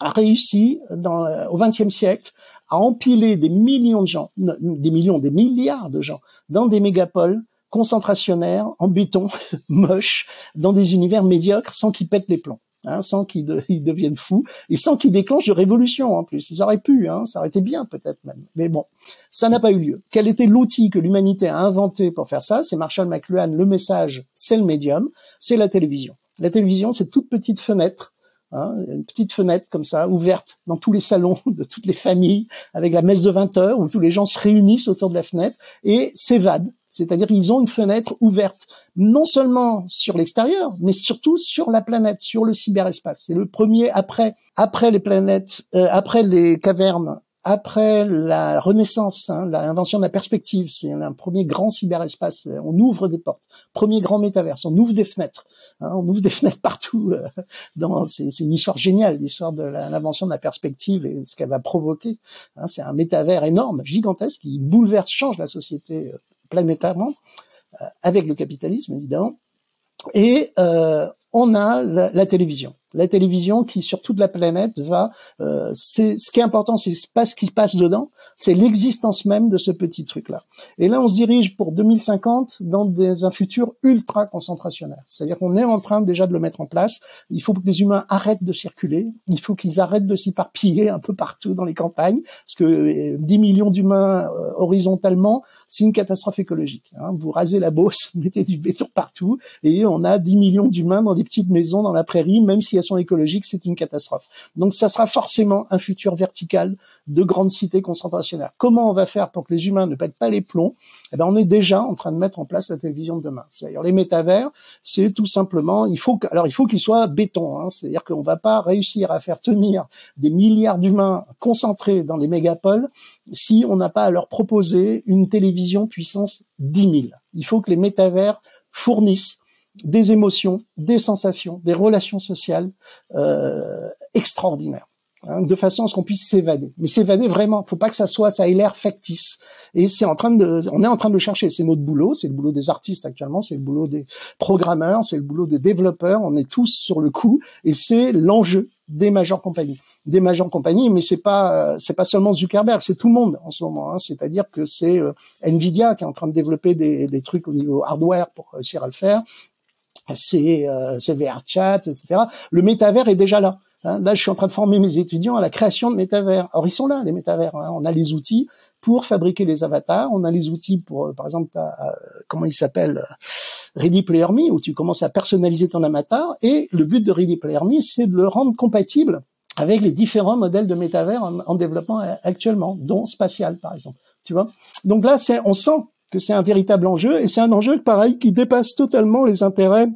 a réussi euh, au XXe siècle à empiler des millions de gens, des millions, des milliards de gens dans des mégapoles concentrationnaires, en béton, moches, dans des univers médiocres sans qu'ils pètent les plombs? Hein, sans qu'ils deviennent fous et sans qu'ils déclenchent de révolution en plus. Ils auraient pu, hein, ça aurait été bien peut-être même. Mais bon, ça n'a pas eu lieu. Quel était l'outil que l'humanité a inventé pour faire ça? C'est Marshall McLuhan. Le message, c'est le médium, c'est la télévision. La télévision, c'est toute petite fenêtre Hein, une petite fenêtre comme ça, ouverte dans tous les salons de toutes les familles, avec la messe de 20 heures, où tous les gens se réunissent autour de la fenêtre et s'évadent c'est-à-dire ils ont une fenêtre ouverte, non seulement sur l'extérieur, mais surtout sur la planète, sur le cyberespace. C'est le premier après après les planètes, euh, après les cavernes, après la Renaissance, hein, l'invention de la perspective. C'est un premier grand cyberespace. On ouvre des portes, premier grand métaverse. On ouvre des fenêtres. Hein, on ouvre des fenêtres partout. Euh, dans, c'est, une histoire géniale, l'histoire de l'invention de la perspective et ce qu'elle va provoquer. Hein, c'est un métavers énorme, gigantesque, qui bouleverse, change la société euh, planétairement, euh, avec le capitalisme évidemment, et euh, on a la, télévision. La télévision qui sur toute la planète va. Euh, c'est ce qui est important, c'est pas ce qui se passe dedans, c'est l'existence même de ce petit truc-là. Et là, on se dirige pour 2050 dans des, un futur ultra concentrationnaire. C'est-à-dire qu'on est en train déjà de le mettre en place. Il faut que les humains arrêtent de circuler. Il faut qu'ils arrêtent de s'éparpiller un peu partout dans les campagnes, parce que 10 euh, millions d'humains euh, horizontalement, c'est une catastrophe écologique. Hein. Vous rasez la Beauce, vous mettez du béton partout, et on a 10 millions d'humains dans des petites maisons dans la prairie, même si elles écologique, c'est une catastrophe. Donc ça sera forcément un futur vertical de grandes cités concentrationnaires. Comment on va faire pour que les humains ne pètent pas les plombs? Eh ben, on est déjà en train de mettre en place la télévision de demain. C'est-à-dire les métavers, c'est tout simplement, il faut que, alors il faut qu'ils soient béton. Hein, C'est-à-dire qu'on va pas réussir à faire tenir des milliards d'humains concentrés dans les mégapoles si on n'a pas à leur proposer une télévision puissance 10 000. Il faut que les métavers fournissent des émotions, des sensations, des relations sociales euh, extraordinaires. Hein, de façon à ce qu'on puisse s'évader. Mais s'évader vraiment, faut pas que ça soit, ça ait l'air factice. Et c'est en train de, on est en train de le chercher. C'est notre boulot, c'est le boulot des artistes actuellement, c'est le boulot des programmeurs, c'est le boulot des développeurs. On est tous sur le coup, et c'est l'enjeu des majeures compagnies, des majeures compagnies. Mais c'est pas, c'est pas seulement Zuckerberg, c'est tout le monde en ce moment. Hein. C'est-à-dire que c'est euh, Nvidia qui est en train de développer des, des trucs au niveau hardware pour réussir à le faire c'est euh, VRChat, etc. Le métavers est déjà là. Hein, là, je suis en train de former mes étudiants à la création de métavers. Or, ils sont là, les métavers. Hein. On a les outils pour fabriquer les avatars. On a les outils pour, euh, par exemple, euh, comment il s'appelle, Ready Player Me, où tu commences à personnaliser ton avatar. Et le but de Ready Player Me, c'est de le rendre compatible avec les différents modèles de métavers en, développement actuellement, dont spatial, par exemple. Tu vois? Donc là, c'est, on sent que c'est un véritable enjeu, et c'est un enjeu, pareil, qui dépasse totalement les intérêts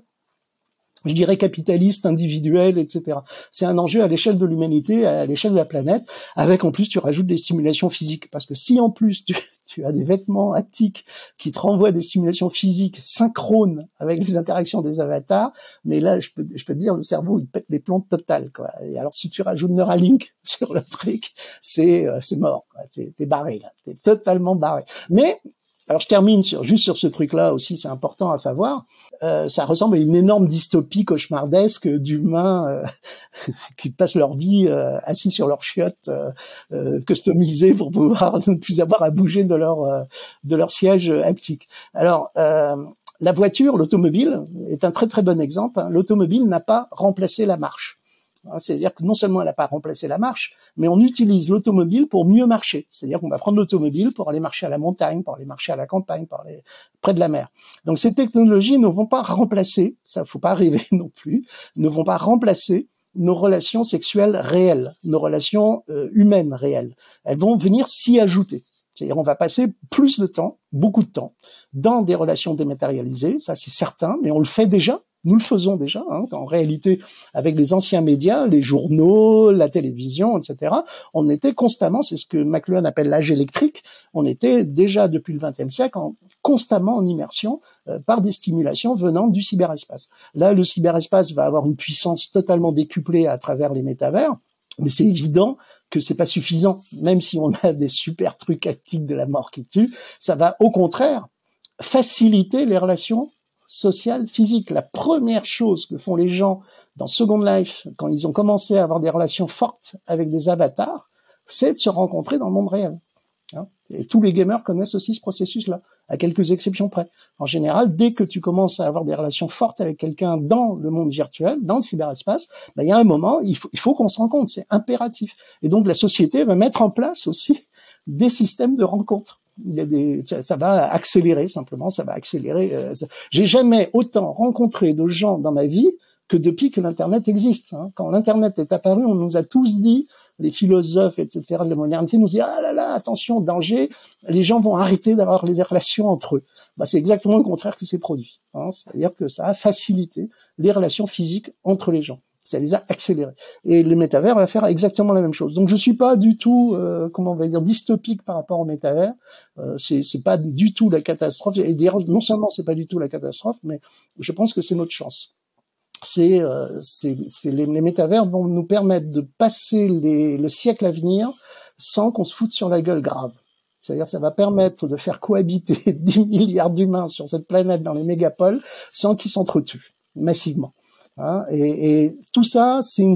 je dirais capitaliste, individuel, etc. C'est un enjeu à l'échelle de l'humanité, à l'échelle de la planète, avec en plus tu rajoutes des stimulations physiques, parce que si en plus tu, as des vêtements haptiques qui te renvoient des stimulations physiques synchrones avec les interactions des avatars, mais là je peux, je peux te dire le cerveau il pète les plombs totales quoi. Et alors si tu rajoutes Neuralink sur le truc, c'est euh, c'est mort, t'es barré là, t'es totalement barré. Mais alors je termine sur, juste sur ce truc-là aussi, c'est important à savoir. Euh, ça ressemble à une énorme dystopie cauchemardesque d'humains euh, qui passent leur vie euh, assis sur leur chiottes euh, customisées pour pouvoir ne plus avoir à bouger de leur de leur siège haptique. Alors la voiture, l'automobile, est un très très bon exemple. Hein. L'automobile n'a pas remplacé la marche. Hein, c'est-à-dire que non seulement elle n'a pas remplacé la marche, mais on utilise l'automobile pour mieux marcher. C'est-à-dire qu'on va prendre l'automobile pour aller marcher à la montagne, pour aller marcher à la campagne, pour aller près de la mer. Donc ces technologies ne vont pas remplacer, ça faut pas rêver non plus, ne vont pas remplacer nos relations sexuelles réelles, nos relations euh, humaines réelles. Elles vont venir s'y ajouter. C'est-à-dire on va passer plus de temps, beaucoup de temps, dans des relations dématérialisées, ça c'est certain, mais on le fait déjà nous le faisons déjà. Hein, en réalité, avec les anciens médias, les journaux, la télévision, etc., on était constamment, c'est ce que McLuhan appelle l'âge électrique, on était déjà depuis le XXe siècle en, constamment en immersion euh, par des stimulations venant du cyberespace. Là, le cyberespace va avoir une puissance totalement décuplée à travers les métavers, mais c'est évident que c'est pas suffisant, même si on a des super trucs actifs de la mort qui tue, ça va au contraire faciliter les relations social, physique. La première chose que font les gens dans Second Life, quand ils ont commencé à avoir des relations fortes avec des avatars, c'est de se rencontrer dans le monde réel. Hein. Et tous les gamers connaissent aussi ce processus-là, à quelques exceptions près. En général, dès que tu commences à avoir des relations fortes avec quelqu'un dans le monde virtuel, dans le cyberespace, ben, il y a un moment, il faut, il faut qu'on se rencontre, c'est impératif. Et donc la société va mettre en place aussi des systèmes de rencontres il y a des, ça va accélérer simplement, ça va accélérer. Euh, j'ai jamais autant rencontré de gens dans ma vie que depuis que l'internet existe. Hein. Quand l'internet est apparu, on nous a tous dit, les philosophes, etc. de la modernité, nous dit ah là là, attention, danger, les gens vont arrêter d'avoir des relations entre eux. Bah, c'est exactement le contraire qui s'est produit. Hein. C'est-à-dire que ça a facilité les relations physiques entre les gens ça les a accélérés. Et le métavers va faire exactement la même chose. Donc je suis pas du tout, euh, comment on va dire, dystopique par rapport au métavers. Euh, c'est pas du tout la catastrophe. Et dire non seulement c'est pas du tout la catastrophe, mais je pense que c'est notre chance. C'est euh, les, métavers vont nous permettre de passer le siècle à venir sans qu'on se foute sur la gueule grave. C'est-à-dire ça va permettre de faire cohabiter 10 milliards d'humains sur cette planète dans les mégapoles sans qu'ils s'entretuent massivement. Hein, et, tout ça, c'est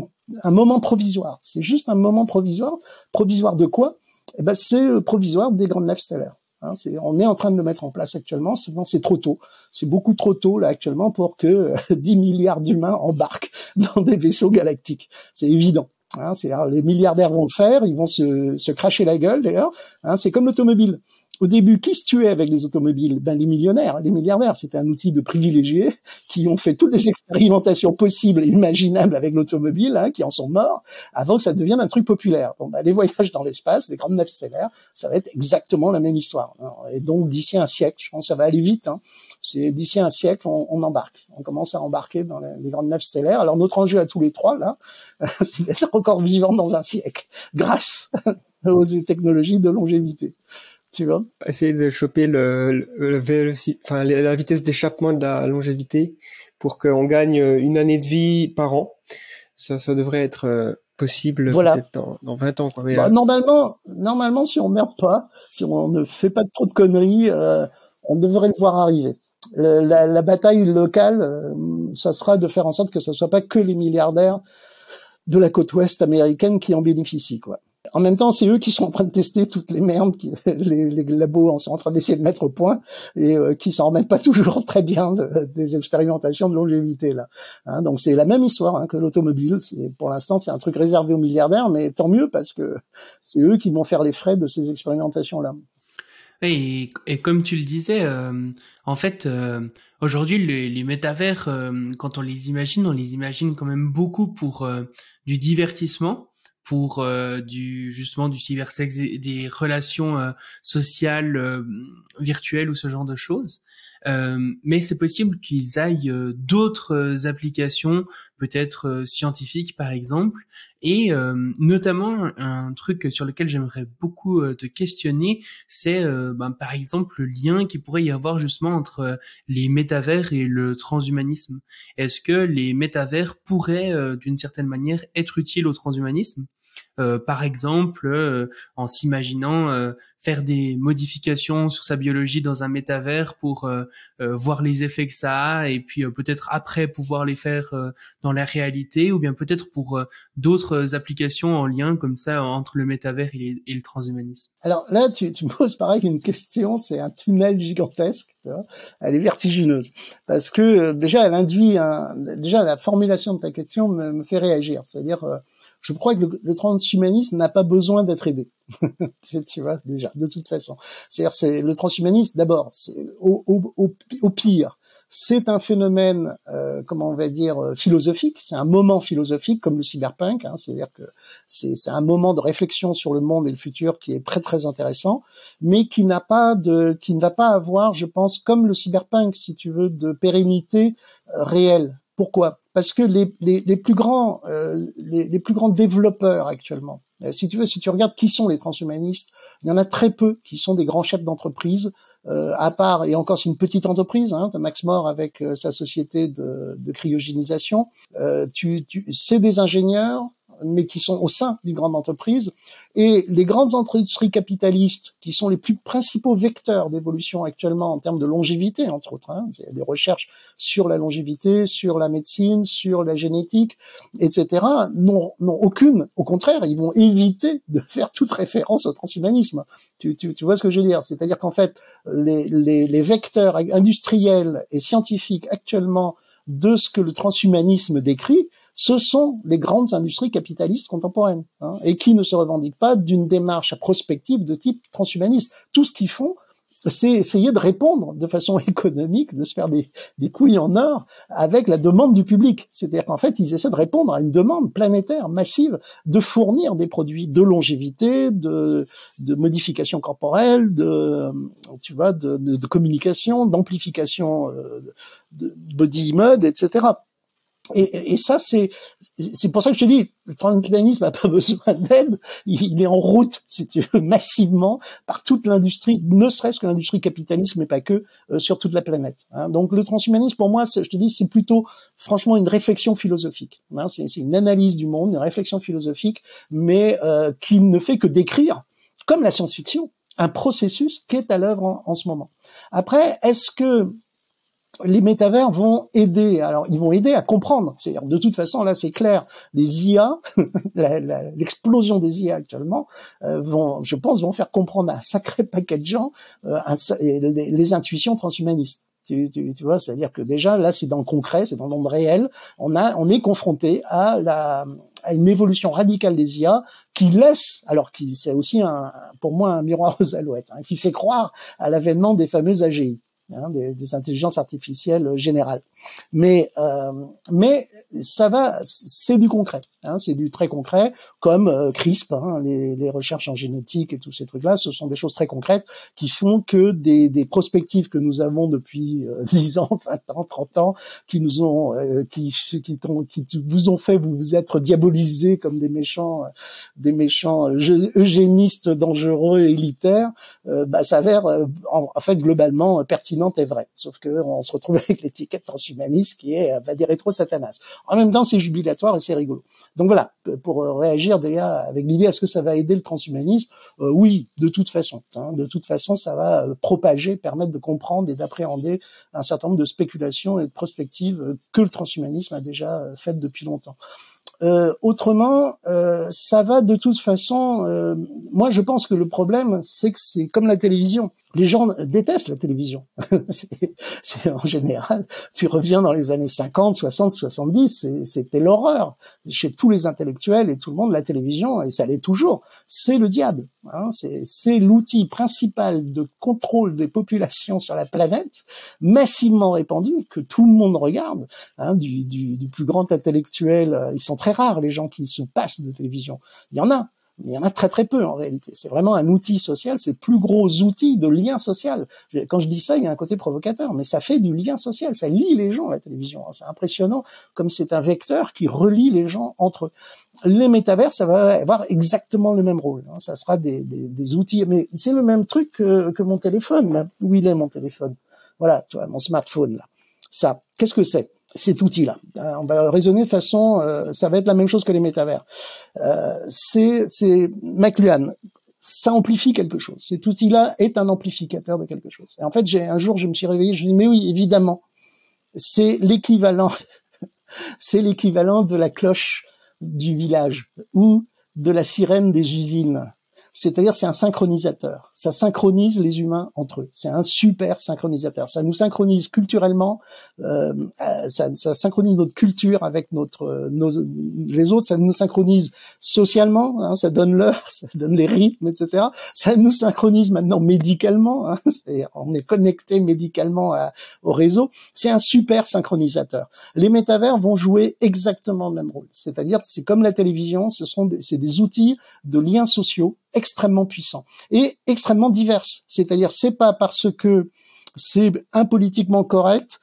un moment provisoire. C'est juste un moment provisoire. Provisoire de quoi? Eh ben, C'est provisoire des grandes stellaires. Hein, on est en train de le mettre en place actuellement, c'est trop tôt. C'est beaucoup trop tôt là actuellement pour que 10 milliards d'humains embarquent dans des vaisseaux galactiques. C'est évident. Hein, les milliardaires vont le faire, ils vont se, cracher la gueule d'ailleurs. C'est comme l'automobile. Au début, qui se tuait avec les automobiles? Ben les millionnaires, les milliardaires. C'était un outil de privilégiés qui ont fait toutes les expérimentations possibles et imaginables avec l'automobile, hein, qui en sont morts avant que ça devienne un truc populaire. Bon, ben, les voyages dans l'espace, les grandes naves stellaires, ça va être exactement la même histoire. Et donc d'ici un siècle, je pense que ça va aller vite. Hein, c'est d'ici un siècle, on, embarque. On commence à embarquer dans les, grandes naves stellaires. Alors notre enjeu à tous les trois là, c'est d'être encore vivant dans un siècle, grâce aux technologies de longévité tu vois. Essayer de choper le, le, enfin, la vitesse d'échappement de la longévité pour qu'on gagne une année de vie par an. Ça, ça devrait être euh, possible voilà. dans, dans 20 ans. Quoi. Bah, normalement, normalement, si on meurt pas, si on ne fait pas trop de conneries, euh, on devrait le voir arriver. la, la, bataille locale, euh, ça sera de faire en sorte que ce soit pas que les milliardaires de la côte ouest américaine qui en bénéficient, quoi. En même temps, c'est eux qui sont en train de tester toutes les merdes que les, les labos sont en train d'essayer de mettre au point et euh, qui s'en remettent pas toujours très bien des expérimentations de longévité là. Hein, donc c'est la même histoire hein, que l'automobile. Pour l'instant, c'est un truc réservé aux milliardaires, mais tant mieux parce que c'est eux qui vont faire les frais de ces expérimentations là. Et, et comme tu le disais, euh, en fait, euh, aujourd'hui, les, les métavers, quand on les imagine, on les imagine quand même beaucoup pour du divertissement pour euh, du justement du cybersex des relations euh, sociales euh, virtuelles ou ce genre de choses. mais c'est possible qu'ils aillent d'autres applications, peut-être scientifiques par exemple, et notamment un truc sur lequel j'aimerais beaucoup te questionner, c'est ben, par exemple le lien qui pourrait y avoir justement entre les métavers et le transhumanisme. Est-ce que les métavers pourraient d'une certaine manière être utiles au transhumanisme? Euh, par exemple euh, en s'imaginant euh, faire des modifications sur sa biologie dans un métavers pour voir les effets que ça a et puis peut-être après pouvoir les faire dans la réalité ou bien peut-être pour d'autres applications en lien comme ça entre le métavers et, le transhumanisme. Alors là, tu, tu me poses pareil une question, c'est un tunnel gigantesque, elle est vertigineuse. Parce que déjà elle induit un, déjà la formulation de ta question me, me fait réagir, c'est-à-dire je crois que le, transhumanisme n'a pas besoin d'être aidé. tu, vois déjà, de toute façon. C'est-à-dire, c'est le transhumanisme d'abord, au, au, au, au, pire, c'est un phénomène, euh, comment on va dire, euh, philosophique. C'est un moment philosophique comme le cyberpunk. Hein, C'est-à-dire que c'est un moment de réflexion sur le monde et le futur qui est très très intéressant, mais qui n'a pas de, qui ne va pas avoir, je pense, comme le cyberpunk, si tu veux, de pérennité euh, réelle. Pourquoi? Parce que les, les, les plus grands euh, les, les, plus grands développeurs actuellement, euh, si tu veux, si tu regardes qui sont les transhumanistes, il y en a très peu qui sont des grands chefs d'entreprise, euh, à part et encore c'est une petite entreprise, hein, de Max More avec euh, sa société de, de cryogénisation. tu, tu c'est des ingénieurs, mais qui sont au sein d'une grande entreprise. Et les grandes industries capitalistes, qui sont les plus principaux vecteurs d'évolution actuellement en termes de longévité, entre autres, hein, il y a des recherches sur la longévité, sur la médecine, sur la génétique, etc., n'ont aucune, au contraire, ils vont éviter de faire toute référence au transhumanisme. Tu, tu, tu vois ce que je veux dire? C'est-à-dire qu'en fait, les, les, les vecteurs industriels et scientifiques actuellement de ce que le transhumanisme décrit, ce sont les grandes industries capitalistes contemporaines, hein, et qui ne se revendiquent pas d'une démarche prospective de type transhumaniste. Tout ce qu'ils font, c'est essayer de répondre de façon économique, de se faire des, couilles en or avec la demande du public. C'est-à-dire qu'en fait, ils essaient de répondre à une demande planétaire massive de fournir des produits de longévité, de, de modification corporelle, de, de communication, d'amplification euh, de body mode, etc. Et, et, ça, c'est c'est pour ça que je te dis, le transhumanisme n'a pas besoin d'aide. Il, est en route, si tu veux, massivement par toute l'industrie, ne serait-ce que l'industrie capitaliste, mais pas que, euh, sur toute la planète. Hein. Donc le transhumanisme, pour moi, je te dis, c'est plutôt, franchement, une réflexion philosophique. Hein. C'est une analyse du monde, une réflexion philosophique, mais euh, qui ne fait que décrire, comme la science-fiction, un processus qui est à l'œuvre en ce moment. Après, est-ce que les métavers vont aider. Alors, ils vont aider à comprendre. C'est-à-dire, de toute façon, là, c'est clair. Les IA, l'explosion des IA actuellement, euh, vont, je pense, vont faire comprendre à un sacré paquet de gens euh, les, intuitions transhumanistes. Tu, tu, tu vois, c'est-à-dire que déjà, là, c'est dans le concret, c'est dans le monde réel. On a, on est confronté à la, à une évolution radicale des IA qui laisse, alors qui c'est aussi un, pour moi un miroir aux alouettes, hein, qui fait croire à l'avènement des fameuses AGI. Hein, des, des, intelligences artificielles générales. Mais euh, mais ça va, c'est du concret, hein, c'est du très concret, comme euh, CRISP, hein, les, les, recherches en génétique et tous ces trucs-là, ce sont des choses très concrètes qui font que des, des prospectives que nous avons depuis euh, 10 ans, 20 ans, 30 ans, qui nous ont, euh, qui, qui, qui, vous ont fait vous, vous être diabolisés comme des méchants, des méchants eugénistes dangereux, élitaires, euh, bah, s'avère en, en fait globalement pertinent est vraie. Sauf que on se retrouve avec l'étiquette transhumaniste qui est, va dire, rétro-satanas. En même temps, c'est jubilatoire et c'est rigolo. Donc voilà, pour réagir déjà avec l'idée, est-ce que ça va aider le transhumanisme? Euh, Oui, de toute façon. Hein, de toute façon, ça va euh, propager, permettre de comprendre et d'appréhender un certain nombre de spéculations et de prospectives euh, que le transhumanisme a déjà faites depuis longtemps. Euh, autrement, euh, ça va de toute façon. Euh, moi, je pense que le problème, c'est que c'est comme la télévision. Les gens détestent la télévision. c'est en général, tu reviens dans les années 50, 60, 70, c'était l'horreur chez tous les intellectuels et tout le monde. La télévision, et ça l'est toujours, c'est le diable. Hein, c'est l'outil principal de contrôle des populations sur la planète, massivement répandu, que tout le monde regarde. Hein, du, du, du plus grand intellectuel, ils sont très rares les gens qui se passent de télévision. Il y en a, il y en a très très peu en réalité. C'est vraiment un outil social, c'est le plus gros outil de lien social. Quand je dis ça, il y a un côté provocateur, mais ça fait du lien social, ça lie les gens la télévision. C'est impressionnant comme c'est un vecteur qui relie les gens entre eux. Les métavers, ça va avoir exactement le même rôle. Hein. Ça sera des, des, outils, mais c'est le même truc que, mon téléphone. Où il est mon téléphone Voilà, tu vois, mon smartphone là. Ça, qu'est-ce que c'est? Cet outil-là. Euh, on va raisonner de façon, euh, ça va être la même chose que les métavers. Euh, c'est, McLuhan. Ça amplifie quelque chose. Cet outil-là est un amplificateur de quelque chose. Et en fait, j'ai un jour, je me suis réveillé, je me dis mais oui, évidemment, c'est l'équivalent, c'est l'équivalent de la cloche du village ou de la sirène des usines c'est-à-dire c'est un synchronisateur. Ça synchronise les humains entre eux. C'est un super synchronisateur. Ça nous synchronise culturellement, ça, ça, synchronise notre culture avec notre euh, nos, les autres. Ça nous synchronise socialement. Hein, ça donne l'heure, ça donne les rythmes, etc. Ça nous synchronise maintenant médicalement. Hein, on est connecté médicalement à, au réseau. C'est un super synchronisateur. Les métavers vont jouer exactement le même rôle. C'est-à-dire c'est comme la télévision. Ce sont c'est des outils de liens sociaux extrêmement puissants et extrêmement diverses. C'est-à-dire, c'est pas parce que c'est impolitiquement correct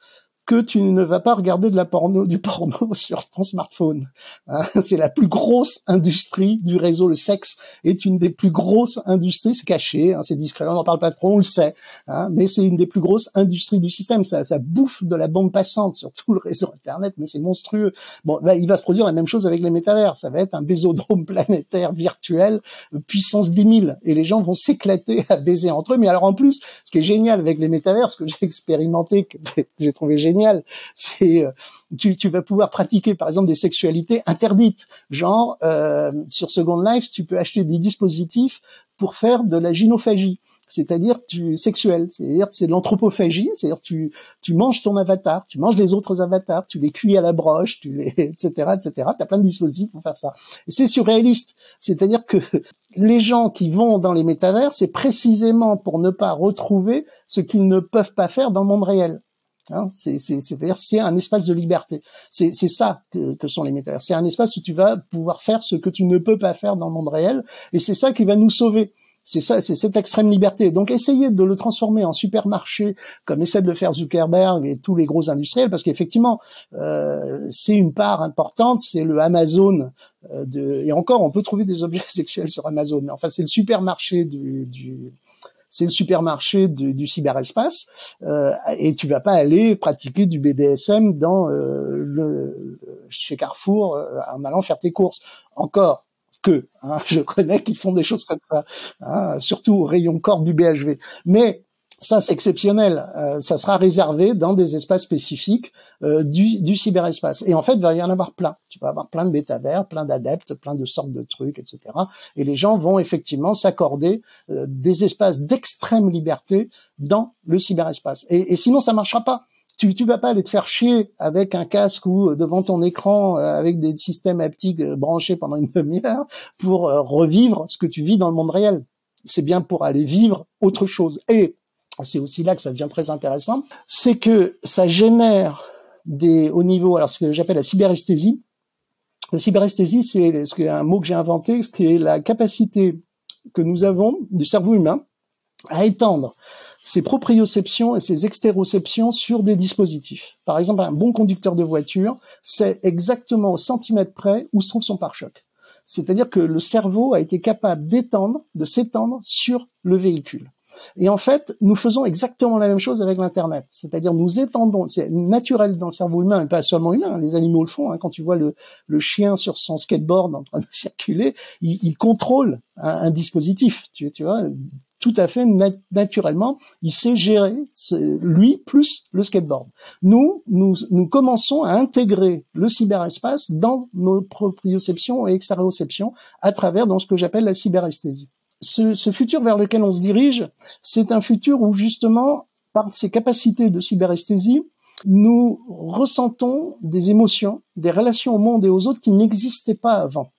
que tu ne vas pas regarder de la porno, du porno sur ton smartphone. Hein, c'est la plus grosse industrie du réseau. Le sexe est une des plus grosses industries. C'est caché, hein, c'est discret, on n'en parle pas trop, on le sait. Hein, mais c'est une des plus grosses industries du système. Ça, ça bouffe de la bande passante sur tout le réseau Internet, mais c'est monstrueux. Bon, bah, il va se produire la même chose avec les métavers. Ça va être un bésodrome planétaire virtuel, puissance 10 000. Et les gens vont s'éclater à baiser entre eux. Mais alors en plus, ce qui est génial avec les métavers, ce que j'ai expérimenté, que j'ai trouvé génial, C'est euh, tu, tu, vas pouvoir pratiquer par exemple des sexualités interdites, genre euh, sur Second Life, tu peux acheter des dispositifs pour faire de la gynophagie c'est-à-dire tu sexuel, c'est-à-dire c'est de l'anthropophagie, c'est-à-dire tu tu manges ton avatar, tu manges les autres avatars, tu les cuis à la broche, tu les etc etc. T'as plein de dispositifs pour faire ça. C'est surréaliste, c'est-à-dire que les gens qui vont dans les métavers, c'est précisément pour ne pas retrouver ce qu'ils ne peuvent pas faire dans le monde réel. Hein, c'est-à-dire c'est un espace de liberté. C'est ça que, que, sont les métavers. C'est un espace où tu vas pouvoir faire ce que tu ne peux pas faire dans le monde réel, et c'est ça qui va nous sauver. C'est ça, c'est cette extrême liberté. Donc, essayez de le transformer en supermarché, comme essaie de le faire Zuckerberg et tous les gros industriels, parce qu'effectivement, euh, c'est une part importante. C'est le Amazon euh, de, et encore, on peut trouver des objets sexuels sur Amazon. Mais enfin, c'est le supermarché du, du c'est le supermarché du cyberespace, euh, et tu vas pas aller pratiquer du BDSM dans euh, chez Carrefour euh, en allant faire tes courses. Encore que, hein, je connais qu'ils font des choses comme ça, hein, surtout au rayon corps du BHV. Mais ça, c'est exceptionnel. Euh, ça sera réservé dans des espaces spécifiques euh, du, du, cyberespace. Et en fait, il va y en avoir plein. Tu vas avoir plein de métavers, plein d'adeptes, plein de sortes de trucs, etc. Et les gens vont effectivement s'accorder euh, des espaces d'extrême liberté dans le cyberespace. Et, et sinon, ça marchera pas Tu, tu vas pas aller te faire chier avec un casque ou devant ton écran avec des systèmes haptiques branchés pendant une demi-heure pour revivre ce que tu vis dans le monde réel. C'est bien pour aller vivre autre chose. Et c'est aussi là que ça devient très intéressant, c'est que ça génère des, au niveau, alors ce que j'appelle la cyberesthésie. La cyberesthésie, c'est ce un mot que j'ai inventé, qui est la capacité que nous avons du cerveau humain à étendre ses proprioceptions et ses extéroceptions sur des dispositifs. Par exemple, un bon conducteur de voiture sait exactement au centimètre près où se trouve son pare-choc. C'est-à-dire que le cerveau a été capable d'étendre, de s'étendre sur le véhicule. Et en fait, nous faisons exactement la même chose avec l'Internet. C'est-à-dire, nous étendons, c'est naturel dans le cerveau humain, et pas seulement humain, les animaux le font. Hein. Quand tu vois le, le, chien sur son skateboard en train de circuler, il, il contrôle un, dispositif, tu, tu, vois, tout à fait naturellement, il sait gérer lui plus le skateboard. Nous, nous, nous commençons à intégrer le cyberespace dans nos proprioceptions et extérioceptions à travers dans ce que j'appelle la cyberesthésie ce, ce, futur vers lequel on se dirige, c'est un futur où justement, par ses capacités de cyberesthésie, nous ressentons des émotions, des relations au monde et aux autres qui n'existaient pas avant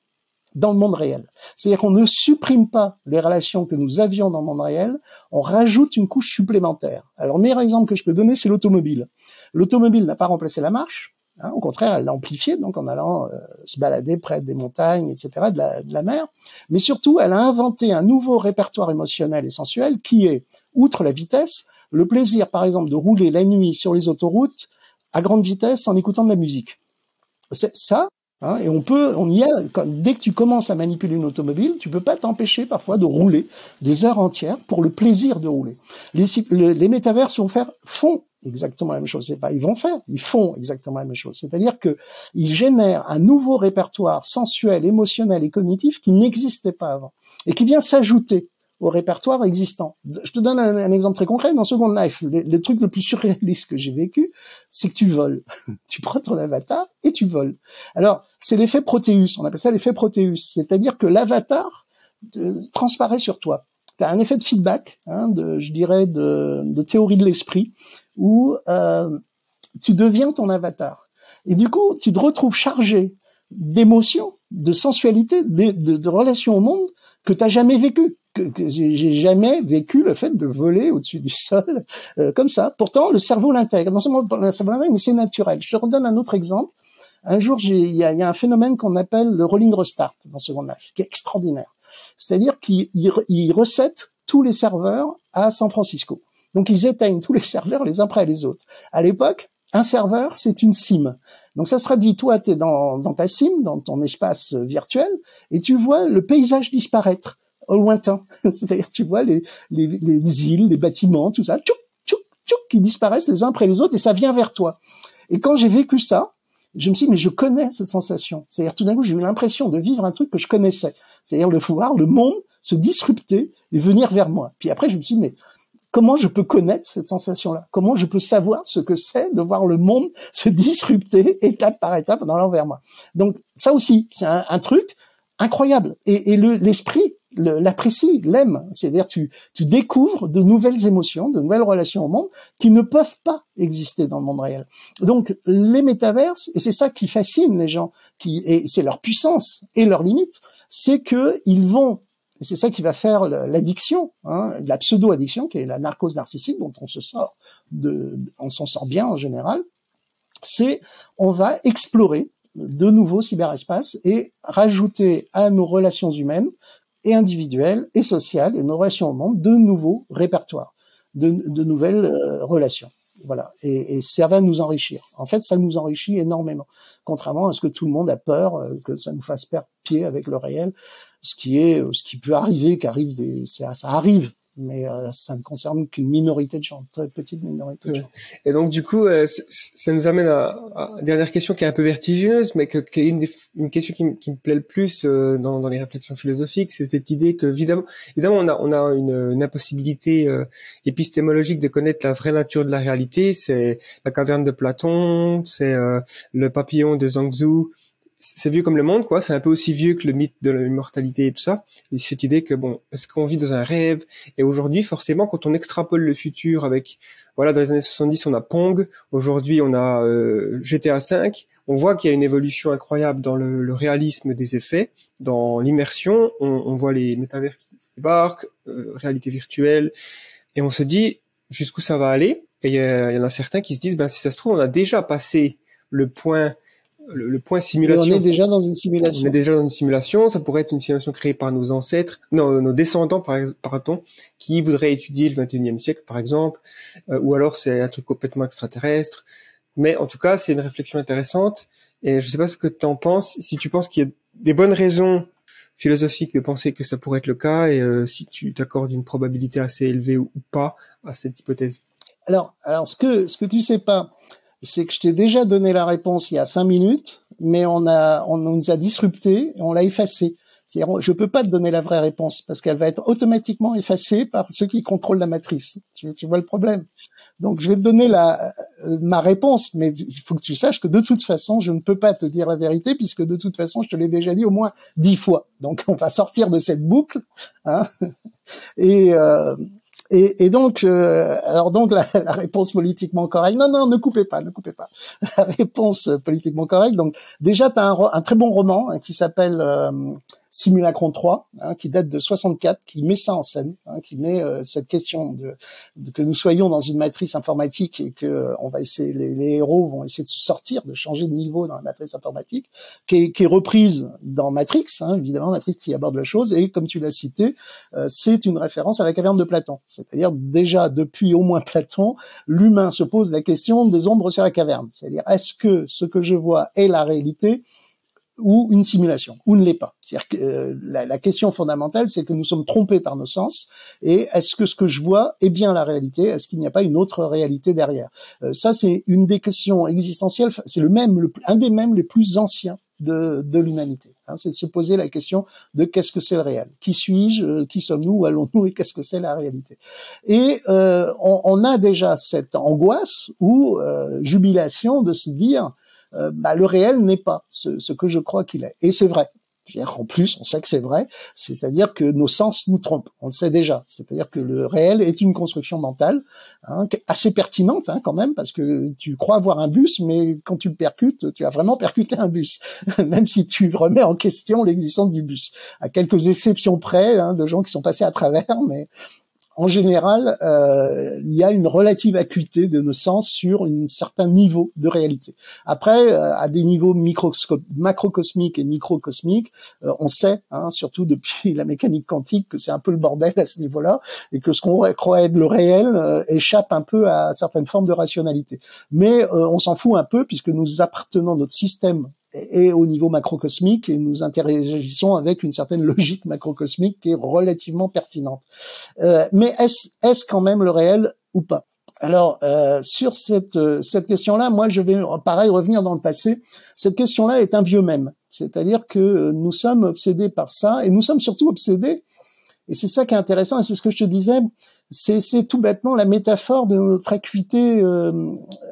dans le monde réel. C'est-à-dire qu'on ne supprime pas les relations que nous avions dans le monde réel, on rajoute une couche supplémentaire. Alors, le meilleur exemple que je peux donner, c'est l'automobile. L'automobile n'a pas remplacé la marche, Hein, au contraire, elle l'a donc en allant euh, se balader près des montagnes, etc., de la, de la, mer. Mais surtout, elle a inventé un nouveau répertoire émotionnel et sensuel qui est, outre la vitesse, le plaisir, par exemple, de rouler la nuit sur les autoroutes à grande vitesse en écoutant de la musique. C'est ça. Hein, et on peut, on y a. dès que tu commences à manipuler une automobile, tu peux pas t'empêcher parfois de rouler des heures entières pour le plaisir de rouler. Les, les, les métaverses vont faire font exactement la même chose. Pas ils vont faire, ils font exactement la même chose. C'est-à-dire que ils génèrent un nouveau répertoire sensuel, émotionnel et cognitif qui n'existait pas avant et qui vient s'ajouter au répertoire existant. Je te donne un, exemple très concret. Dans Second Life, le, truc le plus surréaliste que j'ai vécu, c'est que tu voles. tu prends ton avatar et tu voles. Alors, c'est l'effet Proteus. On appelle ça l'effet Proteus. C'est-à-dire que l'avatar euh, transparaît sur toi tu as un effet de feedback, hein, de, je dirais, de, de théorie de l'esprit, où euh, tu deviens ton avatar. Et du coup, tu te retrouves chargé d'émotions, de sensualité, de, relations au monde que tu n'as jamais vécu. Que, j'ai jamais vécu le fait de voler au-dessus du sol euh, comme ça. Pourtant, le cerveau l'intègre. Non seulement le cerveau l'intègre, mais c'est naturel. Je te redonne un autre exemple. Un jour, il y a, y a, un phénomène qu'on appelle le rolling restart dans Second Life, qui est extraordinaire. C'est-à-dire qu'ils recettent tous les serveurs à San Francisco. Donc ils éteignent tous les serveurs les uns après les autres. À l'époque, un serveur, c'est une SIM. Donc ça se traduit, toi, tu es dans, ta SIM, dans ton espace virtuel, et tu vois le paysage disparaître au lointain. C'est-à-dire tu vois les, les, îles, les bâtiments, tout ça, tchouk, tchouk, tchouk, qui disparaissent les uns après les autres, et ça vient vers toi. Et quand j'ai vécu ça, je me suis dit, mais je connais cette sensation. C'est-à-dire, tout d'un coup, j'ai eu l'impression de vivre un truc que je connaissais. C'est-à-dire le voir le monde se disrupter et venir vers moi. Puis après, je me suis dit, mais comment je peux connaître cette sensation-là? Comment je peux savoir ce que c'est de voir le monde se disrupter étape par étape dans l'envers moi? Donc ça aussi, c'est un, truc incroyable. Et, l'esprit l'apprécie, l'aime. C'est-à-dire tu, tu découvres de nouvelles émotions, de nouvelles relations au monde qui ne peuvent pas exister dans le monde réel. Donc les métaverses, et c'est ça qui fascine les gens, qui et c'est leur puissance et leur limite, c'est que ils vont et c'est ça qui va faire l'addiction, hein, la pseudo-addiction, qui est la narcose narcissique, dont on se sort de, on s'en sort bien en général. C'est, on va explorer de nouveaux cyberespaces et rajouter à nos relations humaines et individuelles et sociales et nos relations au monde de nouveaux répertoires, de, nouvelles euh, relations. Voilà. Et, et, ça va nous enrichir. En fait, ça nous enrichit énormément. Contrairement à ce que tout le monde a peur, euh, que ça nous fasse perdre pied avec le réel, ce qui est, ce qui peut arriver, qu'arrive des, ça, ça arrive mais euh, ça ne concerne qu'une minorité de gens, une très petite minorité de gens. Et donc du coup, euh, ça nous amène à, à, une dernière question qui est un peu vertigineuse, mais que, qui est une, des, une question qui, qui, me plaît le plus euh, dans, dans, les réflexions philosophiques, c'est cette idée que évidemment, évidemment on a, on a une, une impossibilité épistémologique de connaître la vraie nature de la réalité. C'est la caverne de Platon, c'est le papillon de Zhang Zhou, c'est vieux comme le monde, quoi. C'est un peu aussi vieux que le mythe de l'immortalité et tout ça. Et cette idée que bon, est-ce qu'on vit dans un rêve? Et aujourd'hui, forcément, quand on extrapole le futur avec, voilà, dans les années 70, on a Pong. Aujourd'hui, on a euh, GTA 5. On voit qu'il y a une évolution incroyable dans le, réalisme des effets, dans l'immersion. On, voit les métavers qui débarquent, euh, réalité virtuelle, et on se dit jusqu'où ça va aller? Et il y, en a certains qui se disent, ben si ça se trouve, on a déjà passé le point le, point simulation. on est déjà dans une simulation. On est déjà dans une simulation. Ça pourrait être une simulation créée par nos ancêtres, non, nos descendants, par pardon, qui voudraient étudier le 21e siècle, par exemple, euh, ou alors c'est un truc complètement extraterrestre. Mais en tout cas, c'est une réflexion intéressante. Et je sais pas ce que tu en penses. Si tu penses qu'il y a des bonnes raisons philosophiques de penser que ça pourrait être le cas, et euh, si tu t'accordes une probabilité assez élevée ou, pas à cette hypothèse. Alors, alors ce que ce que tu sais pas, c'est que je t'ai déjà donné la réponse il y a cinq minutes, mais on a, on nous a disrupté on l'a effacée. C'est-à-dire, je peux pas te donner la vraie réponse parce qu'elle va être automatiquement effacée par ceux qui contrôlent la matrice. Tu, vois le problème. Donc, je vais te donner la, euh, ma réponse, mais il faut que tu saches que de toute façon, je ne peux pas te dire la vérité puisque de toute façon, je te l'ai déjà dit au moins dix fois. Donc, on va sortir de cette boucle. Hein et, euh, et, et donc, euh, alors donc la, la, réponse politiquement correcte. Non, non, ne coupez pas, ne coupez pas. La réponse politiquement correcte. Donc déjà, tu as un, un, très bon roman hein, qui s'appelle euh, Simulacron 3, hein, qui date de 64, qui met ça en scène, hein, qui met euh, cette question de, que nous soyons dans une matrice informatique et que euh, on va essayer, les, les, héros vont essayer de se sortir, de changer de niveau dans la matrice informatique, qui est, qui est reprise dans Matrix, hein, évidemment Matrix qui aborde la chose, et comme tu l'as cité, euh, c'est une référence à la caverne de Platon, c'est-à-dire déjà depuis au moins Platon, l'humain se pose la question des ombres sur la caverne, c'est-à-dire est-ce que ce que je vois est la réalité ou une simulation, ou ne l'est pas. C'est-à-dire que euh, la, question fondamentale, c'est que nous sommes trompés par nos sens, et est-ce que ce que je vois est bien la réalité? Est-ce qu'il n'y a pas une autre réalité derrière? Euh, Ça, c'est une des questions existentielles. C'est le même, le, un des mêmes les plus anciens de, de l'humanité. Hein, c'est de se poser la question de qu'est-ce que c'est le réel? Qui suis-je? Euh, Qui sommes-nous? Où allons-nous? Et qu'est-ce que c'est la réalité? Et on, on, a déjà cette angoisse ou jubilation de se dire euh, bah, le réel n'est pas ce, ce, que je crois qu'il est. Et c'est vrai. En plus, on sait que c'est vrai, c'est-à-dire que nos sens nous trompent. On le sait déjà. C'est-à-dire que le réel est une construction mentale hein, assez pertinente hein, quand même, parce que tu crois voir un bus, mais quand tu le percutes, tu as vraiment percuté un bus, même si tu remets en question l'existence du bus. À quelques exceptions près, hein, de gens qui sont passés à travers, mais en général, euh, il y a une relative acuité de nos sens sur un certain niveau de réalité. Après, euh, à des niveaux macrocosmiques et microcosmiques, euh, on sait, hein, surtout depuis la mécanique quantique, que c'est un peu le bordel à ce niveau-là, et que ce qu'on croit être le réel euh, échappe un peu à certaines formes de rationalité. Mais on s'en fout un peu puisque nous appartenons notre système et au niveau macrocosmique et nous interagissons avec une certaine logique macrocosmique qui est relativement pertinente. Euh, mais est-ce est quand même le réel ou pas? Alors euh, sur cette cette question-là, moi je vais pareil revenir dans le passé. Cette question-là est un vieux même, c'est-à-dire que nous sommes obsédés par ça et nous sommes surtout obsédés. Et c'est ça qui est intéressant et c'est ce que je te disais. C'est tout bêtement la métaphore de notre acuité euh,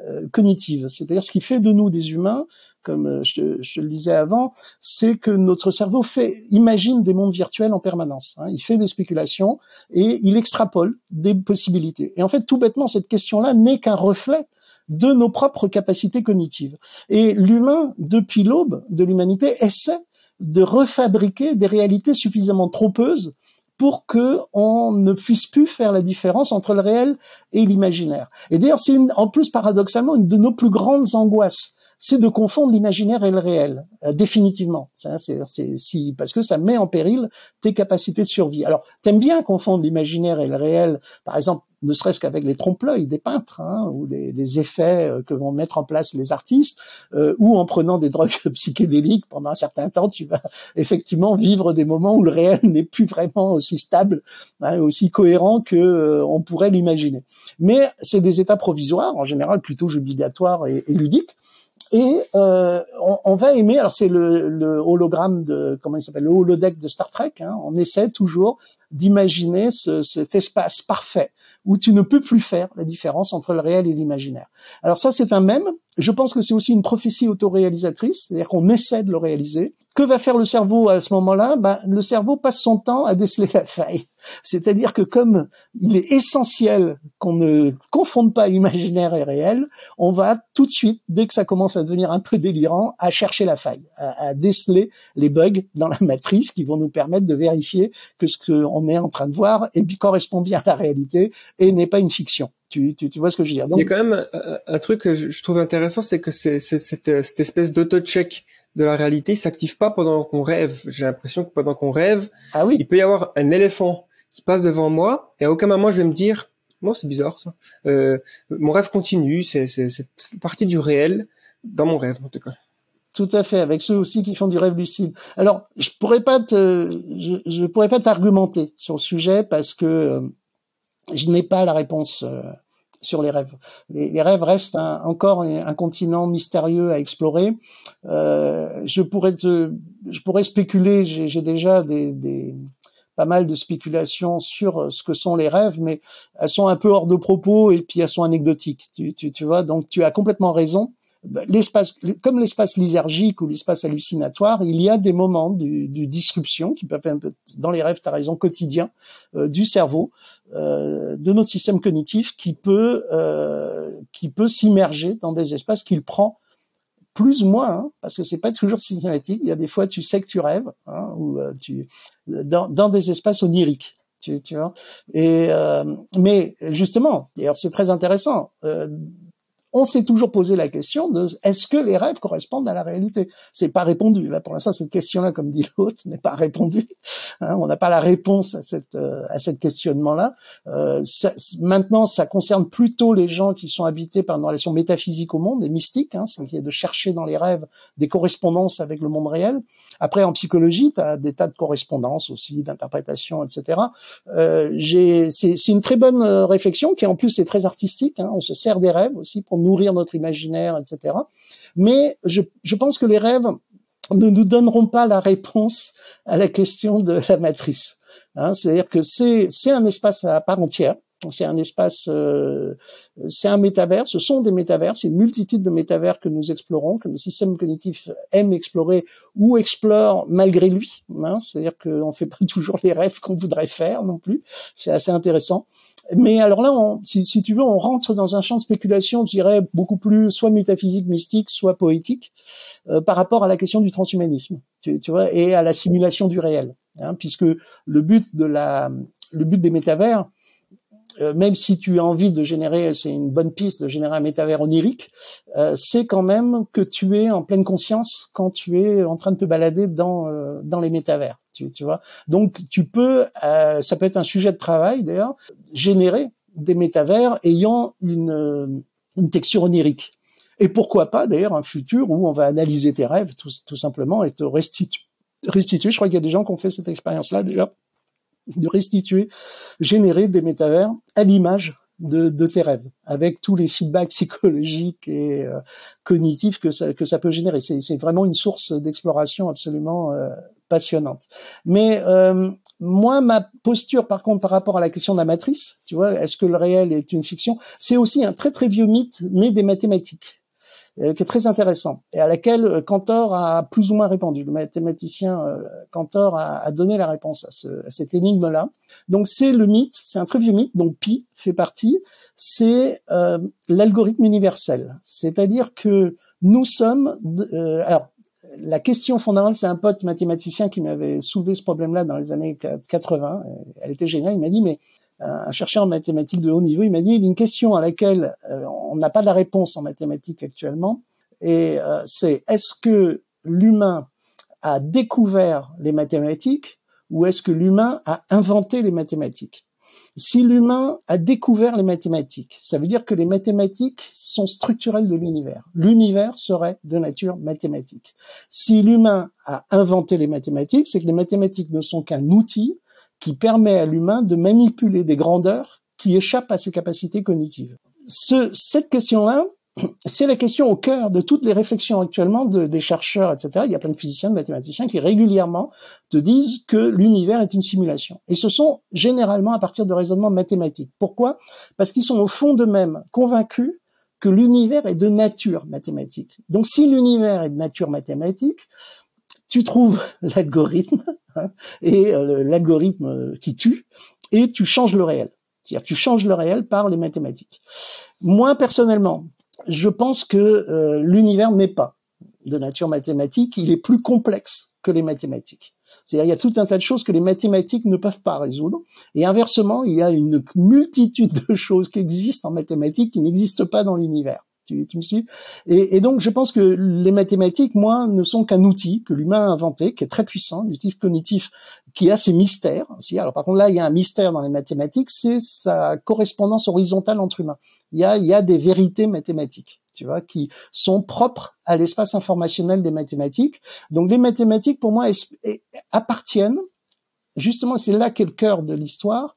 euh cognitive, c'est-à-dire ce qui fait de nous des humains, comme euh, je, je, le disais avant, c'est que notre cerveau fait, imagine des mondes virtuels en permanence. Hein. Il fait des spéculations et il extrapole des possibilités. Et en fait, tout bêtement, cette question-là n'est qu'un reflet de nos propres capacités cognitives. Et l'humain, depuis l'aube de l'humanité, essaie de refabriquer des réalités suffisamment trompeuses pour que on ne puisse plus faire la différence entre le réel et l'imaginaire. Et d'ailleurs, c'est en plus paradoxalement une de nos plus grandes angoisses c'est de confondre l'imaginaire et le réel, euh, définitivement. C'est, si, parce que ça met en péril tes capacités de survie. Alors, t'aimes bien confondre l'imaginaire et le réel, par exemple, ne serait-ce qu'avec les trompe-l'œil des peintres, hein, ou les, effets euh, que vont mettre en place les artistes, euh, ou en prenant des drogues psychédéliques pendant un certain temps, tu vas effectivement vivre des moments où le réel n'est plus vraiment aussi stable, hein, aussi cohérent que on pourrait l'imaginer. Mais c'est des états provisoires, en général plutôt jubilatoires et, et ludiques. Et euh, on, on, va aimer, alors c'est le, le, hologramme de, comment il s'appelle, le holodeck de Star Trek, hein, on essaie toujours d'imaginer ce, cet espace parfait où tu ne peux plus faire la différence entre le réel et l'imaginaire. Alors ça, c'est un même. Je pense que c'est aussi une prophétie autoréalisatrice, c'est-à-dire qu'on essaie de le réaliser. Que va faire le cerveau à ce moment-là? Ben, Le cerveau passe son temps à déceler la faille. C'est-à-dire que comme il est essentiel qu'on ne confonde pas imaginaire et réel, on va tout de suite, dès que ça commence à devenir un peu délirant, à chercher la faille, à, déceler les bugs dans la matrice qui vont nous permettre de vérifier que ce qu'on est en train de voir et correspond bien à la réalité et n'est pas une fiction. Tu, tu, tu, vois ce que je veux dire? Il y a quand même un, truc que je, trouve intéressant, c'est que c'est cette, cette espèce d'auto-check de la réalité s'active pas pendant qu'on rêve. J'ai l'impression que pendant qu'on rêve, ah oui. il peut y avoir un éléphant qui passe devant moi et à aucun moment je vais me dire bon c'est bizarre ça. Euh, mon rêve continue, c'est partie du réel dans mon rêve en tout cas. Tout à fait, avec ceux aussi qui font du rêve lucide. Alors, je pourrais pas te, je, je pourrais pas t'argumenter sur le sujet parce que euh, je n'ai pas la réponse euh, sur les rêves. Les, rêves restent encore un, continent mystérieux à explorer. Euh, je pourrais te, je pourrais spéculer. J'ai déjà des, des pas mal de spéculations sur ce que sont les rêves, mais elles sont un peu hors de propos et puis elles sont anecdotiques. Tu, tu, tu vois, donc tu as complètement raison. Bah, l'espace, comme l'espace lysergique ou l'espace hallucinatoire, il y a des moments du, du disruption qui peuvent être dans les rêves, tu as raison, quotidien euh, du cerveau, euh, de notre système cognitif qui peut euh, qui peut s'immerger dans des espaces qu'il prend plus ou moins, hein, parce que c'est pas toujours systématique. Il y a des fois, tu sais que tu rêves, hein, ou euh, tu dans, dans des espaces oniriques. Tu, tu vois. Et euh, mais justement, d'ailleurs, c'est très intéressant. Euh, on s'est toujours posé la question de est-ce que les rêves correspondent à la réalité? C'est pas répondu. Là, pour l'instant, cette question-là, comme dit l'autre, n'est pas répondue. Hein, on n'a pas la réponse à cette euh, à questionnement-là. Euh, maintenant, ça concerne plutôt les gens qui sont habités par une relation métaphysique au monde, et mystique, hein, c'est de chercher dans les rêves des correspondances avec le monde réel. Après, en psychologie, tu as des tas de correspondances aussi, d'interprétations, etc. Euh, c'est une très bonne réflexion qui en plus est très artistique. Hein. On se sert des rêves aussi pour nourrir notre imaginaire, etc. Mais je, je pense que les rêves ne nous donneront pas la réponse à la question de la matrice. Hein, C'est-à-dire que c'est un espace à part entière. C'est un espace, euh, c'est un métavers. Ce sont des métavers. C'est une multitude de métavers que nous explorons, que nos systèmes cognitifs aiment explorer ou explorent malgré lui. Hein, C'est-à-dire qu'on fait pas toujours les rêves qu'on voudrait faire non plus. C'est assez intéressant mais alors là, on, si, si, tu veux, on rentre dans un champ de spéculation, je dirais, beaucoup plus soit métaphysique, mystique, soit poétique, euh, par rapport à la question du transhumanisme, tu, tu vois, et à la simulation du réel, hein, puisque le but de la, le but des métavers, euh, même si tu as envie de générer, c'est une bonne piste de générer un métavers onirique, euh, c'est quand même que tu es en pleine conscience quand tu es en train de te balader dans euh, dans les métavers. Tu, tu, vois. Donc tu peux, ça peut être un sujet de travail d'ailleurs, générer des métavers ayant une une texture onirique. Et pourquoi pas d'ailleurs un futur où on va analyser tes rêves tout, tout simplement et te restituer. restituer. Je crois qu'il y a des gens qui ont fait cette expérience-là déjà de restituer, générer des métavers à l'image de, de, tes rêves, avec tous les feedbacks psychologiques et euh, cognitifs que ça, que ça peut générer. C'est vraiment une source d'exploration absolument euh, passionnante. Mais euh, moi, ma posture, par contre, par rapport à la question de la matrice, tu vois, est-ce que le réel est une fiction? C'est aussi un très très vieux mythe né des mathématiques. Euh, qui est très intéressant et à laquelle euh, Cantor a plus ou moins répondu. Le mathématicien euh, Cantor a, a donné la réponse à, ce, à cette énigme-là. Donc c'est le mythe, c'est un très vieux mythe dont Pi fait partie. C'est euh, l'algorithme universel, c'est-à-dire que nous sommes. Alors la question fondamentale, c'est un pote mathématicien qui m'avait soulevé ce problème-là dans les années 80. Elle était géniale. Il m'a dit mais un chercheur en mathématiques de haut niveau, il m'a dit une question à laquelle euh, on n'a pas la réponse en mathématiques actuellement, et euh, c'est est-ce que l'humain a découvert les mathématiques ou est-ce que l'humain a inventé les mathématiques? Si l'humain a découvert les mathématiques, ça veut dire que les mathématiques sont structurelles de l'univers. L'univers serait de nature mathématique. Si l'humain a inventé les mathématiques, c'est que les mathématiques ne sont qu'un outil qui permet à l'humain de manipuler des grandeurs qui échappent à ses capacités cognitives. Ce, cette question-là, c'est la question au cœur de toutes les réflexions actuellement de, des chercheurs, etc. Il y a plein de physiciens, de mathématiciens qui régulièrement te disent que l'univers est une simulation. Et ce sont généralement à partir de raisonnements mathématiques. Pourquoi? Parce qu'ils sont au fond d'eux-mêmes convaincus que l'univers est de nature mathématique. Donc si l'univers est de nature mathématique, tu trouves l'algorithme hein, et euh, l'algorithme qui tue et tu changes le réel. C'est-à-dire tu changes le réel par les mathématiques. Moi personnellement, je pense que euh, l'univers n'est pas de nature mathématique, il est plus complexe que les mathématiques. C'est-à-dire il y a tout un tas de choses que les mathématiques ne peuvent pas résoudre. Et inversement, il y a une multitude de choses qui existent en mathématiques qui n'existent pas dans l'univers. Tu, tu, me suis et, et, donc, je pense que les mathématiques, moi, ne sont qu'un outil que l'humain a inventé, qui est très puissant, l'outil cognitif, qui a ses mystères. Aussi. Alors, par contre, là, il y a un mystère dans les mathématiques, c'est sa correspondance horizontale entre humains. Il y a, il y a des vérités mathématiques, tu vois, qui sont propres à l'espace informationnel des mathématiques. Donc, les mathématiques, pour moi, appartiennent justement, c'est là qu'est le cœur de l'histoire,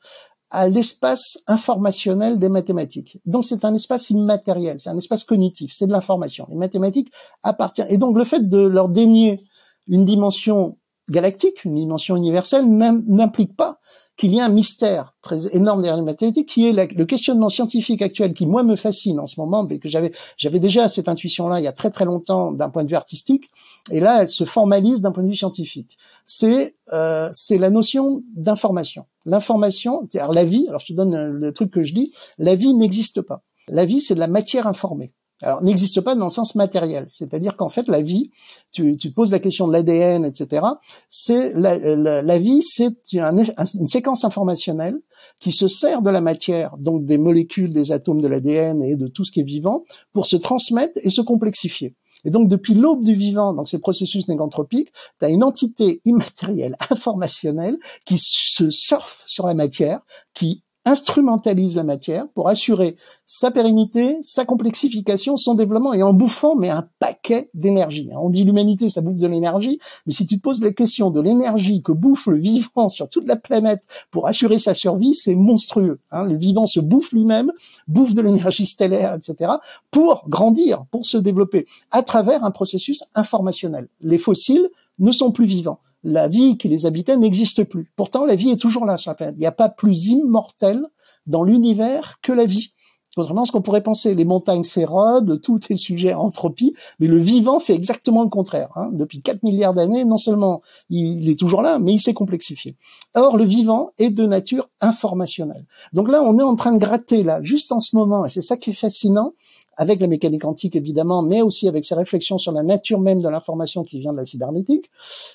à l'espace informationnel des mathématiques. Donc c'est un espace immatériel, c'est un espace cognitif, c'est de l'information. Les mathématiques appartiennent. Et donc le fait de leur dénier une dimension galactique, une dimension universelle, n'implique pas qu'il y a un mystère très énorme derrière les mathématiques, qui est le questionnement scientifique actuel, qui moi me fascine en ce moment, mais que j'avais j'avais déjà cette intuition-là il y a très très longtemps d'un point de vue artistique, et là elle se formalise d'un point de vue scientifique. C'est euh, c'est la notion d'information. L'information, c'est-à-dire la vie. Alors je te donne le truc que je dis. La vie n'existe pas. La vie, c'est de la matière informée alors n'existe pas dans le sens matériel, c'est-à-dire qu'en fait la vie, tu, tu poses la question de l'ADN, etc. C'est la, la, vie, c'est une séquence informationnelle qui se sert de la matière, donc des molécules, des atomes de l'ADN et de tout ce qui est vivant, pour se transmettre et se complexifier. Et donc, depuis l'aube du vivant, donc ces processus négantropiques, tu as une entité immatérielle, informationnelle, qui se surfe sur la matière, qui instrumentalise la matière pour assurer sa pérennité, sa complexification, son développement et en bouffant mais un paquet d'énergie. On dit l'humanité ça bouffe de l'énergie, mais si tu te poses la question de l'énergie que bouffe le vivant sur toute la planète pour assurer sa survie, c'est monstrueux. Hein. Le vivant se bouffe lui-même, bouffe de l'énergie stellaire, etc. pour grandir, pour se développer à travers un processus informationnel. Les fossiles ne sont plus vivants la vie qui les habitait n'existe plus. Pourtant, la vie est toujours là sur la planète. Il n'y a pas plus immortel dans l'univers que la vie. Contrairement à ce qu'on pourrait penser, les montagnes s'érodent, tout est sujet à entropie, mais le vivant fait exactement le contraire. Hein. Depuis 4 milliards d'années, non seulement il est toujours là, mais il s'est complexifié. Or, le vivant est de nature informationnelle. Donc là, on est en train de gratter, là, juste en ce moment, et c'est ça qui est fascinant, avec la mécanique quantique évidemment, mais aussi avec ses réflexions sur la nature même de l'information qui vient de la cybernétique,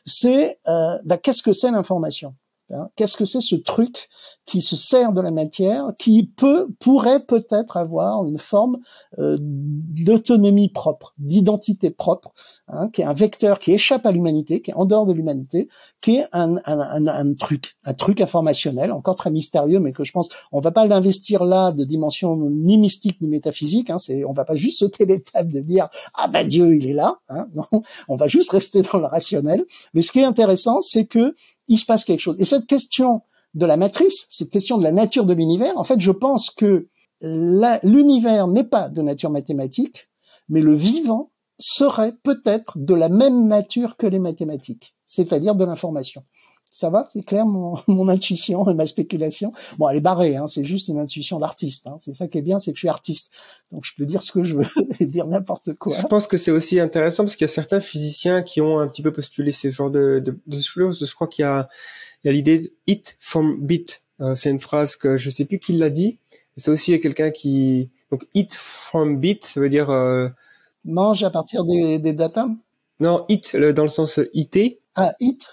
c'est euh, bah, qu'est-ce que c'est l'information? Hein, qu'est-ce que c'est ce truc qui se sert de la matière, qui peut, pourrait peut-être avoir une forme euh, d'autonomie propre, d'identité propre, hein, qui est un vecteur qui échappe à l'humanité, qui est en dehors de l'humanité, qui est un, un, un, truc, un truc informationnel, encore très mystérieux, mais que je pense on va pas l'investir là de dimension ni mystique ni métaphysique. Hein, c'est, on va pas juste sauter l'étape de dire ah ben Dieu il est là. Hein, non, on va juste rester dans le rationnel. Mais ce qui est intéressant, c'est que il se passe quelque chose. Et cette question de la matrice, cette question de la nature de l'univers, en fait, je pense que l'univers n'est pas de nature mathématique, mais le vivant serait peut-être de la même nature que les mathématiques, c'est-à-dire de l'information. Ça va, c'est clair mon, mon, intuition et ma spéculation. Bon, elle est barrée, hein, c'est juste une intuition d'artiste. Hein. C'est ça qui est bien, c'est que je suis artiste, donc je peux dire ce que je veux et dire n'importe quoi. Je pense que c'est aussi intéressant parce qu'il y a certains physiciens qui ont un petit peu postulé ce genre de, de, de choses. Je crois qu'il y a, il y a l'idée "it from bit". Euh, c'est une phrase que je sais plus qui l'a dit. C'est aussi quelqu'un qui donc "it from bit", ça veut dire euh... mange à partir des, des data? Non, it dans le sens it. Ah, it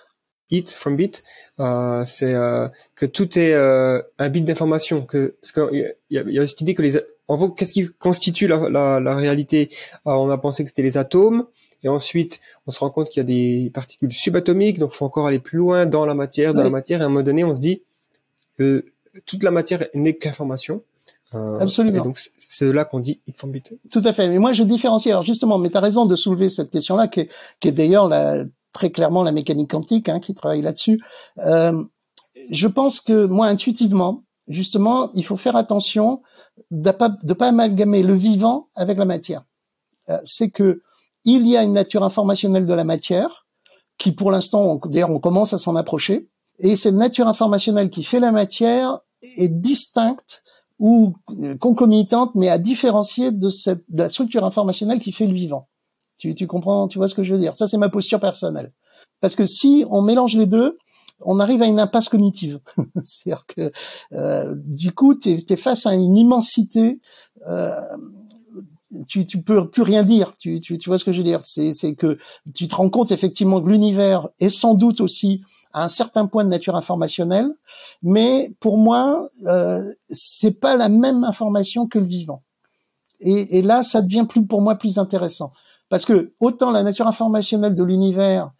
It from bit, euh, c'est euh, que tout est euh, un bit d'information. Que parce qu'il y a, y a cette idée que les en fait, qu'est-ce qui constitue la, la, la réalité? On a pensé que c'était les atomes, et ensuite on se rend compte qu'il y a des particules subatomiques, donc faut encore aller plus loin dans la matière, dans la matière. Et à un moment donné, on se dit que toute la matière n'est qu'information. Euh, Absolument. donc c'est de là qu'on dit it from bit. Tout à fait. Mais moi je différencie. Alors justement, mais tu as raison de soulever cette question-là, qui est, qui est d'ailleurs la très clairement la mécanique quantique hein, qui travaille là-dessus. Euh, je pense que moi, intuitivement, justement, il faut faire attention de pas, de pas amalgamer le vivant avec la matière. Euh, c'est que il y a une nature informationnelle de la matière qui, pour l'instant, d'ailleurs, on commence à s'en approcher. Et cette nature informationnelle qui fait la matière est distincte ou euh, concomitante, mais à différencier de, cette, de la structure informationnelle qui fait le vivant. Tu, tu comprends, tu vois ce que je veux dire? Ça, c'est ma posture personnelle. Parce que si on mélange les deux, on arrive à une impasse cognitive. C'est-à-dire que euh, du coup, tu es, face à une immensité. Euh, tu, tu peux plus rien dire. Tu, tu, tu vois ce que je veux dire? C'est que tu te rends compte effectivement que l'univers est sans doute aussi à un certain point de nature informationnelle, mais pour moi, euh, c'est pas la même information que le vivant. Et, et, là, ça devient plus pour moi plus intéressant parce que autant la nature informationnelle de l'univers,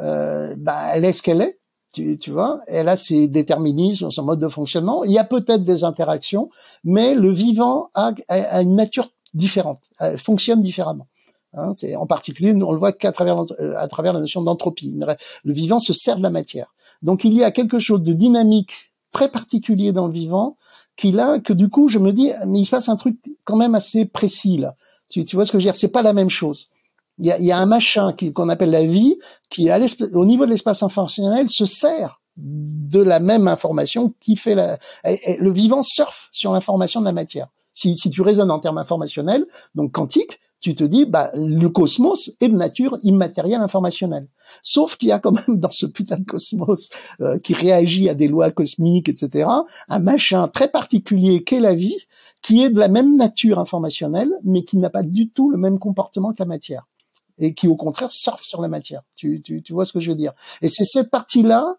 euh, bah, elle est ce qu'elle est, tu, tu vois. Elle a ses déterminismes, son mode de fonctionnement. Il y a peut-être des interactions, mais le vivant a, a, une nature différente, elle fonctionne différemment. Hein, c'est en particulier, on le voit qu'à travers euh, à travers la notion d'entropie. Le vivant se sert de la matière. Donc il y a quelque chose de dynamique très particulier dans le vivant qui là que du coup je me dis mais il se passe un truc quand même assez précis là. Tu, tu vois ce que je veux dire? C'est pas la même chose. Il y a, y a un machin qu'on appelle la vie qui, à au niveau de l'espace informationnel, se sert de la même information qui fait la. le vivant surfe sur l'information de la matière. Si, si tu raisonnes en termes informationnels, donc quantiques, tu te dis, bah, le cosmos est de nature immatérielle informationnelle. Sauf qu'il y a quand même dans ce putain de cosmos euh, qui réagit à des lois cosmiques, etc., un machin très particulier qu'est la vie, qui est de la même nature informationnelle, mais qui n'a pas du tout le même comportement que la matière et qui au contraire surfe sur la matière. Tu, tu, tu vois ce que je veux dire Et c'est cette partie-là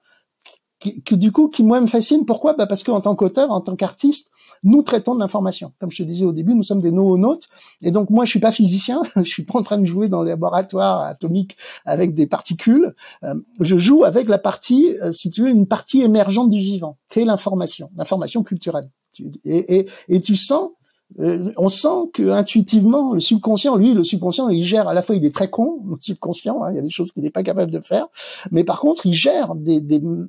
qui, qui, du coup qui moi me fascine. Pourquoi? Bah Parce qu'en tant qu'auteur, en tant qu'artiste, nous traitons de l'information. Comme je te disais au début, nous sommes des noonautes. Et donc moi, je suis pas physicien. je suis pas en train de jouer dans les laboratoires atomiques avec des particules. Euh, je joue avec la partie, euh, si tu veux, une partie émergente du vivant, qui est l'information, l'information culturelle. Et, et, et tu sens euh, on sent que intuitivement le subconscient, lui, le subconscient, il gère à la fois, il est très con, le subconscient, hein, il y a des choses qu'il n'est pas capable de faire, mais par contre, il gère des,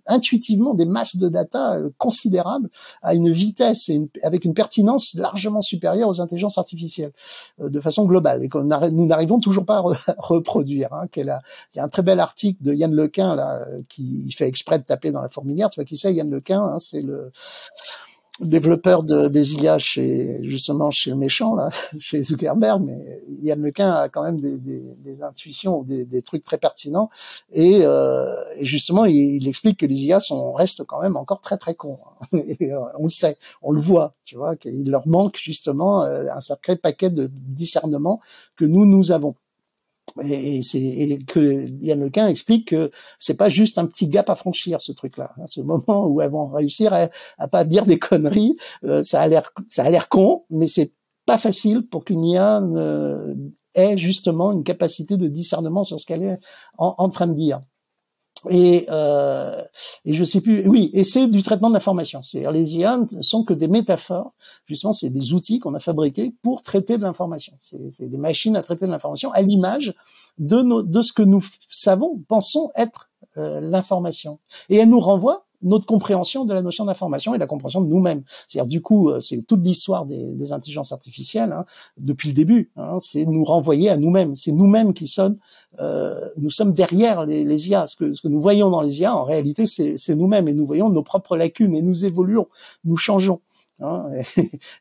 intuitivement des masses de data euh, considérables à une vitesse et avec une pertinence largement supérieure aux intelligences artificielles euh, de façon globale et que nous n'arrivons toujours pas à, reproduire. Hein, il y a un très bel article de Yann Lequin là qui fait exprès de taper dans la fourmilière. Tu vois qui c'est Yann Lequin hein, C'est le développeur de, des IA chez justement chez le méchant là, chez Zuckerberg, mais Yann Lequin a quand même des, des, des intuitions, des, des, trucs très pertinents et, euh, et justement il, il, explique que les IA sont restent quand même encore très très cons. Et, euh, on le sait, on le voit, tu vois, qu'il leur manque justement euh, un sacré paquet de discernement que nous nous avons. Et, c'est et que Yann Lequin explique que c'est pas juste un petit gap à franchir ce truc-là. Ce moment où elles vont réussir à, à pas dire des conneries, euh, ça a l'air ça a l'air con, mais c'est pas facile pour qu'une IA ait justement une capacité de discernement sur ce qu'elle est en train de dire. Et, euh, et je sais plus. Oui, et c'est du traitement de l'information. C'est-à-dire les IA ne sont que des métaphores. Justement, c'est des outils qu'on a fabriqués pour traiter de l'information. C'est des machines à traiter de l'information à l'image de, de ce que nous savons, pensons être euh, l'information. Et elle nous renvoie notre compréhension de la notion d'information et la compréhension de nous-mêmes. C'est-à-dire du coup, euh, c'est toute l'histoire des, des, intelligences artificielles hein, depuis le début. Hein, c'est nous renvoyer à nous-mêmes. C'est nous-mêmes qui sommes, euh, nous sommes derrière les, les IA. Ce que, ce que nous voyons dans les IA, en réalité, c'est nous-mêmes et nous voyons nos propres lacunes et nous évoluons, nous changeons. Hein,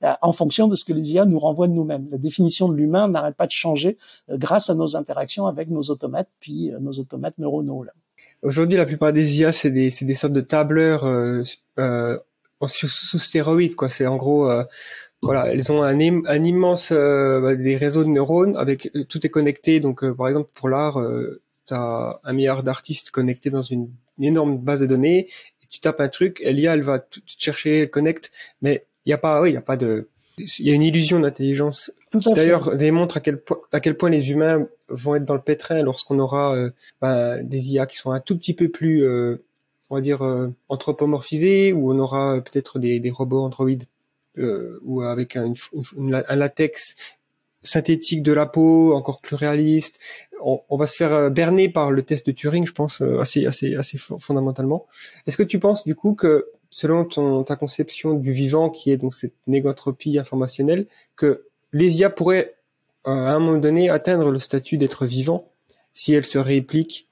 en fonction de ce que les IA nous renvoient de nous-mêmes. La définition de l'humain n'arrête pas de changer euh, grâce à nos interactions avec nos automates, puis euh, nos automates neuronaux. Là. Aujourd'hui, la plupart des IA, c'est des, des sortes de tableurs euh, euh, sous, sous, stéroïdes, quoi. C'est en gros, euh, voilà, elles ont un, un immense euh, bah, des réseaux de neurones avec euh, tout est connecté. Donc, euh, par exemple, pour l'art, tu as un milliard d'artistes connectés dans une, énorme base de données. Tu tapes un truc, l'IA, elle va tout chercher, elle connecte, mais il y a pas, oui, il y a pas de, il y a une illusion d'intelligence qui d'ailleurs démontre à quel point à quel point les humains vont être dans le pétrin lorsqu'on aura euh, bah, des IA qui sont un tout petit peu plus euh, on va dire euh, anthropomorphisés ou on aura peut-être des, des robots androïdes ou avec un, un, latex synthétique de la peau encore plus réaliste. On, on, va se faire berner par le test de Turing je pense assez assez assez fondamentalement. Est-ce que tu penses du coup que selon ton, ta conception du vivant, qui est donc cette négotropie informationnelle, que les IA pourraient à un moment donné atteindre le statut d'être vivant si elles se répliquent,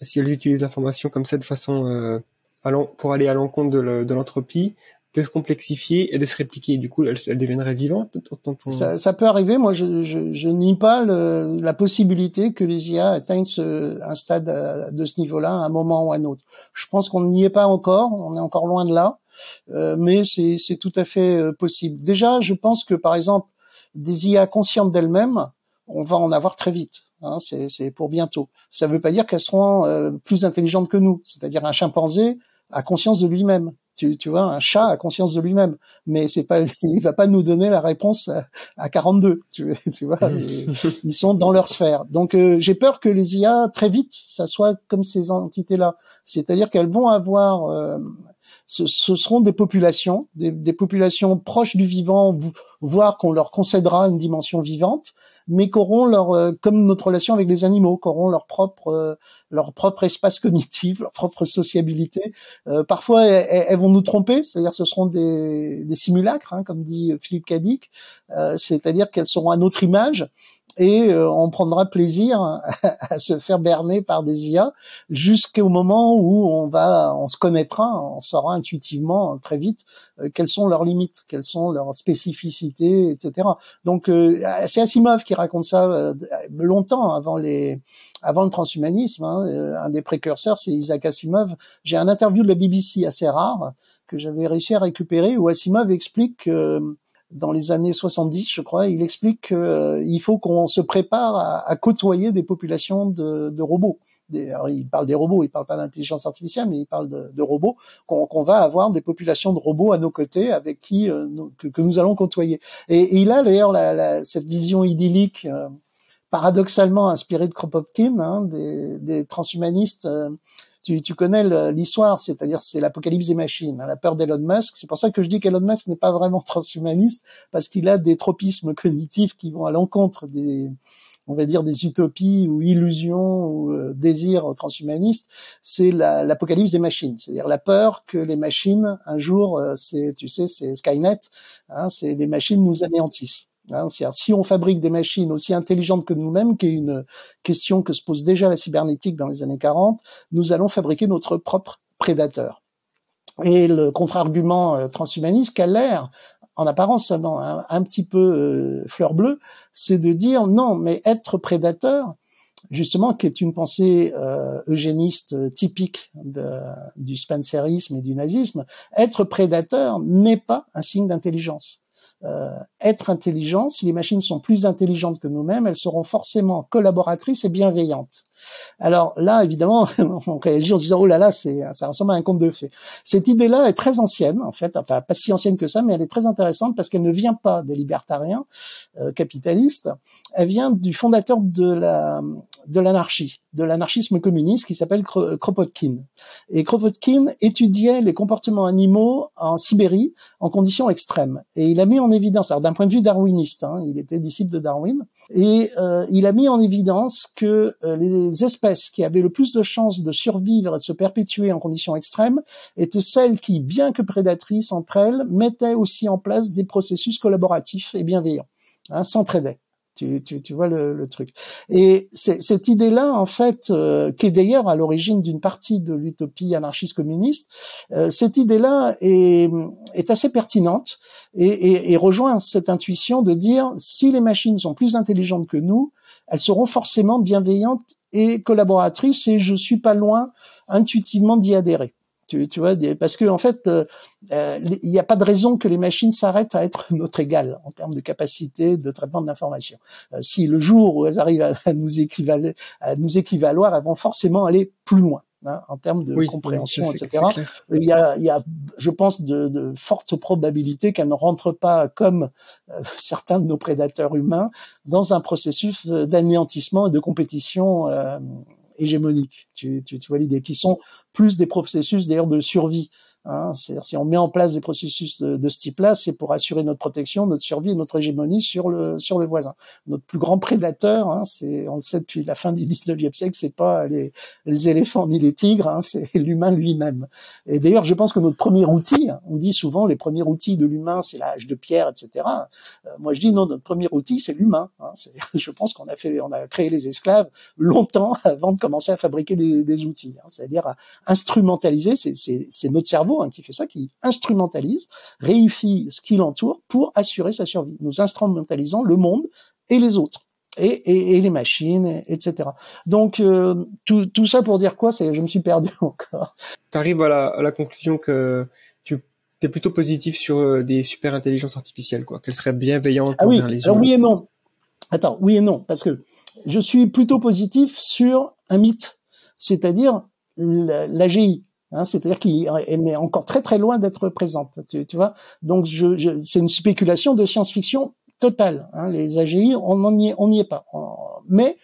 si elles utilisent l'information comme ça de façon euh, pour aller à l'encontre de l'entropie, de se complexifier et de se répliquer. Du coup, deviendraient vivantes. Ça, ça, peut arriver. Moi, je, je, je nie pas le, la possibilité que les IA atteignent ce, un stade euh, de ce niveau-là à un moment ou à un autre. Je pense qu'on n'y est pas encore. On est encore loin de là. Euh, mais c'est tout à fait euh, possible. Déjà, je pense que, par exemple, des IA conscientes d'elles-mêmes, on va en avoir très vite. Hein, c'est pour bientôt. Ça ne veut pas dire qu'elles seront euh, plus intelligentes que nous. C'est-à-dire un chimpanzé a conscience de lui-même. Tu, tu, vois, un chat a conscience de lui-même, mais c'est pas, il va pas nous donner la réponse à, à 42. Tu, tu vois, ils sont dans leur sphère. Donc euh, j'ai peur que les IA très vite, ça soit comme ces entités-là, c'est-à-dire qu'elles vont avoir euh, ce, ce, seront des populations, des, des, populations proches du vivant, voire qu'on leur concédera une dimension vivante, mais qu'auront leur, euh, comme notre relation avec les animaux, qu'auront leur propre, euh, leur propre espace cognitif, leur propre sociabilité. Euh, parfois, elles, vont nous tromper, c'est-à-dire ce seront des, des simulacres, hein, comme dit Philippe Cadic, c'est-à-dire qu'elles seront à notre image et euh, on prendra plaisir à, se faire berner par des IA jusqu'au moment où on va, on se connaîtra, on saura intuitivement très vite euh, quelles sont leurs limites, quelles sont leurs spécificités, etc. Donc euh, c'est Asimov qui raconte ça longtemps avant les, avant le transhumanisme. Hein, un des précurseurs, c'est Isaac Asimov. J'ai un interview de la BBC assez rare que j'avais réussi à récupérer où Asimov explique que dans les années 70, je crois, il explique qu'il euh, faut qu'on se prépare à, à, côtoyer des populations de, de robots. Alors il parle des robots, il parle pas d'intelligence artificielle, mais il parle de, de robots. Qu'on va avoir des populations de robots à nos côtés avec qui euh, que, que, nous allons côtoyer. Et, et il a d'ailleurs la, la, cette vision idyllique, euh, paradoxalement inspirée de Kropotkin, hein, des, des, transhumanistes tu, tu connais l'histoire, c'est-à-dire c'est l'apocalypse des machines, hein, la peur d'Elon Musk. C'est pour ça que je dis qu'Elon Musk n'est pas vraiment transhumaniste parce qu'il a des tropismes cognitifs qui vont à l'encontre des on va dire des utopies ou illusions ou euh, désirs transhumanistes, c'est l'apocalypse des machines, c'est-à-dire la peur que les machines un jour, euh, c'est tu sais, c'est Skynet, hein, c'est les machines nous anéantissent. Hein, si on fabrique des machines aussi intelligentes que nous-mêmes, qui est une question que se pose déjà la cybernétique dans les années 40, nous allons fabriquer notre propre prédateur. Et le contre-argument euh, transhumaniste qu'a l'air, en apparence seulement un, petit peu euh, fleur bleue, c'est de dire non, mais être prédateur, justement, qui est une pensée euh, eugéniste typique du spencerisme et du nazisme, être prédateur n'est pas un signe d'intelligence. Euh, être intelligent, si les machines sont plus intelligentes que nous-mêmes, elles seront forcément collaboratrices et bienveillantes. Alors là, évidemment, on réagit en disant oh là là, c'est ça ressemble à un conte de fées. Cette idée-là est très ancienne, en fait, enfin pas si ancienne que ça, mais elle est très intéressante parce qu'elle ne vient pas des libertariens euh, capitalistes, elle vient du fondateur de la de l'anarchie, de l'anarchisme communiste qui s'appelle Kropotkin. Et Kropotkin étudiait les comportements animaux en Sibérie en conditions extrêmes. Et il a mis en évidence, alors d'un point de vue darwiniste, hein, il était disciple de Darwin, et euh, il a mis en évidence que euh, les espèces qui avaient le plus de chances de survivre et de se perpétuer en conditions extrêmes étaient celles qui, bien que prédatrices entre elles, mettaient aussi en place des processus collaboratifs et bienveillants, hein, s'entraidaient. Tu, tu, tu vois le, le truc. Et cette idée-là, en fait, euh, qui est d'ailleurs à l'origine d'une partie de l'utopie anarchiste communiste, euh, cette idée-là est, est, assez pertinente et, et, et, rejoint cette intuition de dire si les machines sont plus intelligentes que nous, elles seront forcément bienveillantes et collaboratrices. Et je suis pas loin intuitivement d'y adhérer. Tu, vois, parce que en fait, euh, euh, il n'y a pas de raison que les machines s'arrêtent à être notre égal en termes de capacité de traitement de l'information. Euh, si le jour où elles arrivent à, à nous équivaloir, elles vont forcément aller plus loin. Hein, en termes de compréhension, etc. Il y, a, il y a, je pense, de, de fortes probabilités qu'elles ne rentrent pas comme certains de nos prédateurs humains dans un processus d'anéantissement et de compétition hégémonique. Tu, tu, tu vois l'idée, qui sont plus des processus d'ailleurs de survie Hein. Si on met en place des processus de, ce type-là, c'est pour assurer notre protection, notre survie et notre hégémonie sur le sur le voisin. Notre plus grand prédateur, hein, c'est on le sait depuis la fin du 19e siècle, c'est pas les, les éléphants ni les tigres, hein, c'est l'humain lui-même. Et d'ailleurs, je pense que notre premier outil, on dit souvent les premiers outils de l'humain, c'est l'âge de pierre, etc. Euh, moi, je dis non, notre premier outil, c'est l'humain. Hein. Je pense qu'on a fait, on a créé les esclaves longtemps avant de commencer à fabriquer des, des outils. Hein. C'est-à-dire à instrumentaliser, c'est notre cerveau Hein, qui fait ça, qui instrumentalise, réifie ce qui l'entoure pour assurer sa survie. Nous instrumentalisons le monde et les autres. Et, les machines, etc. Donc euh, tout, ça pour dire quoi? C'est je me suis perdu encore. Tu arrives à la, conclusion que tu es plutôt positif sur euh, des super intelligences artificielles, quoi, qu'elles seraient bienveillantes ah oui, les humains. oui et non. Attends, oui et non, parce que je suis plutôt positif sur un mythe, c'est-à-dire l'AGI, Hein, C'est-à-dire qu'elle est encore très très loin d'être présente, tu, vois. Donc je, je, c'est une spéculation de science-fiction totale. Hein. Les AGI, on n'y est, est pas. Mais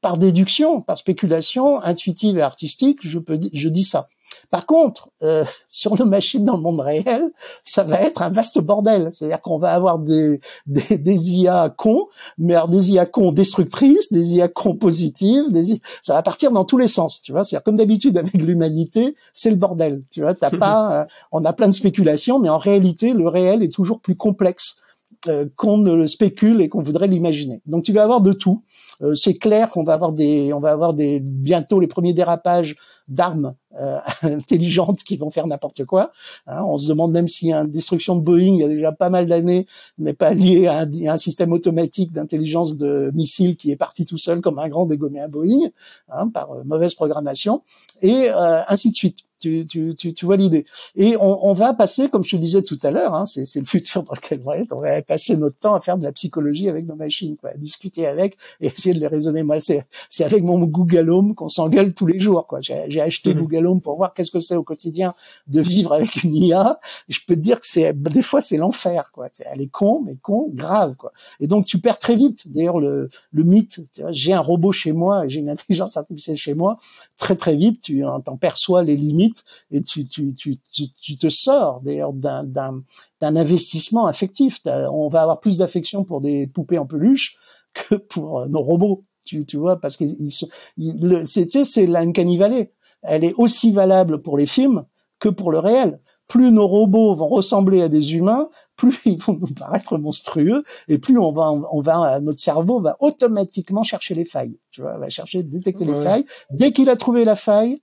par déduction, par spéculation intuitive et artistique, je peux, je dis ça. Par contre, euh, sur nos machines dans le monde réel, ça va être un vaste bordel. C'est-à-dire qu'on va avoir des, des, des, IA cons, mais alors des IA cons destructrices, des IA cons positives, des ça va partir dans tous les sens. Tu vois, c'est comme d'habitude avec l'humanité, c'est le bordel. Tu vois, t'as pas, euh, on a plein de spéculations, mais en réalité, le réel est toujours plus complexe euh, qu'on ne le spécule et qu'on voudrait l'imaginer. Donc tu vas avoir de tout. Euh, c'est clair qu'on va avoir des, on va avoir des bientôt les premiers dérapages d'armes euh, intelligentes qui vont faire n'importe quoi. Hein, on se demande même si une destruction de Boeing, il y a déjà pas mal d'années, n'est pas lié à un, système automatique d'intelligence de missiles qui est parti tout seul comme un grand dégommé à Boeing hein, par mauvaise programmation et ainsi de suite. Tu, tu, tu, tu vois l'idée. Et on, on, va passer, comme je te disais tout à l'heure, hein, c'est, c'est le futur dans lequel on va être, on va passer notre temps à faire de la psychologie avec nos machines, quoi, à discuter avec et essayer de les raisonner. Moi, c'est, c'est avec mon Google Home qu'on s'engueule tous les jours. Quoi. J'ai, j'ai acheté mmh. Google Home pour voir qu'est-ce que c'est au quotidien de vivre avec une IA. je peux te dire que c'est des fois c'est l'enfer. Quoi. Elle est con, mais con, grave. Quoi. Et donc tu perds très vite. D'ailleurs, le, le mythe, j'ai un robot chez moi, j'ai une intelligence artificielle chez moi. Très très vite, tu en perçois les limites et tu, tu, tu, tu te sors d'ailleurs d'un, d'un, d'un investissement affectif. On va avoir plus d'affection pour des poupées en peluche que pour euh, nos robots, tu, tu vois, parce que ils c'est, c'est l'uncanny valley. Elle est aussi valable pour les films que pour le réel plus nos robots vont ressembler à des humains, plus ils vont nous paraître monstrueux, et plus on va, on va, notre cerveau va automatiquement chercher les failles. Tu vois, va chercher, détecter les failles. Dès qu'il a trouvé la faille,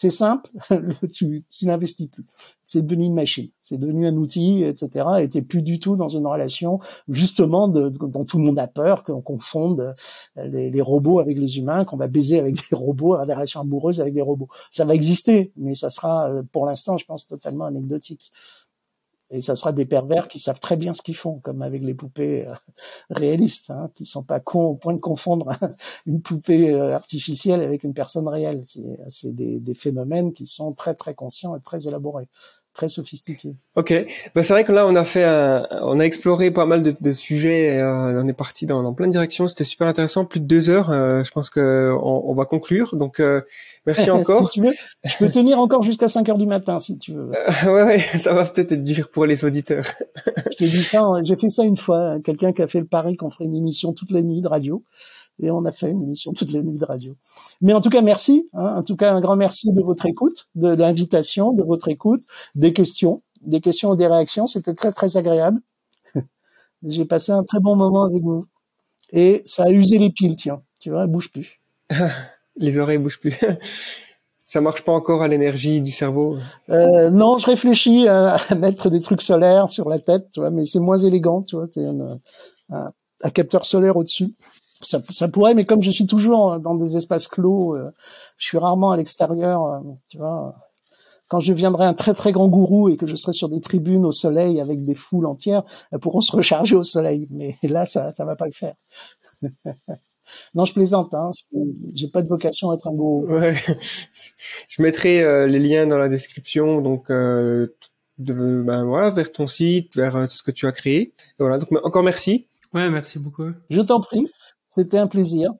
c'est simple, tu, tu n'investis plus. C'est devenu une machine, c'est devenu un outil, etc. Et t'es plus du tout dans une relation justement de, dont tout le monde a peur, qu'on confonde les, les, robots avec les humains, qu'on va baiser avec des robots, avoir des relations amoureuses avec des robots. Ça va exister, mais ça sera pour l'instant, je pense, totalement anecdotique. Et ça sera des pervers qui savent très bien ce qu'ils font, comme avec les poupées euh, réalistes, hein, qui sont pas cons au point de confondre une poupée euh, artificielle avec une personne réelle. C'est des, des phénomènes qui sont très très conscients et très élaborés très sophistiqué. Ok, bah, c'est vrai que là on a fait, on a exploré pas mal de, de sujets, euh, on est parti dans, dans, plein de directions, c'était super intéressant, plus de deux heures. Euh, je pense que on, on, va conclure, donc euh, merci encore. si tu veux, je peux tenir encore jusqu'à 5 heures du matin si tu veux. Euh, ouais, ouais, ça va peut-être être dur pour les auditeurs. je te dis ça, j'ai fait ça une fois, quelqu'un qui a fait le pari qu'on ferait une émission toute la nuit de radio et on a fait une émission toutes les nuits de radio. Mais en tout cas, merci. Hein, en tout cas, un grand merci de votre écoute, de l'invitation, de votre écoute, des questions, des questions ou des réactions. C'était très très agréable. J'ai passé un très bon moment avec vous. Et ça a usé les piles, tiens. Tu vois, elle bouge plus. les oreilles bougent plus. ça marche pas encore à l'énergie du cerveau euh, Non, je réfléchis à, mettre des trucs solaires sur la tête, tu vois, mais c'est moins élégant, tu vois. Un, capteur solaire au-dessus ça, ça, pourrait, mais comme je suis toujours dans des espaces clos, euh, je suis rarement à l'extérieur, euh, tu vois. Quand je viendrai un très très grand gourou et que je serai sur des tribunes au soleil avec des foules entières, elles pourront se recharger au soleil. Mais là, ça ça va pas le faire. non, je plaisante. Hein. J'ai pas de vocation à être un gourou. Ouais. Je mettrai euh, les liens dans la description, donc de, ben voilà, vers ton site, vers ce que tu as créé. Et voilà. Donc encore merci. Ouais, merci beaucoup. Je t'en prie. C'était un plaisir.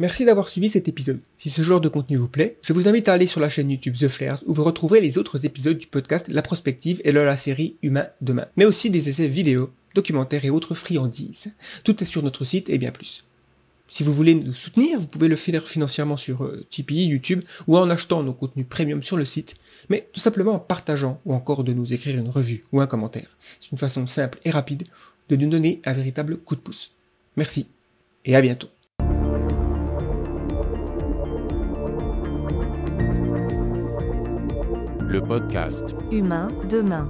Merci d'avoir suivi cet épisode. Si ce genre de contenu vous plaît, je vous invite à aller sur la chaîne YouTube The Flares où vous retrouverez les autres épisodes du podcast La Prospective et la série Humain Demain, mais aussi des essais vidéo, documentaires et autres friandises. Tout est sur notre site et bien plus. Si vous voulez nous soutenir, vous pouvez le faire financièrement sur euh, Tipeee, YouTube ou en achetant nos contenus premium sur le site, mais tout simplement en partageant ou encore de nous écrire une revue ou un commentaire. C'est une façon simple et rapide de nous donner un véritable coup de pouce. Merci et à bientôt. Le podcast Humain demain.